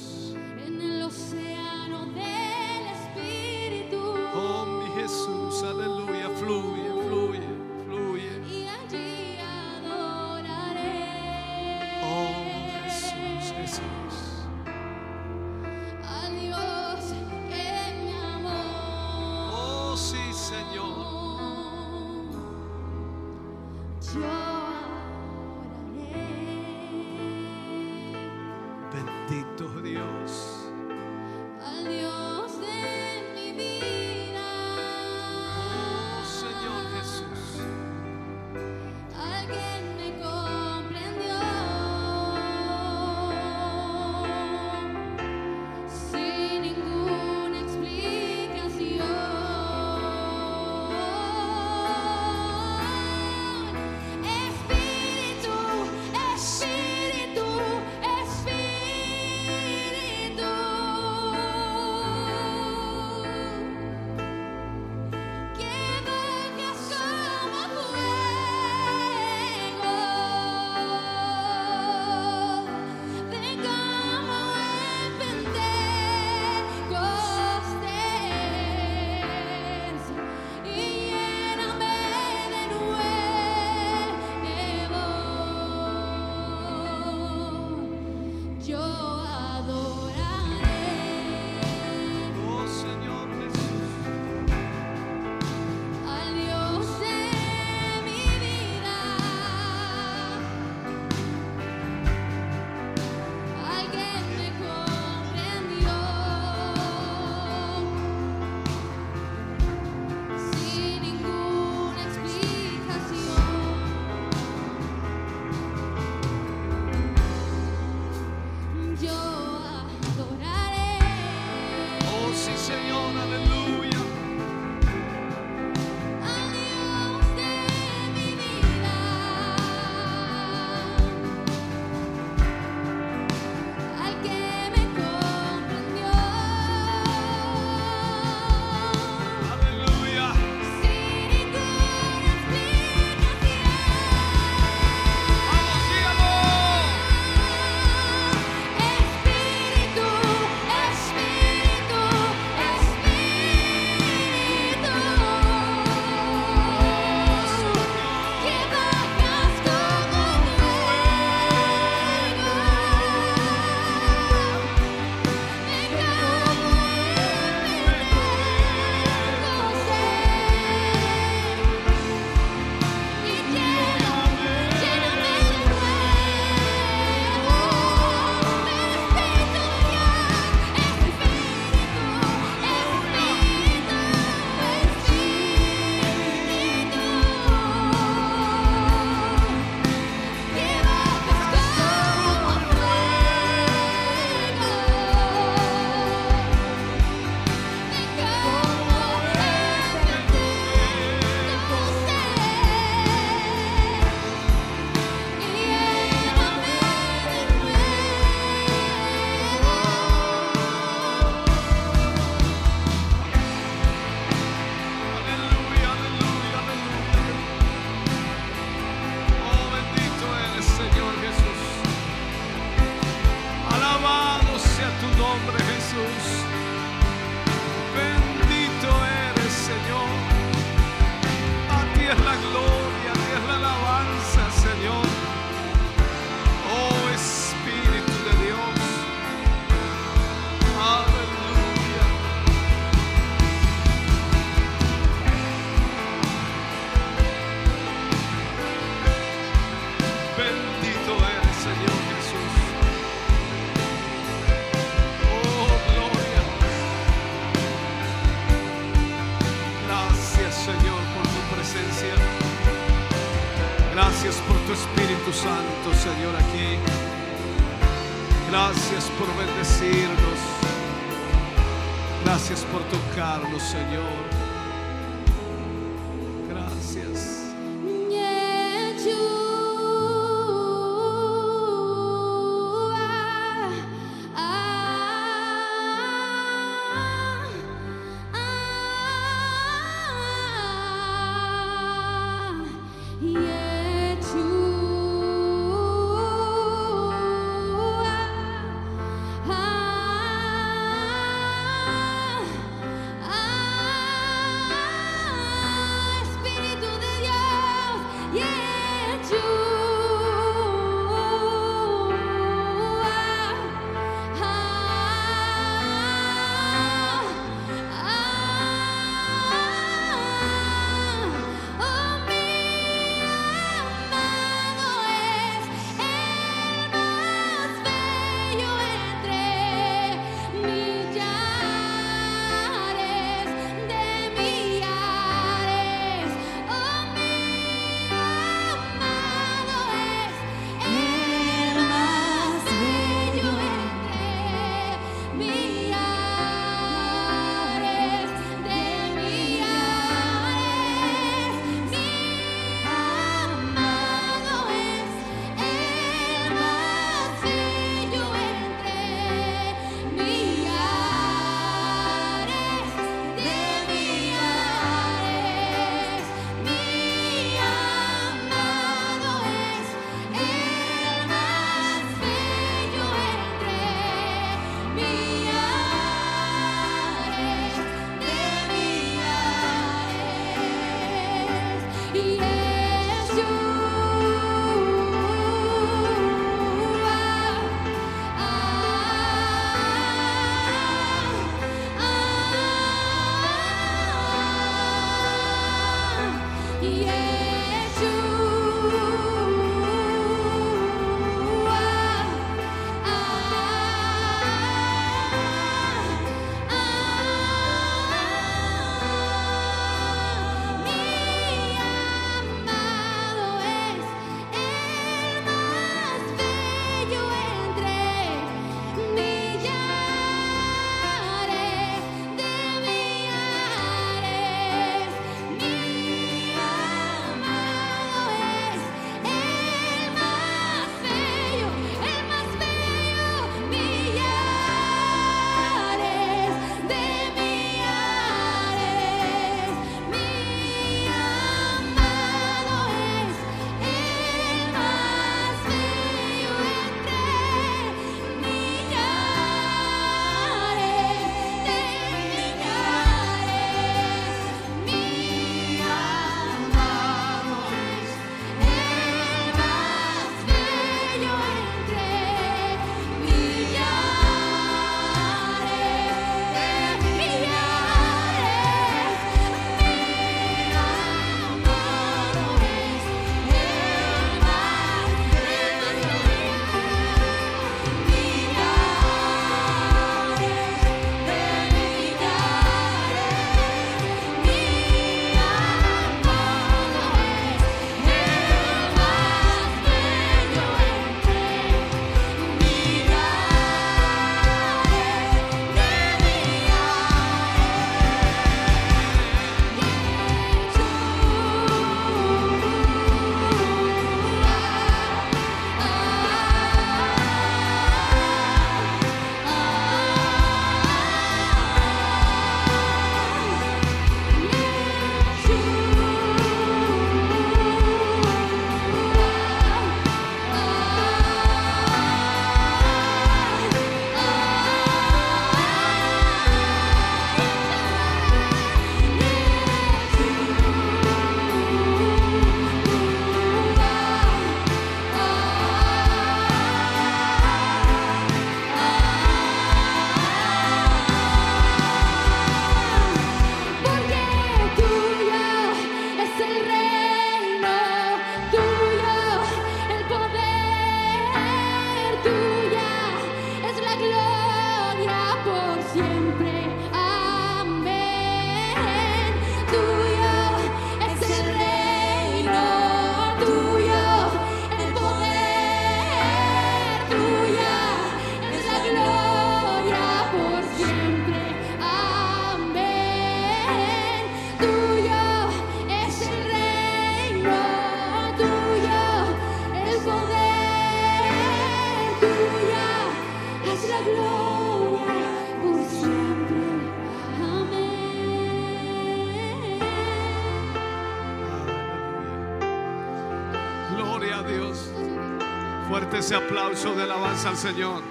De alabanza al Señor.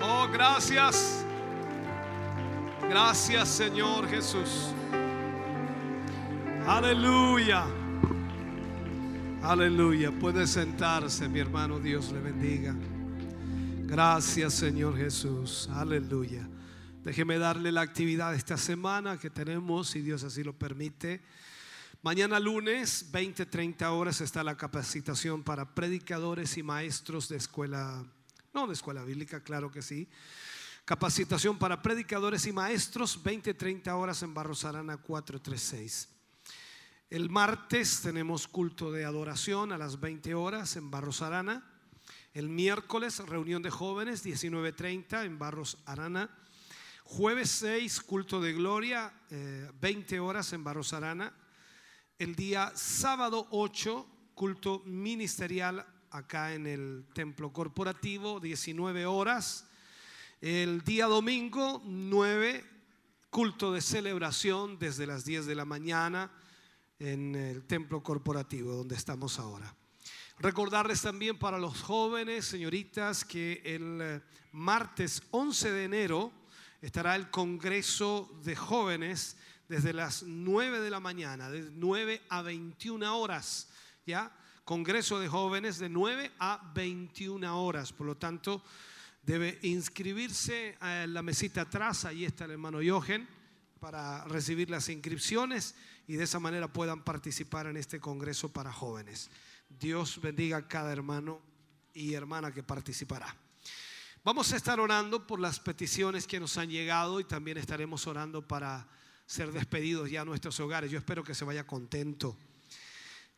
Oh, gracias. Gracias, Señor Jesús. Aleluya. Aleluya. Puede sentarse, mi hermano. Dios le bendiga. Gracias, Señor Jesús. Aleluya. Déjeme darle la actividad esta semana que tenemos, si Dios así lo permite. Mañana lunes, 20, 30 horas, está la capacitación para predicadores y maestros de escuela, no de escuela bíblica, claro que sí. Capacitación para predicadores y maestros, 20, 30 horas en Barros Arana 436. El martes tenemos culto de adoración a las 20 horas en Barros Arana. El miércoles, reunión de jóvenes, 19.30 en Barros Arana. Jueves 6, culto de gloria, eh, 20 horas en Barros Arana. El día sábado 8, culto ministerial acá en el templo corporativo, 19 horas. El día domingo 9, culto de celebración desde las 10 de la mañana en el templo corporativo donde estamos ahora. Recordarles también para los jóvenes, señoritas, que el eh, martes 11 de enero estará el Congreso de Jóvenes desde las 9 de la mañana, de 9 a 21 horas, ¿ya? Congreso de Jóvenes de 9 a 21 horas. Por lo tanto, debe inscribirse a la mesita atrás, ahí está el hermano Jochen, para recibir las inscripciones y de esa manera puedan participar en este Congreso para jóvenes. Dios bendiga a cada hermano y hermana que participará. Vamos a estar orando por las peticiones que nos han llegado y también estaremos orando para ser despedidos ya a nuestros hogares. Yo espero que se vaya contento.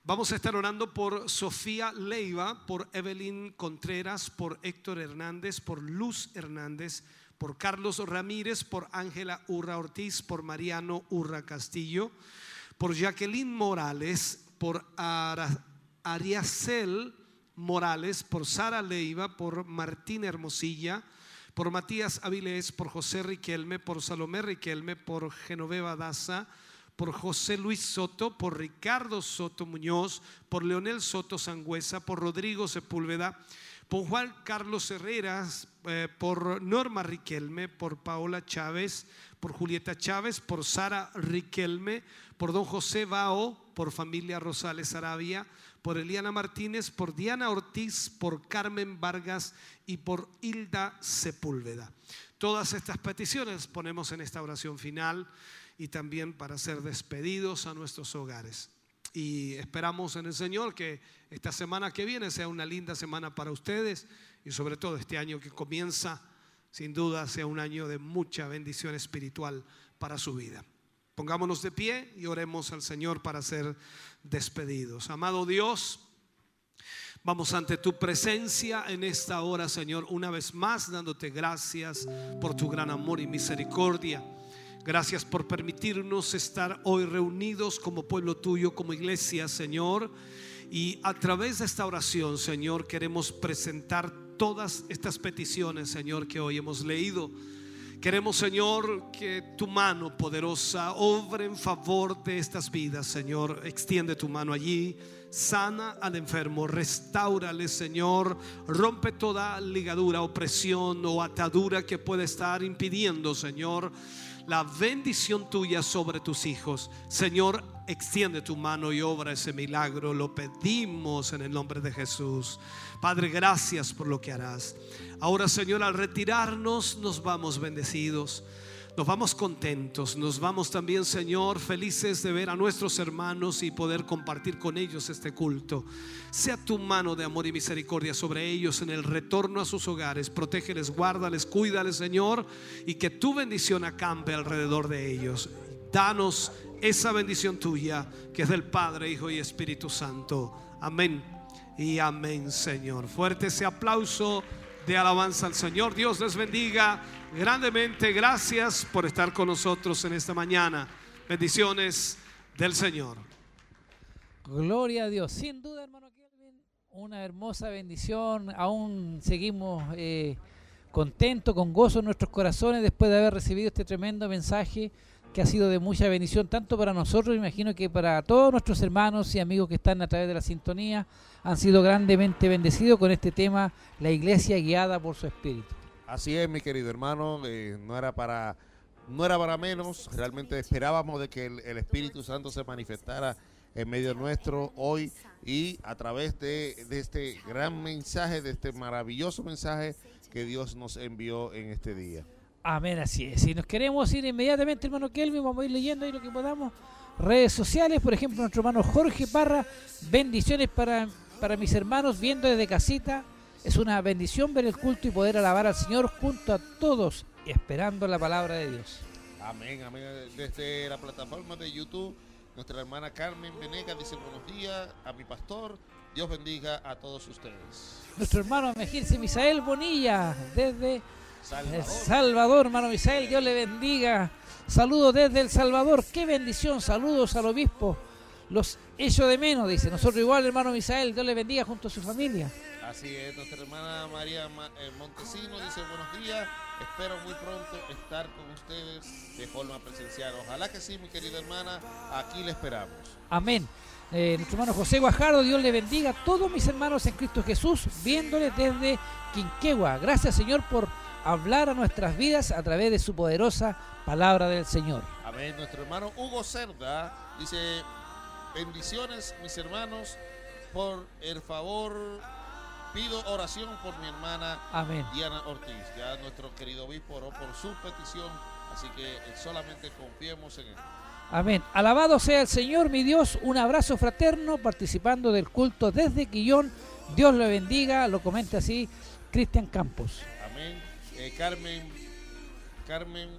Vamos a estar orando por Sofía Leiva, por Evelyn Contreras, por Héctor Hernández, por Luz Hernández, por Carlos Ramírez, por Ángela Urra Ortiz, por Mariano Urra Castillo, por Jacqueline Morales, por Ariacel Morales, por Sara Leiva, por Martín Hermosilla, por Matías Avilés, por José Riquelme, por Salomé Riquelme, por Genoveva Daza, por José Luis Soto, por Ricardo Soto Muñoz, por Leonel Soto Sangüesa, por Rodrigo Sepúlveda, por Juan Carlos Herreras, eh, por Norma Riquelme, por Paola Chávez, por Julieta Chávez, por Sara Riquelme, por don José Bao, por familia Rosales Arabia, por Eliana Martínez, por Diana Ortiz, por Carmen Vargas y por Hilda Sepúlveda. Todas estas peticiones ponemos en esta oración final y también para ser despedidos a nuestros hogares. Y esperamos en el Señor que esta semana que viene sea una linda semana para ustedes y sobre todo este año que comienza, sin duda, sea un año de mucha bendición espiritual para su vida. Pongámonos de pie y oremos al Señor para ser despedidos. Amado Dios, Vamos ante tu presencia en esta hora, Señor, una vez más dándote gracias por tu gran amor y misericordia. Gracias por permitirnos estar hoy reunidos como pueblo tuyo, como iglesia, Señor. Y a través de esta oración, Señor, queremos presentar todas estas peticiones, Señor, que hoy hemos leído. Queremos, Señor, que tu mano poderosa obre en favor de estas vidas, Señor. Extiende tu mano allí, sana al enfermo, restaurale, Señor. Rompe toda ligadura, opresión o atadura que puede estar impidiendo, Señor, la bendición tuya sobre tus hijos. Señor, extiende tu mano y obra ese milagro. Lo pedimos en el nombre de Jesús. Padre, gracias por lo que harás. Ahora, Señor, al retirarnos nos vamos bendecidos. Nos vamos contentos, nos vamos también, Señor, felices de ver a nuestros hermanos y poder compartir con ellos este culto. Sea tu mano de amor y misericordia sobre ellos en el retorno a sus hogares. Protégeles, guárdales, cuídales, Señor, y que tu bendición acampe alrededor de ellos. Danos esa bendición tuya, que es del Padre, Hijo y Espíritu Santo. Amén y amén, Señor. Fuerte ese aplauso de alabanza al Señor. Dios les bendiga grandemente. Gracias por estar con nosotros en esta mañana. Bendiciones del Señor. Gloria a Dios. Sin duda, hermano Kelvin, una hermosa bendición. Aún seguimos eh, contentos, con gozo en nuestros corazones después de haber recibido este tremendo mensaje que ha sido de mucha bendición tanto para nosotros, imagino que para todos nuestros hermanos y amigos que están a través de la sintonía, han sido grandemente bendecidos con este tema, la iglesia guiada por su espíritu. Así es, mi querido hermano, eh, no era para no era para menos, realmente esperábamos de que el, Espíritu Santo se manifestara en medio nuestro hoy y a través de este gran mensaje, de este maravilloso mensaje que Dios nos envió en este día. Amén, así es. Si nos queremos ir inmediatamente, hermano Kelvin, vamos a ir leyendo ahí lo que podamos. Redes sociales, por ejemplo, nuestro hermano Jorge Parra, bendiciones para, para mis hermanos viendo desde casita. Es una bendición ver el culto y poder alabar al Señor junto a todos y esperando la palabra de Dios. Amén, amén. Desde la plataforma de YouTube, nuestra hermana Carmen Venegas dice buenos días a mi pastor. Dios bendiga a todos ustedes. Nuestro hermano Mejilce Misael Bonilla, desde El Salvador. Salvador, hermano Misael, Dios le bendiga. Saludos desde El Salvador, qué bendición. Saludos al obispo. Los echo de menos, dice. Nosotros igual, hermano Misael, Dios le bendiga junto a su familia. Así es, nuestra hermana María Ma- eh, Montesino dice buenos días, espero muy pronto estar con ustedes de forma presencial. Ojalá que sí, mi querida hermana, aquí le esperamos. Amén. Eh, nuestro hermano José Guajardo, Dios le bendiga a todos mis hermanos en Cristo Jesús, viéndole desde Quinquegua. Gracias, Señor, por hablar a nuestras vidas a través de su poderosa palabra del Señor. Amén. Nuestro hermano Hugo Cerda dice bendiciones, mis hermanos, por el favor, pido oración por mi hermana Amén. Diana Ortiz. Ya nuestro querido obispo oró por su petición, así que solamente confiemos en él. Amén. Alabado sea el Señor, mi Dios. Un abrazo fraterno participando del culto desde Quillón. Dios lo bendiga. Lo comenta así Cristian Campos. Eh, Carmen, Carmen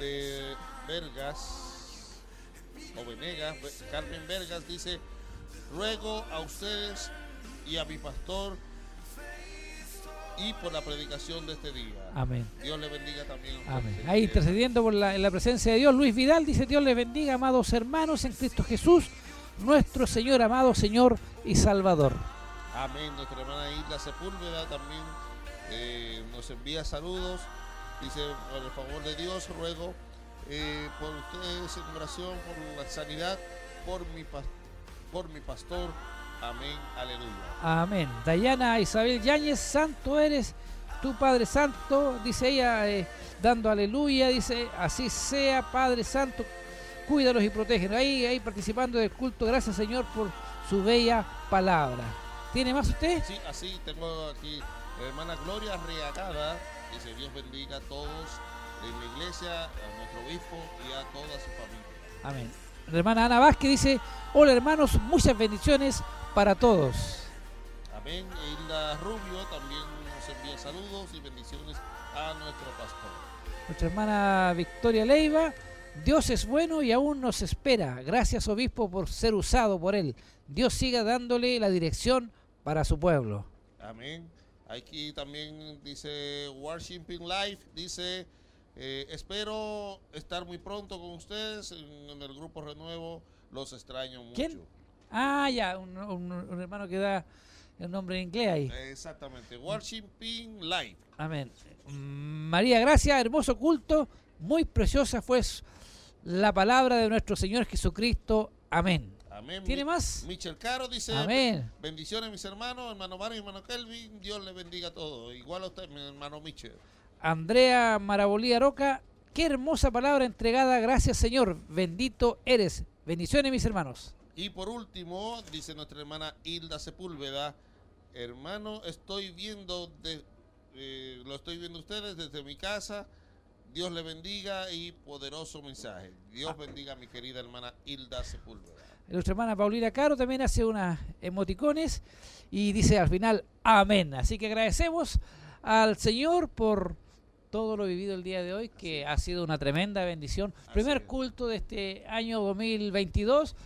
de Vergas, o Venegas, Ve- Carmen Vergas dice, ruego a ustedes y a mi pastor y por la predicación de este día. Amén. Dios le bendiga también. Amén. Ahí intercediendo por la, en la presencia de Dios. Luis Vidal dice, Dios les bendiga, amados hermanos en Cristo Jesús, nuestro Señor, amado Señor y Salvador. Amén. Nuestra hermana Isla Sepúlveda también eh, nos envía saludos. Dice, por el favor de Dios, ruego eh, por ustedes en oración, por la sanidad, por mi, por mi pastor. Amén. Aleluya. Amén. Dayana Isabel Yáñez, santo eres tu Padre Santo, dice ella, eh, dando aleluya, dice, así sea, Padre Santo, cuídalos y protégenos. Ahí, ahí participando del culto, gracias Señor por su bella palabra. ¿Tiene más usted? Sí, así tengo aquí la hermana Gloria Reagada. Dice, Dios bendiga a todos en la iglesia, a nuestro obispo y a toda su familia. Amén. La hermana Ana Vázquez dice, hola hermanos, muchas bendiciones para todos. Amén. Hilda Rubio también nos envía saludos y bendiciones a nuestro pastor. Nuestra hermana Victoria Leiva, Dios es bueno y aún nos espera. Gracias obispo por ser usado por él. Dios siga dándole la dirección para su pueblo. Amén. Aquí también dice Worshiping Life, dice, eh, espero estar muy pronto con ustedes en, en el grupo Renuevo, los extraño mucho. ¿Quién? Ah, ya, un, un- un hermano que da el nombre en inglés ahí. Exactamente, Worshiping Life. Amén. María Gracia, hermoso culto, muy preciosa fue la palabra de nuestro Señor Jesucristo. Amén. Amén. ¿Tiene más? Michel Caro dice, Amén. bendiciones mis hermanos, hermano Mario y hermano Kelvin, Dios le bendiga a todos. Igual a usted, mi hermano Michel. Andrea Marabolía Roca, qué hermosa palabra entregada. Gracias Señor, bendito eres. Bendiciones mis hermanos. Y por último, dice nuestra hermana Hilda Sepúlveda, hermano, estoy viendo, de, eh, lo estoy viendo ustedes desde mi casa. Dios le bendiga y poderoso mensaje. Dios bendiga a mi querida hermana Hilda Sepúlveda. Nuestra hermana Paulina Caro también hace unas emoticones y dice al final amén. Así que agradecemos al Señor por todo lo vivido el día de hoy, que ha sido una tremenda bendición. Así Primer es. culto de este año 2022,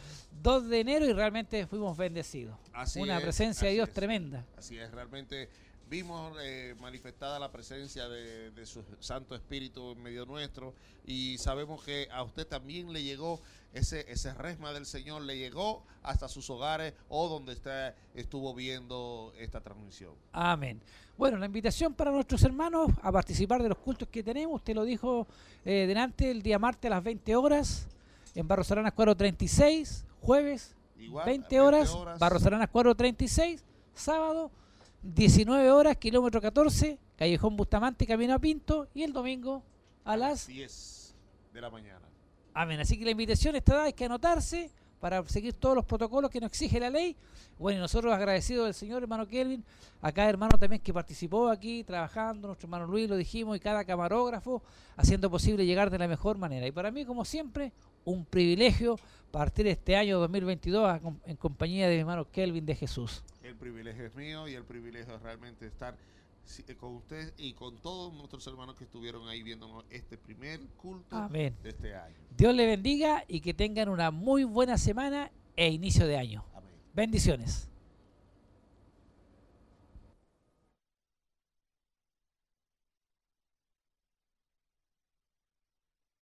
2 de enero y realmente fuimos bendecidos. Así una es, presencia de Dios es. tremenda. Así es, realmente vimos eh, manifestada la presencia de, de su Santo Espíritu en medio nuestro y sabemos que a usted también le llegó ese, ese resma del Señor, le llegó hasta sus hogares o donde usted estuvo viendo esta transmisión. Amén. Bueno, la invitación para nuestros hermanos a participar de los cultos que tenemos, usted lo dijo eh, delante, el día martes a las 20 horas, en Barros Aranas 436, jueves Igual, 20 horas, Barros Aranas 436, sábado 19 horas, kilómetro 14, Callejón Bustamante, Camino a Pinto, y el domingo a las 10 de la mañana. Amén. Así que la invitación está dada, hay que anotarse para seguir todos los protocolos que nos exige la ley. Bueno, y nosotros agradecidos del señor hermano Kelvin, acá hermano también que participó aquí trabajando, nuestro hermano Luis lo dijimos, y cada camarógrafo haciendo posible llegar de la mejor manera. Y para mí, como siempre, un privilegio partir este año 2022 a- en compañía de mi hermano Kelvin de Jesús. El privilegio es mío y el privilegio es realmente estar eh, con usted y con todos nuestros hermanos que estuvieron ahí viéndonos este primer culto Amén. de este año. Dios le bendiga y que tengan una muy buena semana e inicio de año. Amén. Bendiciones.